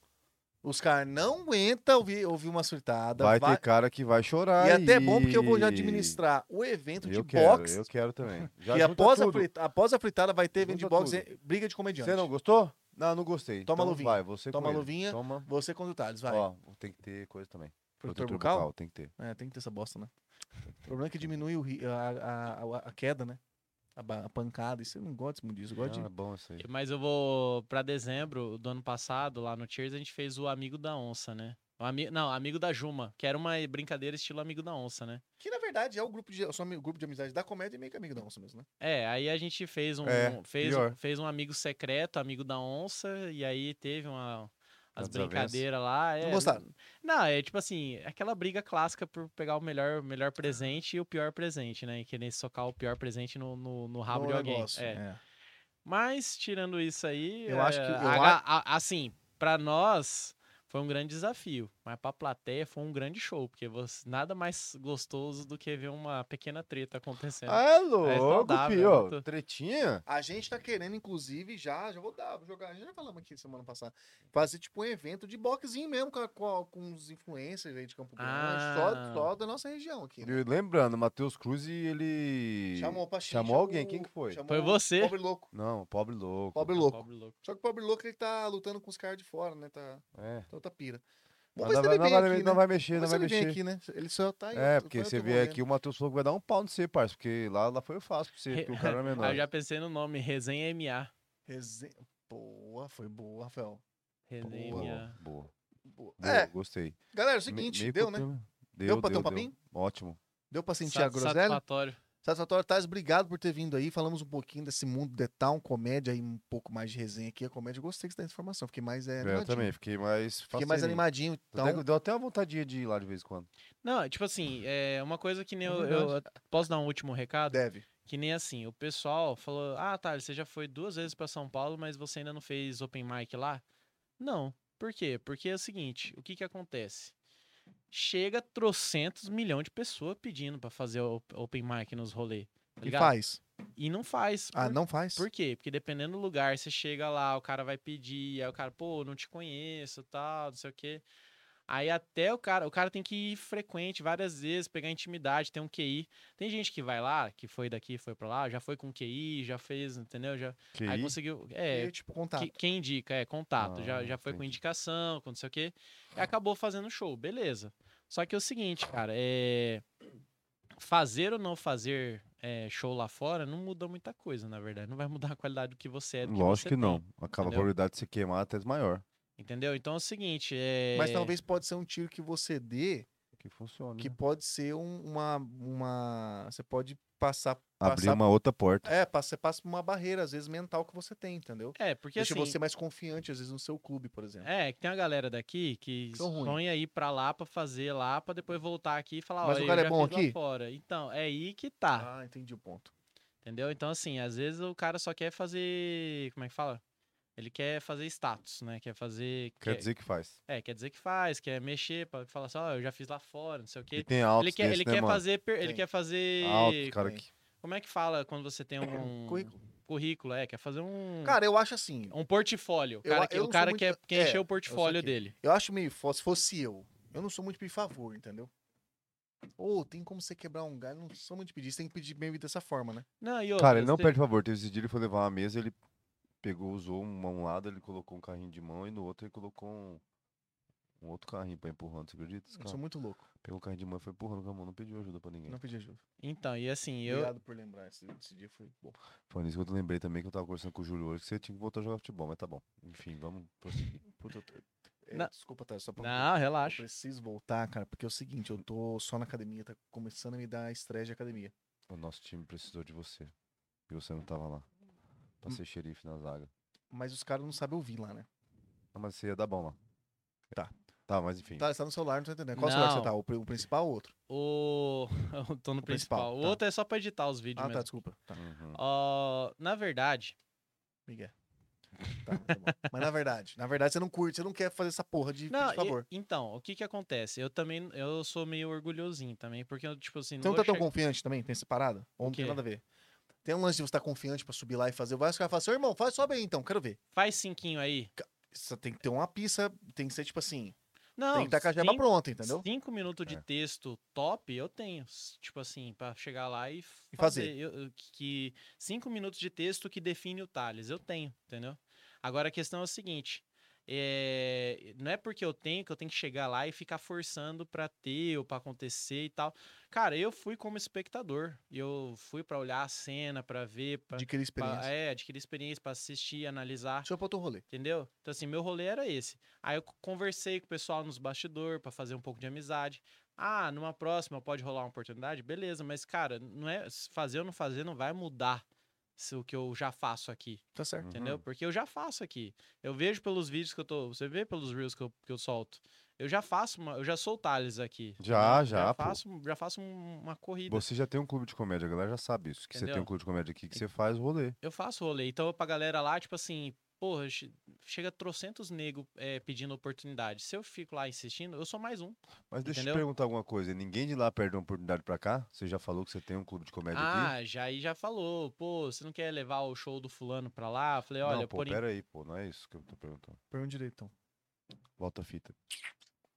Os caras não aguentam ouvir, ouvir uma surtada. Vai, ter cara que vai chorar. E até é bom porque eu vou já administrar o evento de Eu quero, boxe. eu quero também. Já e após a, tudo. frita- após a fritada vai ter evento de boxe, tudo. briga de comediante. Você não gostou? Não, não gostei. Toma a Então luvinha. Vai, você Toma com luvinha. Toma. Você contra o Thales, vai. Ó, tem que ter coisa também. Protetor Protetor bucal? bucal, Tem que ter. É, tem que ter essa bosta, né? O problema é que diminui o ri- a, a, a, a queda, né? A, a pancada. Isso eu não gosto muito disso. Eu gosto Não, é de... bom isso aí. Mas eu vou pra dezembro do ano passado, lá no Cheers, a gente fez o Amigo da Onça, né? O ami... Não, Amigo da Juma, que era uma brincadeira estilo Amigo da Onça, né? Que na verdade é o grupo de, amigo- grupo de amizade da comédia e meio que amigo da onça mesmo, né? É, aí a gente fez um, É, fez, pior. fez um amigo secreto, amigo da onça, e aí teve uma as brincadeiras lá. É, Não gostaram? Não, é tipo assim, aquela briga clássica por pegar o melhor, melhor presente e o pior presente, né? E querer socar o pior presente no, no, no rabo No de alguém. negócio, É. é. Mas, tirando isso aí, Eu é, acho que- eu a- a- assim, pra nós foi um grande desafio, mas pra plateia foi um grande show, porque você, nada mais gostoso do que ver uma pequena treta acontecendo. Ah, é louco, saudável, filho. é muito- Tretinha? A gente tá querendo, inclusive, já, já vou dar, vou jogar, já falamos aqui semana passada, fazer tipo um evento de boxezinho mesmo com, a- com, a- com os influencers aí de Campo Grande, só, Ah. só da nossa região aqui. né? E Lembrando, Matheus Cruz, ele... Chamou pra xixi, Chamou alguém, quem que foi? chamou Foi você. Pobre louco. Não, pobre louco. Pobre louco. Pobre louco. Só que o pobre louco ele tá lutando com os caras de fora, né? Tá, É. tá outra pira. Mas Vamos ver não, vai, ele não, vem vai, aqui, não né? vai mexer, não vai mexer. aqui, né? Ele só tá aí. É, porque você vier aqui, o Matheus falou que vai dar um pau no você, parça. Porque lá, lá foi fácil pra você, porque o cara era Ah, menor. eu já pensei no nome, Resenha MA. Resenha... Boa, foi boa, Rafael. Resenha Boa, MA. boa. Boa. Boa, É, gostei. galera, é o Me- seguinte, meio deu, né? pouquinho- Deu pra ter um papinho? Ótimo. Deu pra sentir a Sat- groselha? Satisfatório. Satisfatório, Thales, obrigado por ter vindo aí. Falamos um pouquinho desse mundo de town, comédia e um pouco mais de resenha aqui. A comédia, eu gostei dessa informação. Fiquei mais é, É, eu animadinho. também, fiquei mais Fiquei mais animadinho. Deu até- Então, Deu até uma vontade de ir lá de vez em quando. Não, tipo assim, é uma coisa que nem É eu, eu- Posso dar um último recado? deve. Que nem assim, o pessoal falou: Ah, tá, você já foi duas vezes pra São Paulo, mas você ainda não fez open mic lá? Não. Por quê? Porque é o seguinte: o que que acontece? Chega trocentos milhões de pessoas pedindo pra fazer o open mic nos rolês. Tá E faz. E não faz. Ah, Por- não faz? Por quê? Porque dependendo do lugar, você chega lá, o cara vai pedir, aí o cara, pô, não te conheço, tal, não sei o quê. Aí até o cara, o cara tem que ir frequente várias vezes, pegar intimidade, ter um QI. Tem gente que vai lá, que foi daqui, foi pra lá, já foi com QI, já fez, entendeu? Já, Que aí aí, conseguiu, é, E, tipo, contato. que- quem indica, é, contato. já, Ah, já foi com indicação, com não sei o quê. E acabou fazendo show, beleza. Só que é o seguinte, cara, é. Fazer ou não fazer é, show lá fora não muda muita coisa, na verdade. Não vai mudar a qualidade do que você é. do que lógico você que tem, não. A entendeu? probabilidade de você queimar até é maior. Entendeu? Então é o seguinte, é. Mas talvez pode ser um tiro que você dê, Que funciona. que né? pode ser um- uma, uma... Você pode passar... Abrir passar uma outra porta. É, passa- você passa por uma barreira, às vezes, mental que você tem, entendeu? É, porque Deixa assim. você mais confiante, às vezes, no seu clube, por exemplo. É, que tem uma galera daqui que sonha ir pra lá pra fazer lá, pra depois voltar aqui e falar, Mas ó, o cara é bom aqui? fora. Então, é aí que tá. Ah, entendi o ponto. Entendeu? Então, assim, às vezes o cara só quer fazer. Como é que fala? Ele quer fazer status, né? Quer fazer. Quer dizer que faz. É, quer dizer que faz, quer mexer, pra falar assim, ó, eu já fiz lá fora, não sei o E quê. tem altos Ele quer, desse, ele né, quer mano? fazer. per- Ele Tem. quer fazer. Altos, cara tem. que... Como é que fala quando você tem um. Currículo. Currículo, é, quer fazer um. Cara, eu acho assim. um portfólio. O eu cara, eu o cara quer, muito- quer é, encher o eu portfólio saquei. dele. Eu acho meio. Se fosse eu, eu não sou muito pedir favor, entendeu? Ou tem como você quebrar um galho, não sou muito de pedir. Você tem que pedir bem dessa forma, né? Não, e outra, Cara, ele não você- perde favor. Teve esse dia ele foi levar uma mesa, ele pegou, usou um, um lado, ele colocou um carrinho de mão e no outro ele colocou um, um outro carrinho pra empurrando. Você acredita? Eu cara sou muito louco. pegou o carrinho de mão e foi empurrando com a mão, não pediu ajuda pra ninguém. Não pedi ajuda. Então, e assim, eu. Obrigado por lembrar. Esse, esse dia foi bom. Foi nisso que eu lembrei também que eu tava conversando com o Júlio hoje, que você tinha que voltar a jogar futebol, mas tá bom. Enfim, vamos prosseguir. Puta, eu tô- é, Não. Desculpa, tá? Só pra Não, Eu relaxa. preciso voltar, cara, porque é o seguinte, eu tô só na academia, tá começando a me dar estresse de academia. O nosso time precisou de você. E você não tava lá. Pra Hum. ser xerife na zaga. Mas os caras não sabem ouvir lá, né? Não, mas você ia dar bom lá. Tá. Tá, mas enfim. Tá, você tá no celular, não tô entendendo. Qual celular que Não. você tá? O, pri- o principal ou o outro? O. Eu tô no O principal, principal. O tá. outro é só pra editar os vídeos Ah, tá, mesmo. desculpa. Tá, Uhum. Ó, na verdade, Miguel. Tá, tá bom. Mas na verdade, na verdade você não curte, você não quer fazer essa porra de não, pedir e- favor. então, o que que acontece? Eu também, eu sou meio orgulhosinho também, porque eu, tipo assim, Você não tá tão confiante também? Tem essa parada? Ou não tem quê? nada a ver? Tem um lance de você estar confiante pra subir lá e fazer. Vai, os caras falam assim, ô irmão, faz, sobe aí então, quero ver. Faz cinquinho aí. Você tem que ter uma pista, tem que ser tipo assim, Não, tem que estar com a jeba pronta, entendeu? Cinco minutos de É. texto top eu tenho. Tipo assim, pra chegar lá e, E fazer. fazer. Eu- eu- que cinco minutos de texto que define o Thales. Eu tenho, entendeu? Agora a questão é o seguinte. É, não é porque eu tenho que eu tenho que chegar lá e ficar forçando pra ter ou pra acontecer e tal. Cara, eu fui como espectador. Eu fui pra olhar a cena, pra ver, pra, Adquirir pra- experiência. é, adquirir experiência, pra assistir, analisar. Deixa eu pôr outro rolê. Entendeu? Então, assim, meu rolê era esse. Aí eu conversei com o pessoal nos bastidores pra fazer um pouco de amizade. Ah, numa próxima pode rolar uma oportunidade? Beleza, mas, cara, não é fazer ou não fazer não vai mudar o que eu já faço aqui, Tá certo. entendeu? Uhum. Porque eu já faço aqui. Eu vejo pelos vídeos que eu tô. Você vê pelos reels que eu, que eu solto. Eu já faço uma. Eu já sou o Thales aqui. Já, entendeu? já, pô. faço, já faço um- uma corrida. Você já tem um clube de comédia, a galera já sabe isso. Que você tem Entendeu? um clube de comédia aqui que você faz o rolê. Eu faço rolê. Então, pra galera lá, tipo assim, porra, che- chega trocentos nego é, pedindo oportunidade. Se eu fico lá insistindo, eu sou mais um. Mas deixa eu te perguntar alguma coisa. Ninguém de lá perde uma oportunidade pra cá? Você já falou que você tem um clube de comédia aqui? Ah, já aí já falou, pô, você não quer levar o show do fulano pra lá? Eu falei, olha, não, pô, por pera aí, pô. Não é isso que eu tô perguntando. Pergunta direito, então. Volta a fita.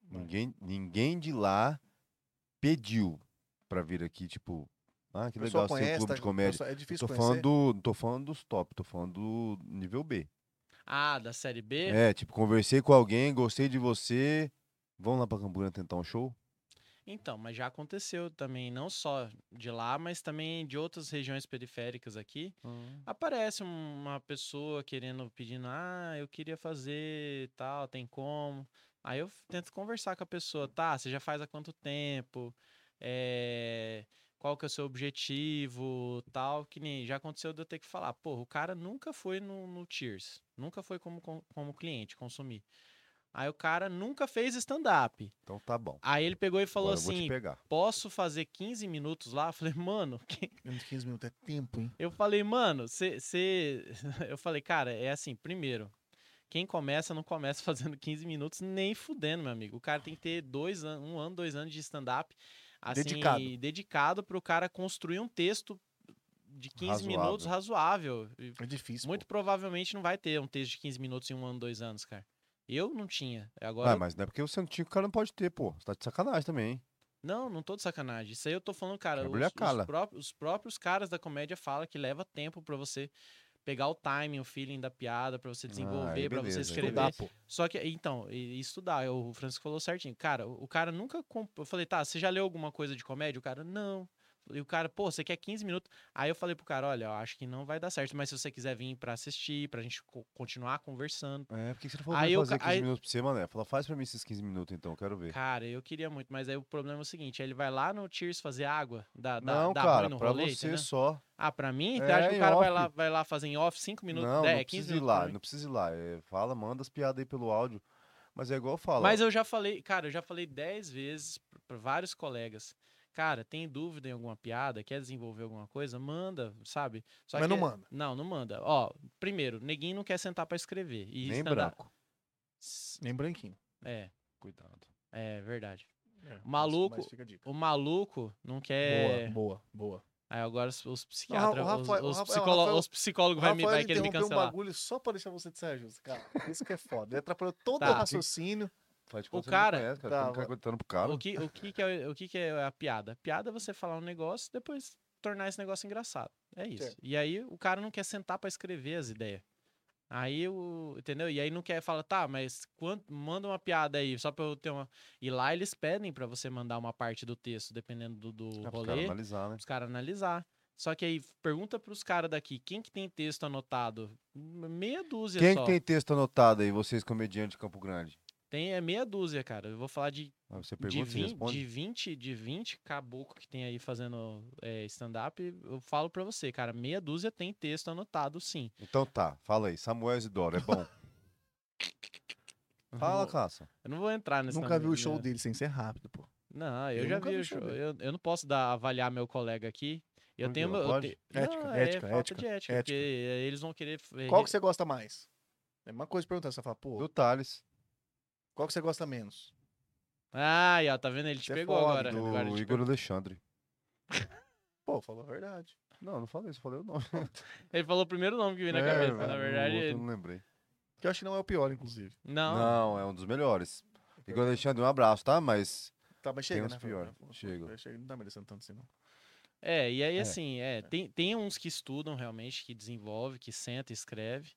Ninguém, ninguém de lá pediu pra vir aqui, tipo... Ah, que legal, você tem um clube tá- de comédia. pessoal- É Eu difícil tô conhecer. falando do, tô falando dos top, tô falando do nível B. Ah, da série B? É, tipo, conversei com alguém, gostei de você. Vamos lá pra Camburã tentar um show? Então, mas já aconteceu também, não só de lá, mas também de outras regiões periféricas aqui. Aparece um- uma pessoa querendo, pedindo, ah, eu queria fazer tal, tem como. Aí eu tento conversar com a pessoa, tá, você já faz há quanto tempo? É, qual que é o seu objetivo, tal, que nem já aconteceu de eu ter que falar, pô, o cara nunca foi no, no Cheers, nunca foi como, com- como cliente, consumir. Aí o cara nunca fez stand-up. Então tá bom. Aí ele pegou e falou Agora assim, pegar. posso fazer 15 minutos lá? Eu falei, mano, que- Menos de 15 minutos é tempo, hein? eu falei, mano, você. Eu falei, cara, é assim, primeiro, quem começa não começa fazendo 15 minutos nem fudendo, meu amigo. O cara tem que ter dois anos, um ano, dois anos de stand-up. Assim, Dedicado. dedicado pro cara construir um texto de 15 minutos razoável. É difícil. Muito pô. provavelmente não vai ter um texto de 15 minutos em um ano, dois anos, cara. Eu não tinha. Agora. Ah, mas não é porque você não tinha que o cara não pode ter, pô. Você tá de sacanagem também, hein? Não, não tô de sacanagem. Isso aí eu tô falando, cara. Os, os, próprios, os próprios caras da comédia falam que leva tempo pra você pegar o timing, o feeling da piada, pra você desenvolver, pra você beleza, aí escrever. Estudar, pô. Só que, então, estudar. O Francisco falou certinho. Cara, o, o cara nunca. comp- Eu falei, tá, você já leu alguma coisa de comédia? O cara, não. E o cara, pô, você quer 15 minutos? Aí eu falei pro cara, olha, eu acho que não vai dar certo, mas se você quiser vir pra assistir, pra gente co- continuar conversando. É, porque você não falou Aí pra eu fazer ca- 15 aí- minutos pra você, mané. Fala, faz pra mim esses 15 minutos então, eu quero ver. Cara, eu queria muito, mas aí o problema é o seguinte: ele vai lá no Cheers fazer água, dá, dá, não, dá cara, pra rolê, você entendeu? só. Ah, pra mim? É, acha que o cara vai lá, vai lá fazer em off 5 minutos, não, 10, não 15 precisa ir minutos? lá, pra mim? não precisa ir lá. É, fala, manda as piadas aí pelo áudio. Mas é igual eu falo. Mas eu já falei, cara, eu já falei 10 vezes pra vários colegas. Cara, tem dúvida em alguma piada, quer desenvolver alguma coisa? Manda, sabe? Só Mas não que- manda. Não, não manda. Ó, primeiro, neguinho não quer sentar pra escrever. E nem branco. Nem branquinho. É, Cuidado. é verdade. É, maluco-. O maluco não quer. Boa, boa, boa. Aí agora os, psiquiatras, Rafael- os, o os, psicolo- Rafael- os psicólogos vai, me, vai querer me interrompeu um cancelar. bagulho só pra deixar você de saia justa, cara. Isso que é foda. Ele atrapalhou todo Tá. o raciocínio. Faz O cara- conhece, cara. Tá, pro cara. O que, o, que, que é, o que, que é a piada? A piada é você falar um negócio depois tornar esse negócio engraçado. É isso. Certo. E aí o cara não quer sentar pra escrever as ideias. Aí o. Entendeu? E aí não quer falar, tá, mas quanto, manda uma piada aí, só pra eu ter uma. E lá eles pedem pra você mandar uma parte do texto, dependendo do, do É, pros caras rolê, analisar, né? os caras analisar. Só que aí pergunta pros caras daqui, quem que tem texto anotado? Meia dúzia Quem só. que tem texto anotado aí, vocês comediantes de Campo Grande? Tem é meia dúzia, cara. Eu vou falar de você de, pergunta e 20, responde? de 20, de 20 caboclo que tem aí fazendo é, stand-up, eu falo pra você, cara, meia dúzia tem texto anotado, sim. Então tá, fala aí. Samuel Isidoro, é bom. Fala, não caça. Eu não vou entrar nesse Nunca vi o show dele sem ser rápido, pô. Não, eu, Eu já vi vi o show. Eu, eu não posso dar, avaliar meu colega aqui. Eu Por quê? tenho Não eu pode? te- Ética, não, ética, é falta ética, de ética, ética. porque eles vão querer. eh, Qual que você gosta mais? É uma coisa perguntar, você fala, pô, Do Thales. Qual que você gosta menos? Ó, tá vendo? Ele te Você é pegou foda, agora. Do agora ele te Igor Alexandre. Pô, falou a verdade. Não, não falei isso, falei o nome. pegou. Ele falou o primeiro nome que veio na É, cabeça. velho, Na o verdade, outro eu ele- não lembrei. Que eu acho que não é o pior, inclusive. Não, Não, é um dos melhores. Igor Alexandre, um abraço, tá? Mas Tá, mas Tem chega, uns né? pior, chega. Chega, Não tá merecendo tanto assim, não. É, e aí É. assim, é, tem, tem uns que estudam realmente, que desenvolve, que senta e escreve,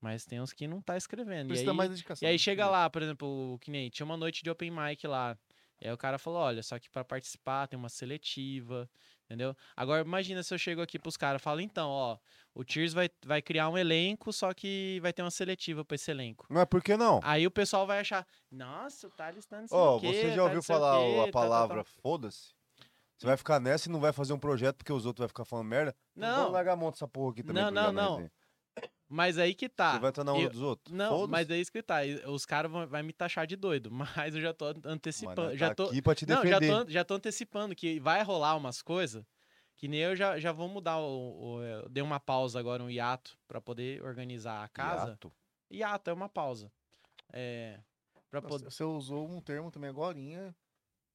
mas tem uns que não tá escrevendo. E Precisa aí, mais dedicação. e aí chega lá, por exemplo, o que nem tinha uma noite de open mic lá. E aí o cara falou, olha, só que pra participar tem uma seletiva, entendeu? Agora imagina se eu chego aqui pros caras e falo, então, ó, o Tears vai, vai criar um elenco, só que vai ter uma seletiva pra esse elenco. não é por que não? Aí o pessoal vai achar, nossa, o Thales tá sei Ó, o quê, você tá já ouviu falar quê, a tá, tá, tá." palavra foda-se? Você vai ficar nessa e não vai fazer um projeto porque os outros vão ficar falando merda? Não. Vamos largar a mão dessa porra aqui também. Não, não, não. Resenha. Mas aí que tá. Você vai estar na onda eu- dos outros? Não, Foda-se. mas é isso que tá. Os caras vão vai me taxar de doido, mas eu já tô antecipando. Já tá tô, aqui pra te não, defender. já tô, já tô antecipando que vai rolar umas coisas que nem eu já, já vou mudar o, o- eu dei uma pausa agora, um hiato, pra poder organizar a casa. Hiato. Hiato, é uma pausa. É. Pra Nossa, poder. Você usou um termo também agorinha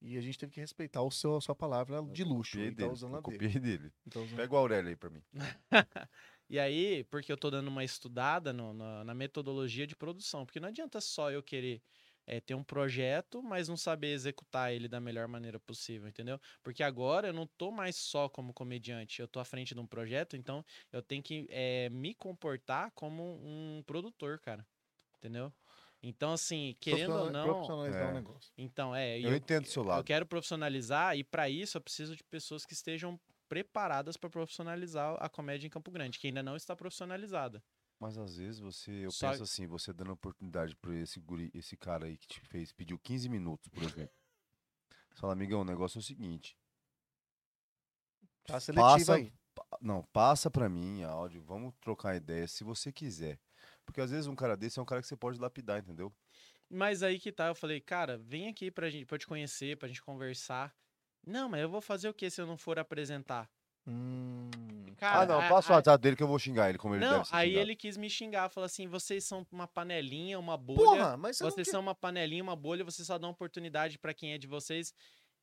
e a gente teve que respeitar o seu, a sua palavra de luxo. Copiei E tá dele. usando eu a dele. copiei dele. Tá usando- Pega o Aurélio aí pra mim. E aí, porque eu tô dando uma estudada no- na, na metodologia de produção, porque não adianta só eu querer é, ter um projeto, mas não saber executar ele da melhor maneira possível, entendeu? Porque agora eu não tô mais só como comediante, eu tô à frente de um projeto, então eu tenho que é, me comportar como um produtor, cara, entendeu? Então, assim, querendo ou não, Profissionalizar É. o negócio. então, é, e Eu entendo o seu eu lado. quero profissionalizar e para isso eu preciso de pessoas que estejam preparadas para profissionalizar a comédia em Campo Grande, que ainda não está profissionalizada. Mas às vezes você, eu Só- penso assim, você dando oportunidade pra esse guri, esse cara aí que te fez, pediu 15 minutos, por exemplo. Você fala, amigão, o negócio é o seguinte. Tá Passa- aí. pa- Não, passa pra mim áudio, vamos trocar ideia se você quiser. Porque às vezes um cara desse é um cara que você pode lapidar, entendeu? Mas aí que tá, eu falei, cara, vem aqui pra gente, pra eu te conhecer, pra gente conversar. Não, mas eu vou fazer o que se eu não for apresentar? Hum, Cara, ah, não, a- passa o WhatsApp dele que eu vou xingar ele como ele Não, deve ser aí xingado. ele quis me xingar, falou assim, vocês são uma panelinha, uma bolha. Porra, mas você não vocês quer- são uma panelinha, uma bolha, vocês só dão oportunidade pra quem é de vocês,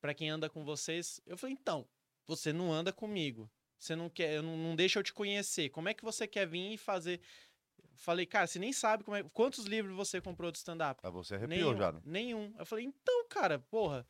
pra quem anda com vocês. Eu falei, então, você não anda comigo. Você não quer, não, não deixa eu te conhecer. Como é que você quer vir e fazer? Falei, cara, você nem sabe como é, quantos livros você comprou de stand-up? Ah, você arrepiou Nenhum, já, né? Nenhum. Eu falei, então, cara, porra.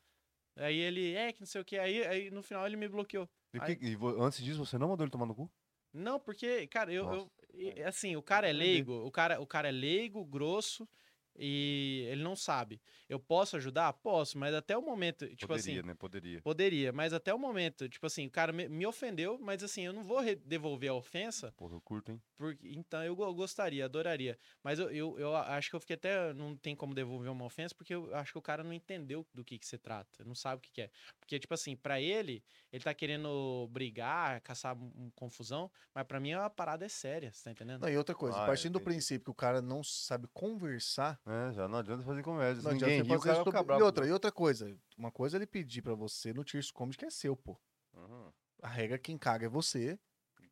Aí ele, é, que não sei o que. Aí, aí no final ele me bloqueou. E, Aí- que- e antes disso, você não mandou ele tomar no cu? Não, porque, cara, eu, eu- assim, o cara é leigo, o cara, o cara é leigo, grosso e ele não sabe. Eu posso ajudar? Posso, mas até o momento, tipo Poderia, assim, né? Poderia. poderia, mas até o momento, tipo assim, o cara me, me ofendeu, mas assim, eu não vou devolver a ofensa, Porra, eu curto, hein? porque então eu go- gostaria, adoraria. Mas eu, eu, eu acho que eu fiquei até. Não tem como devolver uma ofensa, porque eu acho que o cara não entendeu do que, que se trata. Não sabe o que, que é. Porque, tipo assim, pra ele, ele tá querendo brigar, caçar um- confusão, mas pra mim a parada é séria, você tá entendendo? Não, e outra coisa, Ah, partindo do entendi. princípio que o cara não sabe conversar, É, já não adianta fazer comédia. Não ninguém adianta rir, o fazer cara sobre- bravo. E outra, e outra coisa, uma coisa é ele pedir pra você no Tears Comedy que é seu, pô. Uhum. A regra quem caga é você.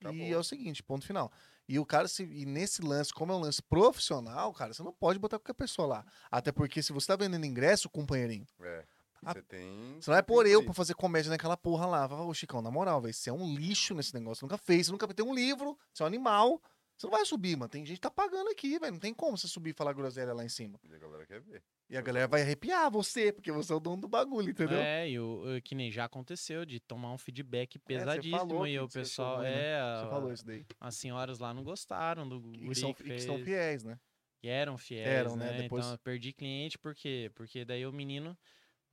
Tá e bom. é o seguinte, ponto final. E o cara, se, e nesse lance, como é um lance profissional, cara, você não pode botar qualquer pessoa lá. Até porque se você tá vendendo ingresso, companheirinho, É. A- Você tem. você não pôr que eu pra fazer comédia naquela porra lá. Fala, Ô, Chicão, na moral, velho, você é um lixo nesse negócio. Você nunca fez, você nunca tem um livro, você é um animal. Você não vai subir, mano. Tem gente que tá pagando aqui, velho. Não tem como você subir e falar groselha lá em cima. E a galera quer ver. E a galera vai arrepiar você, porque você é o dono do bagulho, entendeu? É, e o, que nem já aconteceu de tomar um feedback É, você pesadíssimo falou e o pessoal, ruim, né? é, Você falou isso daí. as senhoras lá não gostaram do E que, são, que e que fez, estão fiéis, né? que eram fiéis, Eram, né? né? Depois- Então eu perdi cliente por quê? Porque daí o menino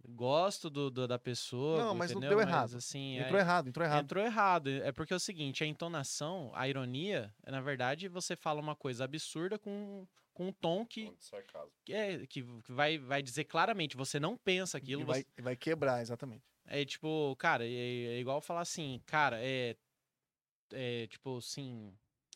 gosto do, do- da pessoa, Não, mas não entendeu? deu Mas, errado. assim, Entrou aí- errado, entrou errado. Entrou errado. É porque é o seguinte, a entonação, a ironia, é, na verdade, você fala uma coisa absurda com, com um tom que, que, é, que vai, vai dizer claramente, você não pensa aquilo. E você- vai, vai quebrar, exatamente. é tipo, cara, é, é igual falar assim, cara, é. É tipo assim.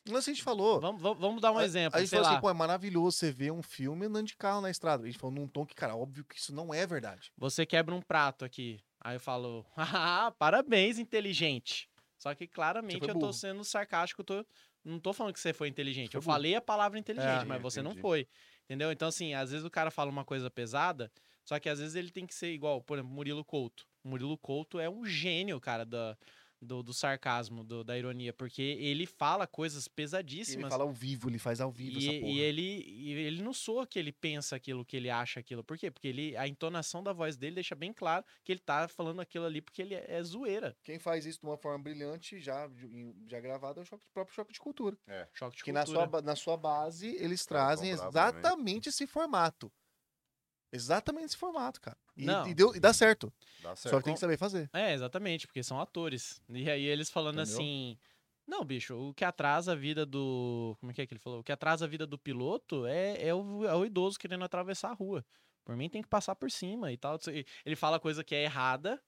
Não assim a gente falou. Vamos, vamos, vamos dar um A- exemplo. A gente falou lá, assim, pô, é maravilhoso você ver um filme andando de carro na estrada. A gente falou num tom que, cara, óbvio que isso não é verdade. você quebra um prato aqui. Aí eu falo, ah, parabéns, inteligente. Só que claramente eu tô sendo sarcástico, tô, não tô falando que você foi inteligente. Foi eu burro. falei a palavra inteligente, É, mas você não entendi. foi. Entendeu? Então, assim, às vezes o cara fala uma coisa pesada, só que às vezes ele tem que ser igual, por exemplo, Murilo Couto. Murilo Couto é um gênio, cara, da, do, do sarcasmo, do- da ironia, porque ele fala coisas Ele pesadíssimas. fala ao vivo, ele faz ao vivo E, essa porra. e ele, e ele não soa que ele pensa aquilo, que ele acha aquilo. Por quê? Porque ele, a entonação da voz dele deixa bem claro que ele tá falando aquilo ali porque ele é, é zoeira. Quem faz isso de uma forma brilhante, já, já gravado, é o, choque- próprio choque de cultura. Choque de Que na cultura. sua, ba- na sua base, eles trazem também. exatamente esse formato. Exatamente esse formato, cara. E, Não. e deu, e dá certo. Dá Só certo. que tem que saber fazer. É, exatamente, porque são atores. E aí eles falando Entendeu? assim. Não, bicho, o que atrasa a vida do. Como é que é que ele falou? O que atrasa a vida do piloto é, é, o, é o idoso querendo atravessar a rua. Por mim tem que passar por cima e tal. E Ele fala coisa que é errada,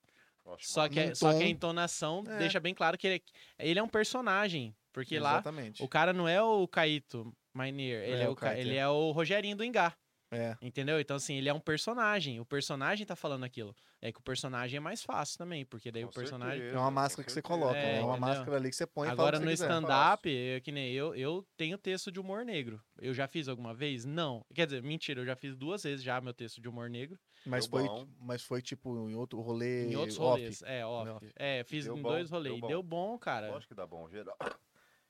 só que, é- só que a entonação É. deixa bem claro que ele é, ele é um personagem. Porque lá Exatamente. o cara não é o Caíto Mainier, ele É, é, o o, ca- ele é. é o Rogerinho do Engar. É. Entendeu? Então, assim, ele é um personagem. O personagem tá falando aquilo. É que o personagem é mais fácil também, porque daí Com o personagem. certeza, É uma máscara que você coloca, É, né? É uma entendeu? máscara ali que você põe e Agora no stand-up, eu, que nem eu, eu tenho texto de humor negro. Eu já fiz alguma vez? Não. Quer dizer, mentira, eu já fiz duas vezes já meu texto de humor negro. Mas Deu foi, bom. mas foi tipo em outro rolê. Em outros off. rolês. É, off. Off. É, fiz Deu em bom, dois deu rolês. bom. Deu bom, cara. Lógico que dá bom, geral.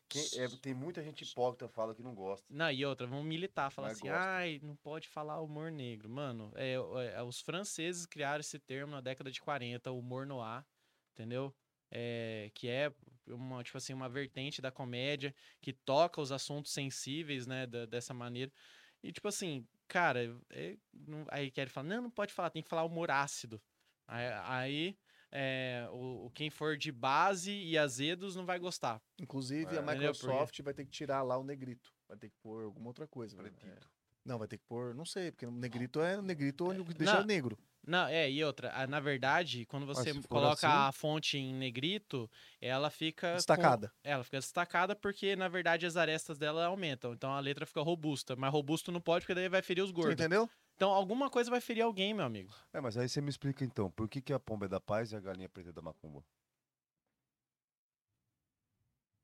Quem- é, tem muita gente hipócrita que fala que não gosta. Não, e outra, vão militar, falar assim, gosta. ai, não pode falar humor negro. Mano, é, é, os franceses criaram esse termo na década de 40, humor noir, entendeu? É, que é uma, tipo assim, uma vertente da comédia que toca os assuntos sensíveis, né, da- dessa maneira. E, tipo assim, cara, é, não- aí quer falar, não, não pode falar, tem que falar humor ácido. Aí, aí, é, o, o- quem for de base e azedos não vai gostar. Inclusive, É. a Microsoft vai ter que tirar lá o negrito. Vai ter que pôr alguma outra coisa. Pretito. Não, vai ter que pôr, não sei, porque o negrito é negrito onde deixa Não. negro. Não, é, e outra, na verdade, quando você coloca assim- a fonte em negrito, ela fica. com- Destacada. ela fica destacada porque, na verdade, as arestas dela aumentam. Então a letra fica robusta. Mas robusto não pode, porque daí vai ferir os Você gordos. entendeu? Então alguma coisa vai ferir alguém, meu amigo. É, mas aí você me explica então, por que, que a pomba é da paz e a galinha preta é da macumba?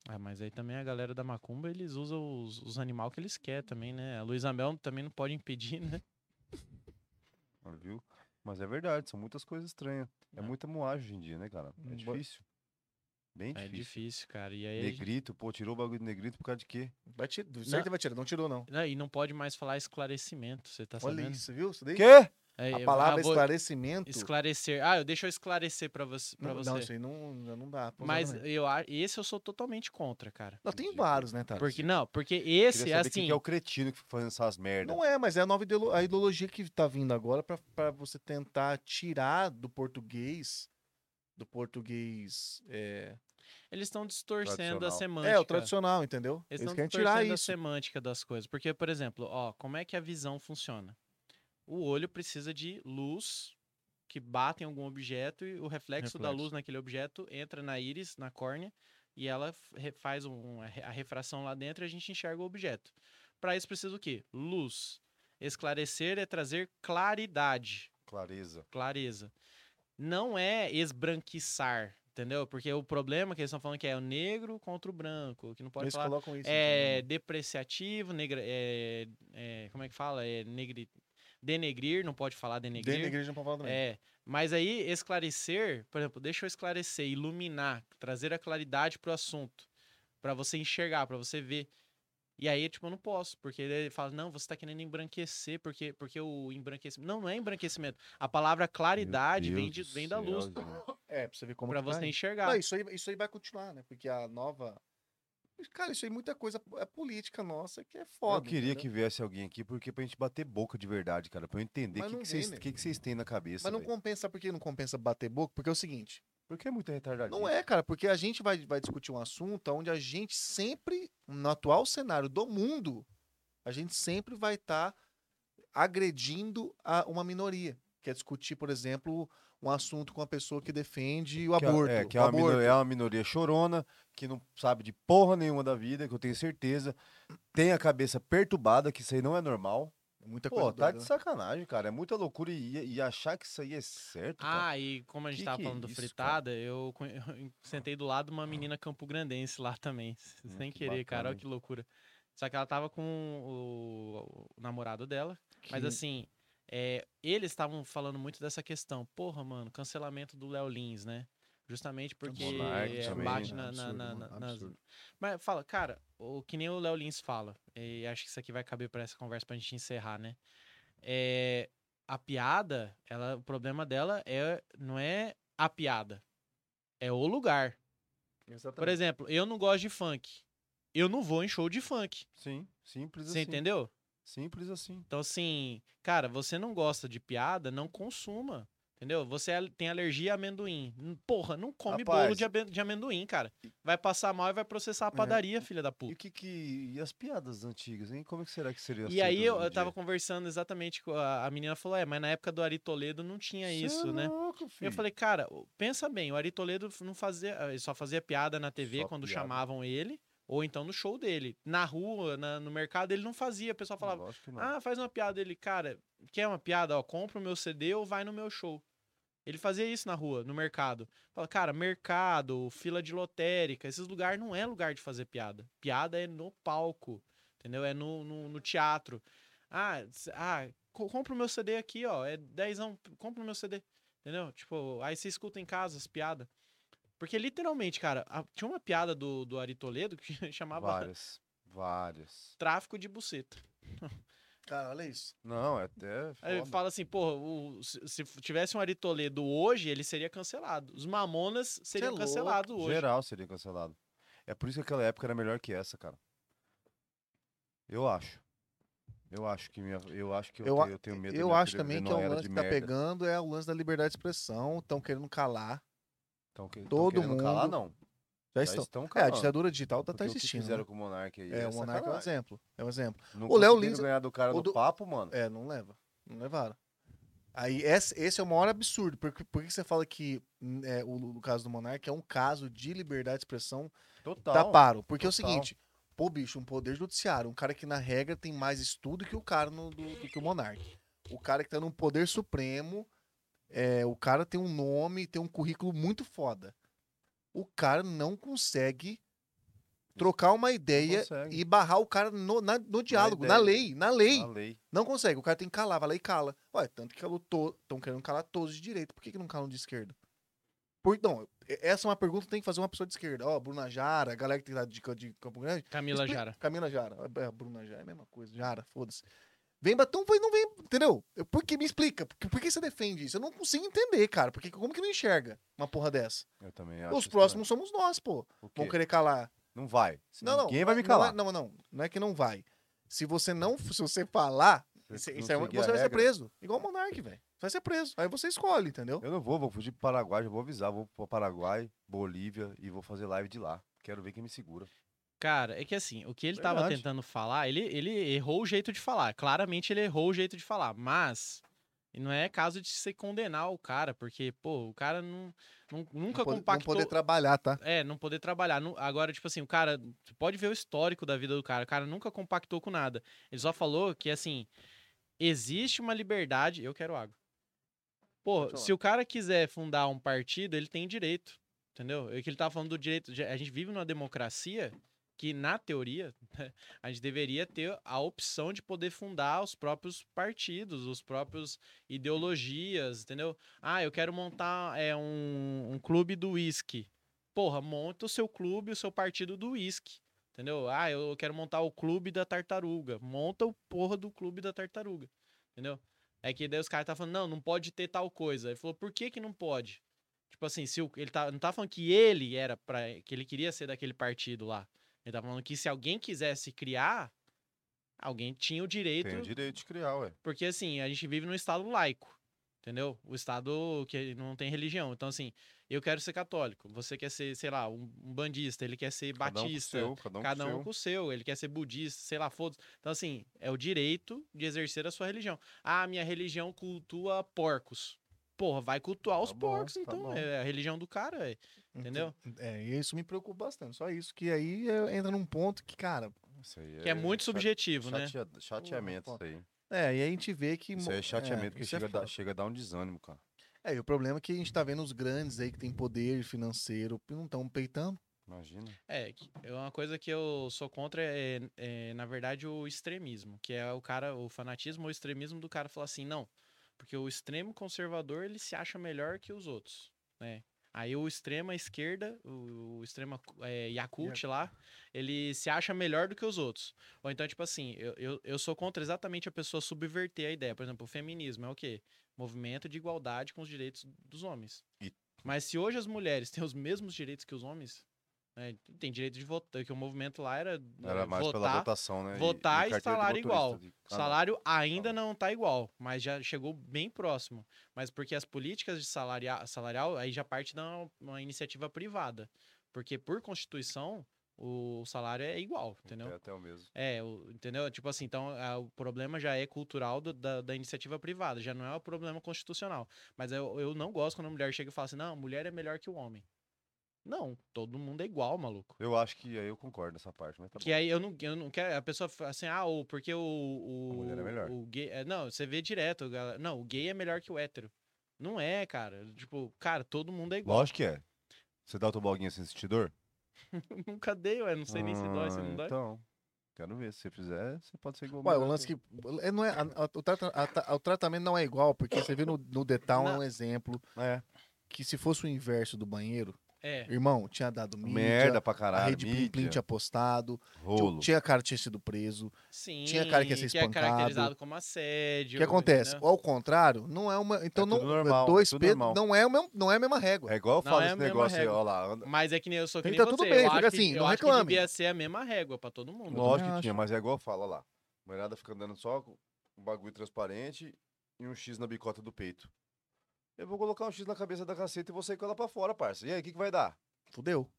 Ah, mas aí também a galera da Macumba, eles usam os, os animais que eles querem também, né? A Luísa Mel também não pode impedir, né? Ah, Viu? Mas é verdade, são muitas coisas estranhas. É É. muita moagem hoje em dia, né, cara? É difícil. Bem É difícil. difícil, cara. E aí. a gente- Negrito, pô, tirou o bagulho do negrito por causa de quê? Vai tirar. Certo vai tirar, não tirou, não. Não, e não pode mais falar esclarecimento, você tá Olha sabendo? isso, viu? Isso daí? Quê? É, A palavra ah, vou esclarecimento. Esclarecer. Ah, eu deixa eu esclarecer pra você. Pra Não, você. não, isso aí não, não dá. Mas eu, esse eu sou totalmente contra, cara. Não, tem vários, né, Thales? Porque, não, porque esse, é assim. que é o cretino que fica fazendo essas merdas. Não é, mas é a nova ideolo- a ideologia que tá vindo agora pra, pra você tentar tirar do português. Do português. É, Eles estão distorcendo a semântica. é o tradicional, entendeu? Eles Eles estão querem distorcendo tirar a isso. semântica das coisas. Porque, por exemplo, ó, como é que a visão funciona? O olho precisa de luz que bate em algum objeto e o reflexo, da Reflexo. luz naquele objeto entra na íris, na córnea, e ela faz um- a a refração lá dentro e a gente enxerga o objeto. Para isso precisa o quê? Luz. Esclarecer é trazer claridade Clareza. clareza. Não é esbranquiçar, entendeu? Porque o problema que eles estão falando que é o negro contra o branco, que não pode Eles falar colocam isso. é entendeu? depreciativo, negra, é, é, como é que fala? É negri, denegrir, não pode falar denegrir. Denegrir não pode falar também. É, mas aí esclarecer, por exemplo, deixa eu esclarecer, iluminar, trazer a claridade pro assunto, para você enxergar, para você ver. E aí, tipo, eu não posso, porque ele fala, não, você tá querendo embranquecer, porque, porque o embranquecimento. Não, não é embranquecimento. A palavra claridade vem, de, Deus vem da luz gente. É, pra você ver como para que tá você enxergar. Não, isso, aí, isso aí vai continuar, né? Porque a nova. Cara, isso aí muita coisa é política nossa que é foda. eu queria entendeu? que viesse alguém aqui, porque pra gente bater boca de verdade, cara. Pra eu entender o que, que, vocês, vem, que, que vocês têm na cabeça. Mas não velho. compensa, por que não compensa bater boca? Porque é o seguinte. Porque é muito retardadinho. Não é, cara, porque a gente vai, vai discutir um assunto onde a gente sempre, no atual cenário do mundo, a gente sempre vai estar agredindo a uma minoria. Que é discutir, por exemplo, um assunto com a pessoa que defende o Que é- aborto. É, que é uma, aborto. minoria, é uma minoria chorona, que não sabe de porra nenhuma da vida, que eu tenho certeza. Tem a cabeça perturbada, que isso aí não é normal. Muita Pô, coisa tá doida, de né? sacanagem, cara. É muita loucura e, e achar que isso aí é certo. cara. Ah, e como a gente Que tava que é falando do isso, cara? fritada, eu, eu sentei do lado de uma menina campograndense lá também. Hum, Sem que querer, cara. bacana, Olha hein? que loucura. Só que ela tava com o, o namorado dela. Mas assim, é, eles estavam falando muito dessa questão. Porra, mano, cancelamento do Léo Lins, né? Justamente porque Monark é, também, bate né? na, na- Absurdo, na- absurdo. Mas fala, cara, o que nem o Léo Lins fala, e acho que isso aqui vai caber pra essa conversa pra gente encerrar, né? É, a piada, ela, o problema dela é, não é a piada, é o lugar. Por Exatamente. exemplo, eu não gosto de funk. Eu não vou em show de funk. Sim, simples Você assim. entendeu? Simples assim. Então, assim, cara, você não gosta de piada, não consuma. Entendeu? Você al- tem alergia a amendoim. Hum, Porra, não come bolo Rapaz, de, abe- de amendoim, cara. Vai passar mal e vai processar a padaria, filha da E puta. o que que. E as piadas antigas, hein? Como é que será que seria E aí eu, eu tava conversando exatamente com a, a menina falou: é, mas na época do Ari Toledo não tinha isso, né? Eu falei, cara, pensa bem, o Ari Toledo não fazia, ele só fazia piada na TV Só quando piada. chamavam ele, ou então no show dele. Na rua, na- no mercado, ele não fazia. O pessoal falava, ah, faz uma piada. Ele, cara, quer uma piada? Ó, compra o meu CD ou vai no meu show. Ele fazia isso na rua, no mercado. Fala, cara, mercado, fila de lotérica, esses lugares não é lugar de fazer piada. Piada é no palco, entendeu? É no, no, no teatro. Ah, ah, co- compra o meu CD aqui, ó, é dezão, compra o meu CD, entendeu? Tipo, aí você escuta em casa as piadas. Porque literalmente, cara, a- tinha uma piada do, do Ari Toledo que chamava Várias. Várias. tráfico de buceta. Cara, olha isso. Não, é até. Aí foda. fala assim, porra, o- se, se tivesse um Ari Toledo hoje, ele seria cancelado. Os Mamonas seriam é cancelados hoje. Geral seria cancelado. É por isso que aquela época era melhor que essa, cara. Eu acho. Eu acho que minha, eu acho que eu, Eu, tenho, eu tenho medo. eu acho também que é o lance que tá merda. pegando é o lance da liberdade de expressão. Estão querendo calar. Tão que- todo querendo calar, mundo não. Já, Já estão. estão É, a ditadura digital tá, tá Porque o que existindo. fizeram né? com o Monark aí É, o Monarca é um exemplo. É um exemplo. Não O Léo Lins- ganhar do cara do- papo, mano. É, não leva. Não levaram. Aí, esse, esse é o maior absurdo. Por, que- por que você fala que hum, é, o, o caso do Monarca é um caso de liberdade de expressão Total. taparo? Porque é o total. seguinte, pô, bicho, um poder judiciário, um cara que na regra tem mais estudo que o cara no, do, do que o Monarca. O cara que tá no poder supremo, é, o cara tem um nome, tem um currículo muito foda. O cara não consegue trocar uma ideia e barrar o cara no, na- no diálogo, na ideia. lei, na lei. A lei. Não consegue. O cara tem que calar, vai lá e cala. Ué, tanto que estão querendo calar todos de direita. Por que, que não calam de esquerda? Por, não, essa é uma pergunta que tem que fazer uma pessoa de esquerda. Ó, Bruna Jara, a galera que tem lá de, de Campo Grande. Camila Expli- Jara. Camila Jara. É, Bruna Jara é a mesma coisa. Jara, foda-se. Vem batom, não vem, entendeu? Eu- Por que me explica? Por, que- por que você defende isso? Eu não consigo entender, cara. Porque como que não enxerga uma porra dessa? Eu também acho. Os próximos somos nós, pô. Vão querer calar. Não vai. Não, não. Ninguém vai me não calar. é- Não, não, não. é que não vai. Se você não, se você falar, isso, não isso é você vai ser preso. Igual o Monark, velho. Vai ser preso. Aí você escolhe, entendeu? Eu não vou, vou fugir pro Paraguai, já vou avisar. Vou pro Paraguai, Bolívia e vou fazer live de lá. Quero ver quem me segura. Cara, é que assim, o que ele tava Verdade. tentando falar, ele, ele errou o jeito de falar. Claramente ele errou o jeito de falar. Mas não é caso de se condenar o cara, porque, pô, o cara não, não- nunca não, pode- não compactou. poder trabalhar, tá? É, não poder trabalhar. Agora, tipo assim, o cara. Você pode ver o histórico da vida do cara. O cara nunca compactou com nada. Ele só falou que, assim, existe uma liberdade. Eu quero água. Pô, se o cara quiser fundar um partido, ele tem direito. Entendeu? É que ele tava falando do direito. de- A gente vive numa democracia que, na teoria, a gente deveria ter a opção de poder fundar os próprios partidos, os próprios ideologias, entendeu? Ah, eu quero montar é, um, um clube do uísque. Porra, monta o seu clube, o seu partido do uísque. Entendeu? Ah, eu quero montar o clube da tartaruga. Monta o porra do clube da tartaruga. Entendeu? É que daí os caras tá falando, não, não pode ter tal coisa. Ele falou, por que que não pode? Tipo assim, se o, ele tá, não tá falando que ele era para que ele queria ser daquele partido lá. Ele tá falando que se alguém quisesse criar, alguém tinha o direito Tem o direito de criar, ué. porque assim, a gente vive num estado laico. Entendeu? O estado que não tem religião. Então, assim, eu quero ser católico. Você quer ser, sei lá, um, um bandista, ele quer ser Cada um batista. seu, cada um, cada com um seu. com o seu. Ele quer ser budista, sei lá, foda Então, assim, é o direito de exercer a sua religião. Ah, minha religião cultua porcos. Porra, vai cultuar os Tá bom, porcos, tá então. bom. É a religião do cara, é. Entendeu? É, e isso me preocupa bastante. Só isso. Que aí é, entra num ponto que, cara. Isso aí Que é muito cha- subjetivo, né? chatea- Chateamento isso aí. É, e aí a gente vê que. Isso aí é chateamento, porque isso é chega, a dar, foda. chega a dar um desânimo, cara. É, e o problema é que a gente tá vendo os grandes aí que tem poder financeiro e não estão peitando. Imagina. É, que- é uma coisa que eu sou contra é, é, na verdade, o extremismo, que é o cara, o fanatismo ou o extremismo do cara falar assim, não, porque o extremo conservador ele se acha melhor que os outros, né? Aí o extrema esquerda, o, o extrema é, Yakult lá, ele se acha melhor do que os outros. Ou então, tipo assim, eu, eu, eu sou contra exatamente a pessoa subverter a ideia. Por exemplo, o feminismo é o quê? Movimento de igualdade com os direitos dos homens. E- Mas se hoje as mulheres têm os mesmos direitos que os homens, né, tem direito de votar, que o movimento lá era, Era eh, mais pela votar, votação, né? votar e carteira de salário igual. de- Ah, salário ainda não tá igual, mas já chegou bem próximo. Mas porque as políticas de salaria, salarial aí já parte de uma, uma iniciativa privada. Porque por Constituição, o salário é igual, entendeu? É até o mesmo. É, o- entendeu? Tipo assim, então ah, o problema já é cultural do- da, da iniciativa privada, já não é o problema constitucional. Mas eu, eu não gosto quando a mulher chega e fala assim, não, a mulher é melhor que o homem. Não, todo mundo é igual, maluco. Eu acho que aí eu concordo nessa parte, mas tá Que bom. aí eu não, eu não quero. A pessoa fala assim, ah, o, porque o. o A mulher é melhor. O gay, é, não, você vê direto. galera, Não, o gay é melhor que o hétero. Não é, cara. Tipo, cara, todo mundo é igual. Lógico que é. Você dá o toboguinha sem sentir dor? Nunca dei, ué. Não sei nem se dói, se Ah, não dói. Então, quero ver. Se você fizer, você pode ser igual. Ué, o lance que. é, Não é, a- a- o, trata- a o tratamento não é igual, porque você vê no, no Detal é um Não. exemplo É. que se fosse o inverso do banheiro, É. irmão, tinha dado mídia, Merda pra a caralho. rede Plim Plim mídia, tinha postado, rolo. tinha cara que tinha sido preso. Sim. Tinha cara que ia ser que é espancado. caracterizado como O assédio. que acontece? entendeu? Ao contrário, não é uma. Então É não. tudo normal, dois é tudo normal. não é, o mesmo, não é a mesma régua. É igual eu falo é a esse negócio aí, ó lá. Mas é que nem eu sou que nem tá tudo você. bem, eu acho assim, que, não eu acho que reclame. devia ser a mesma régua pra todo mundo. Eu Lógico que tinha, acho. mas é igual fala lá. A mulherada fica andando só com um bagulho transparente e um X na bicota do peito. Eu vou colocar um X na cabeça da caceta e vou sair com ela pra fora, parça. E aí, o que, que vai dar? Fudeu.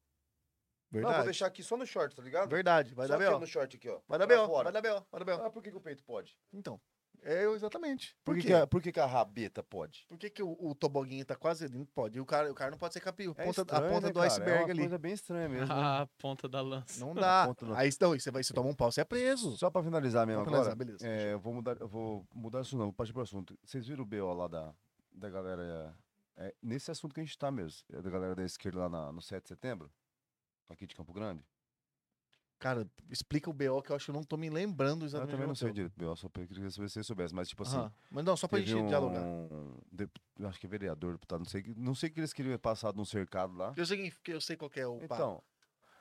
Não, Verdade. vou deixar aqui só no short, tá ligado? Verdade. Vai só dar B.O. no short aqui, ó. Vai dar B.O. fora. Vai dar B.O. Vai dar B.O. Ah, por que, que o peito pode? Então. É eu exatamente. Por, Por, que, quê? que a, por que, que a rabeta pode? Por que, que o, o toboguinho tá quase. Não pode. E o cara, o cara não pode ser capio. É Ponta, a estranho, ponta né, do cara? É iceberg uma ali. coisa bem estranha mesmo. né? A ponta da lança. Não dá. do- Aí não, você vai se toma um pau, você é preso. Só pra finalizar mesmo Pra agora, finalizar, beleza, é, eu vou mudar, eu vou mudar isso não, vou partir pro assunto. Vocês viram o BO lá da, da galera, é, é, nesse assunto que a gente tá mesmo, é da galera da esquerda lá na- no 7 de setembro, aqui de Campo Grande? Cara, explica o BO que eu acho que eu não tô me lembrando Eu exatamente. também o não sei direito BO, só queria saber se você soubesse, mas tipo assim, Aham. Mas não, só pra gente um, dialogar. dep- eu acho que é vereador, deputado, não sei, não sei o que eles queriam passar num cercado lá. Eu sei, que- eu sei qual que é o papo. Então,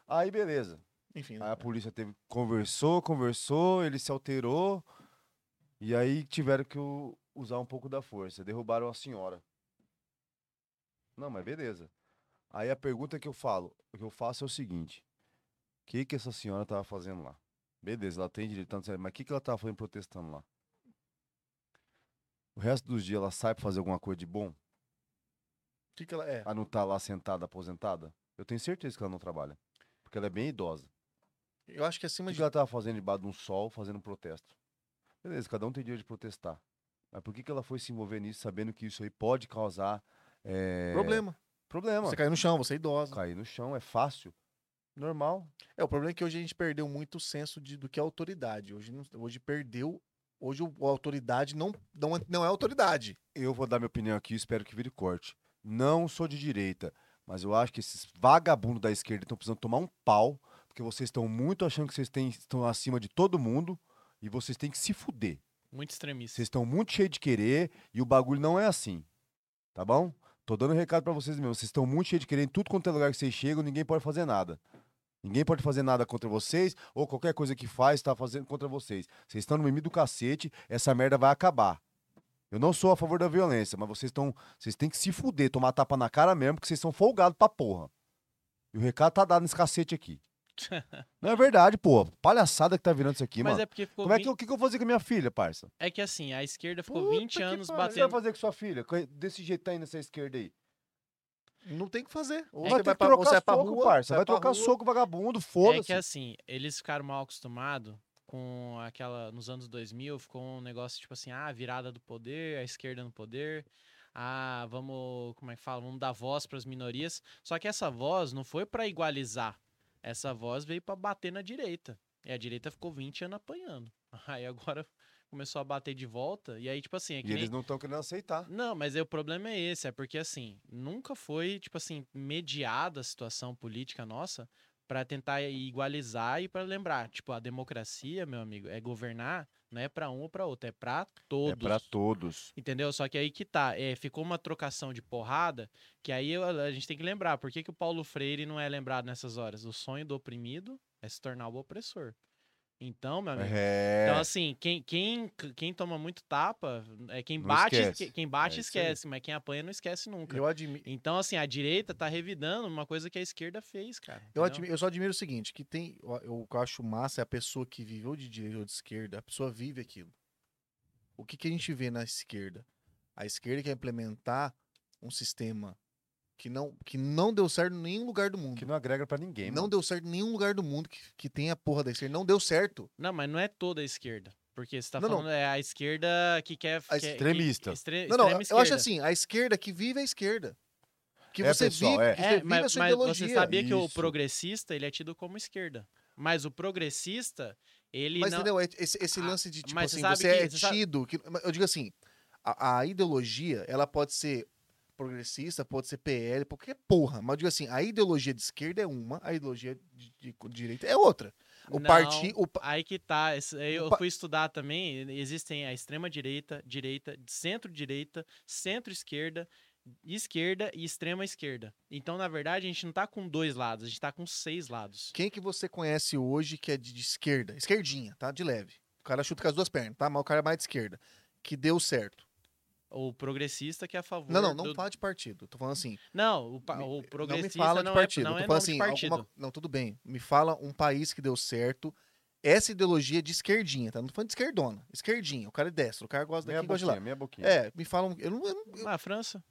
aí beleza, Enfim. Aí a polícia teve, conversou, conversou, ele se alterou. E aí tiveram que u- usar um pouco da força. Derrubaram a senhora. Não, mas beleza. Aí a pergunta que eu falo, que eu faço é o seguinte: o que que essa senhora tava fazendo lá? Beleza, ela tem direito, tanto, mas o que que ela tava fazendo protestando lá? O resto dos dias ela sai pra fazer alguma coisa de bom? O que, que ela é? A não tá lá sentada, aposentada? Eu tenho certeza que ela não trabalha. Porque ela é bem idosa. Eu acho que O acima que, de. que ela tava fazendo debaixo de um sol, fazendo um protesto? Beleza, cada um tem direito de protestar. Mas por que, que ela foi se envolver nisso, sabendo que isso aí pode causar é, Problema. Problema. Você caiu no chão, você é idosa. Cair no chão é fácil. Normal. É, o problema é que hoje a gente perdeu muito o senso de, do que é autoridade. Hoje, não- hoje perdeu. Hoje a autoridade não, não, é- não é autoridade. Eu vou dar minha opinião aqui, espero que vire corte. Não sou de direita, mas eu acho que esses vagabundos da esquerda estão precisando tomar um pau, porque vocês estão muito achando que vocês têm- estão acima de todo mundo e vocês têm que se fuder. Muito extremista. Vocês estão muito cheios de querer e o bagulho não é assim. Tá bom? Tô dando um recado pra vocês mesmo. Vocês estão muito cheios de querer em tudo quanto é lugar que vocês chegam, ninguém pode fazer nada. Ninguém pode fazer nada contra vocês, ou qualquer coisa que faz tá fazendo contra vocês. Vocês estão no mimimi do cacete, essa merda vai acabar. Eu não sou a favor da violência, mas vocês estão. Vocês têm que se fuder, tomar tapa na cara mesmo, porque vocês são folgados pra porra. E o recado tá dado nesse cacete aqui. Não é verdade, pô. Palhaçada que tá virando isso aqui, Mas mano. é porque ficou. Como é que, eu- o que, que eu vou fazer com a minha filha, parça? é que assim, a esquerda ficou Puta 20 que anos pariu. O que você vai batendo. fazer com sua filha? Desse jeito tá indo nessa esquerda aí. Não tem o que fazer. Ou vai ter vai que pra, ou trocar você vai pra soco, rua, parça. Vai trocar rua. soco, vagabundo, É foda-se. que assim, eles ficaram mal acostumados com aquela. Nos anos 2000, ficou um negócio tipo assim: ah, virada do poder, a esquerda no poder. Ah, vamos. Como é que fala? Vamos dar voz para as minorias. Só que essa voz não foi para igualizar. Essa voz veio para bater na direita. E a direita ficou 20 anos apanhando. Aí agora começou a bater de volta. E aí, tipo assim, é que E nem- eles não estão querendo aceitar. não, mas o problema é esse, é porque assim, nunca foi, tipo assim, mediada a situação política nossa pra tentar igualizar e pra lembrar, tipo, a democracia, meu amigo, é governar Não é pra um ou pra outro, é pra todos. É pra todos. Entendeu? Só que aí que tá. É, ficou uma trocação de porrada, que aí a gente tem que lembrar. Por que, que o Paulo Freire não é lembrado nessas horas? O sonho do oprimido é se tornar o opressor. Então, meu amigo. É. Então, assim, quem, quem, quem toma muito tapa, é quem Não bate, esquece. que- quem bate É esquece, mas quem apanha não esquece nunca. Eu admiro. Então, assim, a direita tá revidando uma coisa que a esquerda fez, cara. Eu, admi- eu só admiro o seguinte, que tem. O que eu acho massa é a pessoa que vive ou de direita ou de esquerda, a pessoa vive aquilo. O que, que a gente vê na esquerda? A esquerda quer implementar um sistema que não, que não deu certo em nenhum lugar do mundo. Que não agrega pra ninguém, não mano. deu certo em nenhum lugar do mundo que, que tem a porra da esquerda. Não deu certo. Não, mas não é toda a esquerda. Porque você tá Não, não. falando é a esquerda que quer. A quer- que- extremista. estre- Não, não, extrema eu acho esquerda. assim, a esquerda que vive é a esquerda. Que É, você pessoal, vive, é. que você É, vive a mas, sua mas ideologia. você sabia que o Isso. progressista ele é tido como esquerda. Mas o progressista, ele Mas não. entendeu? É- Esse, esse Ah, lance de, tipo mas você assim, sabe você que- é você sabe- tido. que- eu digo assim, a, a ideologia, ela pode ser progressista, pode ser PL, qualquer porra. Mas eu digo assim, a ideologia de esquerda é uma, a ideologia de, de direita é outra. O Não, partido. O, Aí que tá. Eu fui estudar também. Existem a extrema direita, direita, centro-direita, centro-esquerda, esquerda e extrema esquerda. Então, na verdade, a gente não tá com dois lados, a gente tá com seis lados. quem que você conhece hoje que é de, de esquerda? Esquerdinha, tá? De leve. O cara chuta com as duas pernas, tá? Mas o cara é mais de esquerda. Que deu certo. O progressista que é a favor. Não, não, não do... fala de partido. Tô falando assim. Não, o, pa- Me- o não me progressista fala de não partido. é, não é tô assim, partido. alguma- não, tudo bem. Me fala um país que deu certo. Essa ideologia de esquerdinha, tá? Não tô falando de esquerdona. Esquerdinha. O cara é destro. O cara gosta Meia daqui, gosta de boquinha, lá. meia boquinha. É, me fala um. Eu não, eu não- eu- Na França?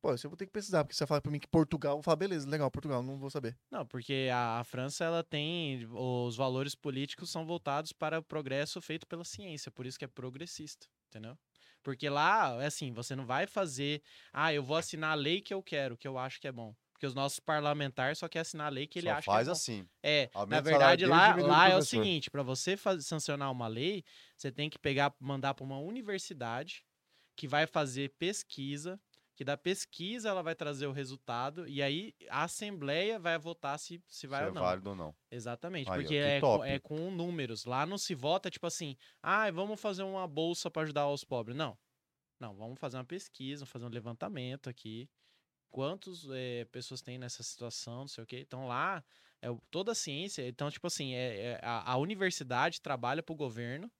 pô, isso eu vou ter que pesquisar, porque você fala pra mim que Portugal, eu vou falar, beleza, legal, Portugal, não vou saber. Não, porque a, a França ela tem os valores políticos são voltados para o progresso feito pela ciência, por isso que é progressista, entendeu? Porque lá é assim, você não vai fazer, ah, eu vou assinar a lei que eu quero, que eu acho que é bom. Porque os nossos parlamentares só querem assinar a lei que ele Só acha faz que é bom. assim. É, Aumenta na verdade lá, lá é o seguinte, para você faz- sancionar uma lei, você tem que pegar, mandar para uma universidade que vai fazer pesquisa, que da pesquisa ela vai trazer o resultado e aí a assembleia vai votar se, se vai se é ou não. válido ou não. Exatamente, Aí, porque que é com, é com números. Lá não se vota tipo assim, ah, vamos fazer uma bolsa para ajudar os pobres. Não. Não, vamos fazer uma pesquisa, fazer um levantamento aqui. Quantas pessoas tem nessa situação, não sei o quê. Então lá, é, toda a ciência, então, tipo assim, é, é- a, a universidade trabalha para o governo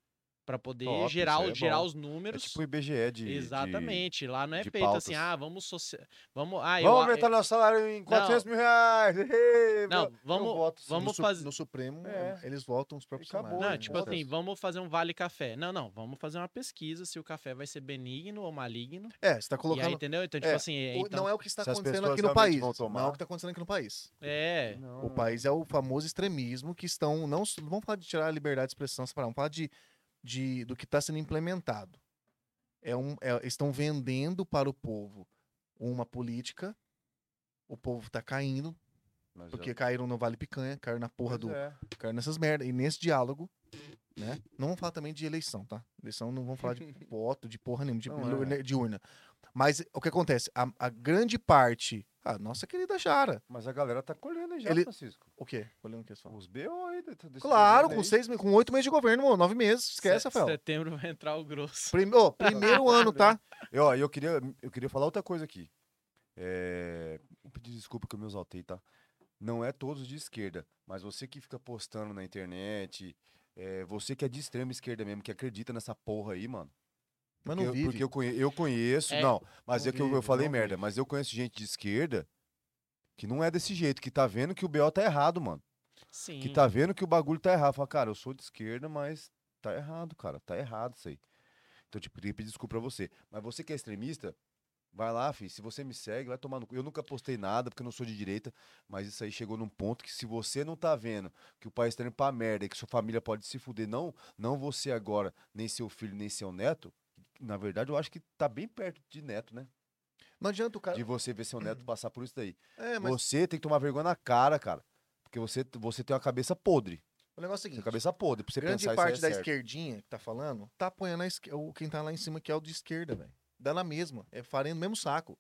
para poder Top, gerar, é gerar bom. os É números. tipo o IBGE de. de- Exatamente. Lá não é de feito assim, pautas. ah, vamos socia... vamos, ah, eu, Vamos a- aumentar nosso salário em 400 mil reais. Não, Eu vamos- voto sim. vamos no, fazer- no Supremo, É. eles votam os próprios Acabou, salários. Não, Pô, tipo foda-se. assim, vamos fazer um vale café. Não, não, vamos fazer uma pesquisa se o café vai ser benigno ou maligno. É, você tá E aí, colocando. entendeu? Então, tipo É, assim, o- então, Não é o que está acontecendo aqui no país. Não é o que está acontecendo aqui no país. é, Não. O país é o famoso extremismo que estão. Não, não vamos falar de tirar a liberdade de expressão, vamos falar de, de, do que está sendo implementado. É um, é- estão vendendo para o povo uma política. O povo está caindo, Mas porque é- caíram no Vale Picanha, caíram na porra do. é. Caíram nessas merdas. E nesse diálogo, né? Não vamos falar também de eleição, tá? Eleição não vamos falar de voto, de porra nenhuma, de, Não é. de urna. Mas o que acontece? A, a grande parte. A nossa querida Jara. Mas a galera tá colhendo aí já, Ele- Francisco. O quê? Olhando o que falam. Os BO aí. desse- Claro, com aí. seis, com oito meses de governo, mano, nove meses. Esquece, Rafael. setembro vai entrar o grosso. Prime- ô, primeiro ano, tá? Eu, ó, eu, queria, eu queria falar outra coisa aqui. É, vou pedir desculpa que eu me exaltei, tá? Não é todos de esquerda, mas você que fica postando na internet, é, você que é de extrema esquerda mesmo, que acredita nessa porra aí, mano. Mas Porque, não eu- vive. porque eu, conhe- eu conheço, É, não, mas não é que eu, eu falei merda, vive. mas eu conheço gente de esquerda que não é desse jeito, que tá vendo que o BO tá errado, mano. Sim. Que tá vendo que o bagulho tá errado. Fala, cara, eu sou de esquerda, mas tá errado, cara. Tá errado isso aí. Então, tipo, queria pedir desculpa pra você. Mas você que é extremista, vai lá, filho. Se você me segue, vai tomar no cu. Eu nunca postei nada, porque eu não sou de direita, mas isso aí chegou num ponto que se você não tá vendo que o país tá indo pra merda e que sua família pode se fuder, não, não você agora, nem seu filho, nem seu neto, na verdade, eu acho que tá bem perto de neto, né? Não adianta o cara. De você ver seu neto passar por isso daí. É, mas Você tem que tomar vergonha na cara, cara. Porque você, você tem uma cabeça podre. o negócio é o Tem seguinte: a cabeça podre pra você grande pensar parte aí da é certo. esquerdinha que tá falando tá apoiando a esque- o quem tá lá em cima, que é o de esquerda, velho. Dá na mesma. É farinha no mesmo saco.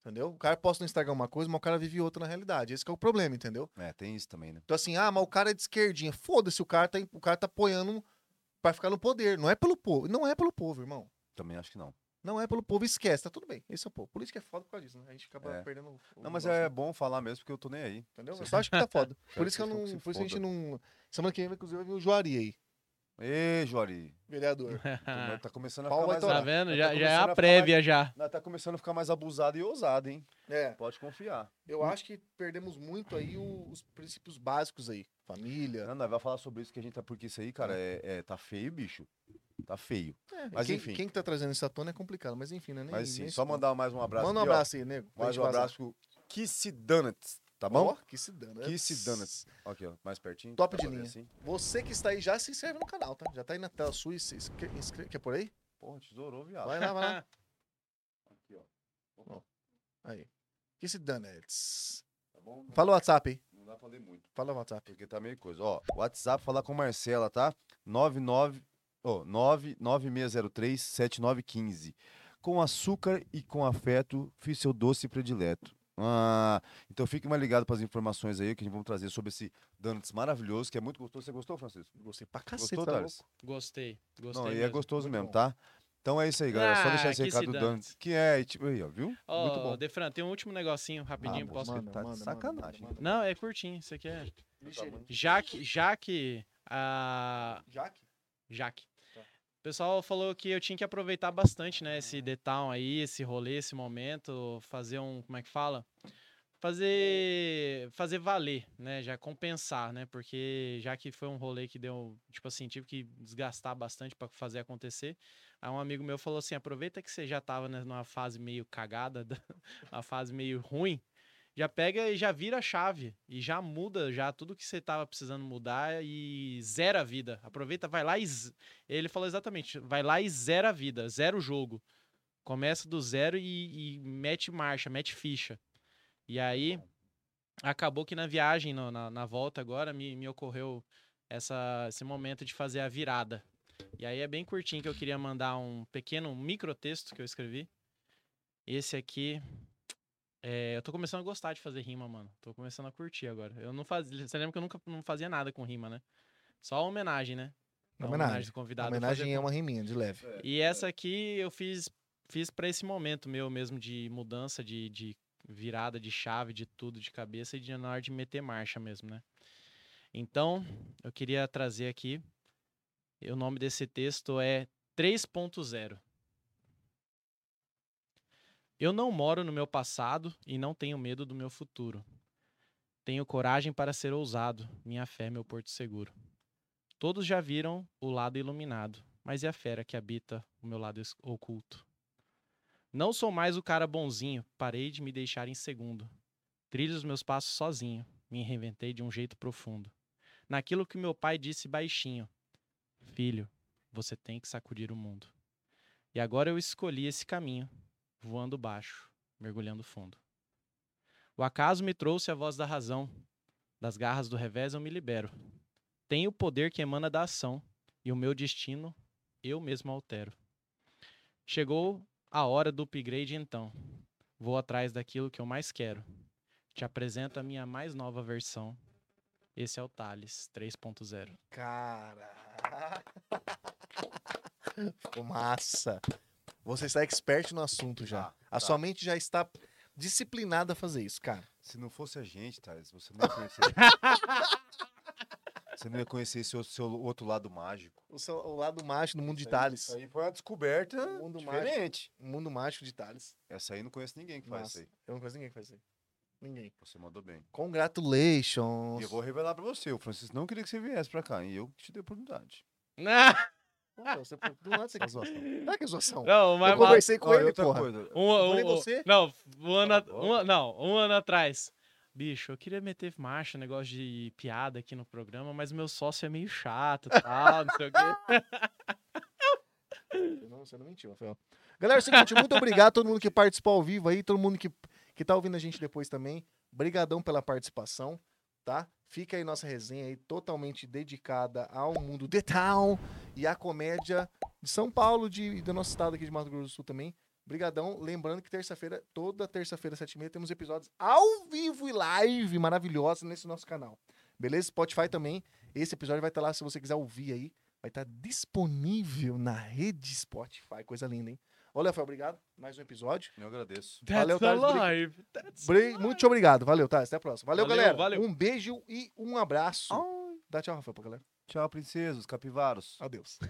Entendeu? O cara posta no Instagram uma coisa, mas o cara vive outra na realidade. Esse que é o problema, entendeu? É, tem isso também, né? Então, assim, ah, mas o cara é de esquerdinha. Foda-se, o cara tá, o cara tá apoiando pra ficar no poder. Não é pelo povo. Não é pelo povo, irmão. Também acho que não. Não é pelo povo, esquece, tá tudo bem. Esse é o povo. Política é foda por causa disso, né? A gente acaba É. perdendo. o- o Não, mas é bom falar mesmo, porque eu tô nem aí. Entendeu? Eu só acho que tá foda. Por isso que eu não. Por isso que a gente não. Semana que vem, inclusive, vai vir o Juari aí, Ê, Juari. vereador. Tá começando a ficar mais... tá vendo? Tá Já, já é a prévia já. Não, Tá começando a ficar mais abusado e ousado, hein? É. Pode confiar. Eu acho que perdemos muito aí o- os princípios básicos aí. Família. Não, nós vai falar sobre isso que a gente tá. Porque isso aí, cara, é, é- tá feio, bicho. Tá feio. É, Mas quem, enfim. quem que tá trazendo essa tona é complicado, mas enfim, né? Nem, Mas sim, nem só se- mandar mais um abraço. Manda um abraço aí, nego. Mais um abraço pro Kissy Donuts, tá bom? Ó, que se dana. Kissy Donuts. Aqui, ó, mais pertinho. Top de linha. assim. Você que está aí, já se inscreve no canal, tá? Já tá aí na tela sua. e se inscre- inscre- Quer por aí? Porra, tesourou, viado. Vai lá, vai lá. Aqui, ó. Aí. Que se donuts. Tá bom? Fala o WhatsApp aí. Não dá pra ler muito. Fala o WhatsApp. Porque tá meio coisa. Ó, WhatsApp, falar com Marcela, tá? 99, ó, 996037915. Com açúcar e com afeto, fiz seu doce predileto. Ah, então fique mais ligado para as informações aí que a gente vai trazer sobre esse donuts maravilhoso, que é muito gostoso. Você gostou, Francisco? Gostei pra cacete, Gostou, tá Thales? louco? Gostei. Gostei. Não, e é gostoso muito mesmo, bom. tá? Então é isso aí, galera. Só Ah, deixar esse recado do. Donuts. Que é, tipo, aí, ó, viu? muito Ó, bom. Defran, tem um último negocinho rapidinho. Ah, posso... mano, tá de sacanagem. manda. Não, é curtinho. Isso aqui é. Vixe, Tá bom. Já que, já que a. Jaque? Jaque. O pessoal falou que eu tinha que aproveitar bastante, né? Esse detal aí, esse rolê, esse momento, fazer um. Como é que fala? Fazer. Fazer valer, né? Já compensar, né? Porque já que foi um rolê que deu. Tipo assim, tive que desgastar bastante pra fazer acontecer. Aí um amigo meu falou assim: aproveita que você já tava né, numa fase meio cagada, uma fase meio ruim. Já pega e já vira a chave e já muda já tudo que você tava precisando mudar e zera a vida. Aproveita, vai lá e ele falou exatamente, vai lá e zera a vida, zera o jogo. Começa do zero e, e mete marcha, mete ficha. E aí acabou que na viagem, no- na, na volta agora, me, me ocorreu essa, esse momento de fazer a virada. E aí é bem curtinho que eu queria mandar um pequeno um micro texto que eu escrevi. Esse aqui é, eu tô começando a gostar de fazer rima, mano. Tô começando a curtir agora. Eu não fazia. Você lembra que eu nunca não fazia nada com rima, né? Só homenagem, né? A Homenagem. do A convidado. homenagem fazia é uma riminha de leve. E essa aqui eu fiz fiz para esse momento meu mesmo de mudança, de, de virada de chave, de tudo, de cabeça e de na hora de meter marcha mesmo, né? Então, eu queria trazer aqui. e O nome desse texto é 3.0. Eu não moro no meu passado e não tenho medo do meu futuro. Tenho coragem para ser ousado, minha fé é meu porto seguro. Todos já viram o lado iluminado, mas é a fera que habita o meu lado oculto. Não sou mais o cara bonzinho, parei de me deixar em segundo. Trilho os meus passos sozinho, me reinventei de um jeito profundo. Naquilo que meu pai disse baixinho: Filho, você tem que sacudir o mundo. E agora eu escolhi esse caminho, voando baixo, mergulhando fundo. O acaso me trouxe a voz da razão. Das garras do revés eu me libero. Tenho o poder que emana da ação, e o meu destino eu mesmo altero. Chegou a hora do upgrade então. Vou atrás daquilo que eu mais quero. Te apresento a minha mais nova versão. Esse é o Thales 3.0. Cara. Ficou massa. Você está expert no assunto já. Tá, a tá. sua mente já está disciplinada a fazer isso, cara. Se não fosse a gente, Thales, você não ia conhecer. você não ia conhecer esse outro, seu outro lado mágico. O, seu, o lado mágico do mundo de Thales. Isso aí foi uma descoberta O mundo diferente. O mundo mágico de Thales. Essa aí não conheço ninguém que faz Massa. isso aí. Eu não conheço ninguém que faz isso aí. Ninguém. Você mandou bem. Congratulations. E eu vou revelar pra você. O Francisco não queria que você viesse pra cá. E eu te dei a oportunidade. Pô, você, do nada você quer zoação. Não é que é zoação. Não, mas, eu conversei com Ó, ele, outra porra. coisa. um, um- você? Não, um ano, Cala a a- boca. um- não, um ano atrás. Bicho, eu queria meter marcha, negócio de piada aqui no programa, mas meu sócio é meio chato e tal, não sei o quê. Você não, você não mentiu, Rafael. Galera, é o seguinte, muito obrigado a todo mundo que participou ao vivo aí, todo mundo que, que tá ouvindo a gente depois também. Brigadão pela participação, tá? Fica aí nossa resenha aí totalmente dedicada ao mundo de town e à comédia de São Paulo e do nosso estado aqui de Mato Grosso do Sul também. Brigadão. Lembrando que terça-feira, toda terça-feira, sete e meia, temos episódios ao vivo e live maravilhosos nesse nosso canal. Beleza? Spotify também. Esse episódio vai estar lá se você quiser ouvir aí, vai estar disponível na rede Spotify. Coisa linda, hein? Ô, Léo, obrigado. Mais um episódio. Eu agradeço. Valeu, That's Thales, alive. That's Bri-. Muito obrigado. Valeu, tá? Até a próxima. Valeu, Valeu, galera. valeu. Um beijo e um abraço. Dá tchau, Rafael, pra galera. Tchau, princesos, capivaros. Adeus.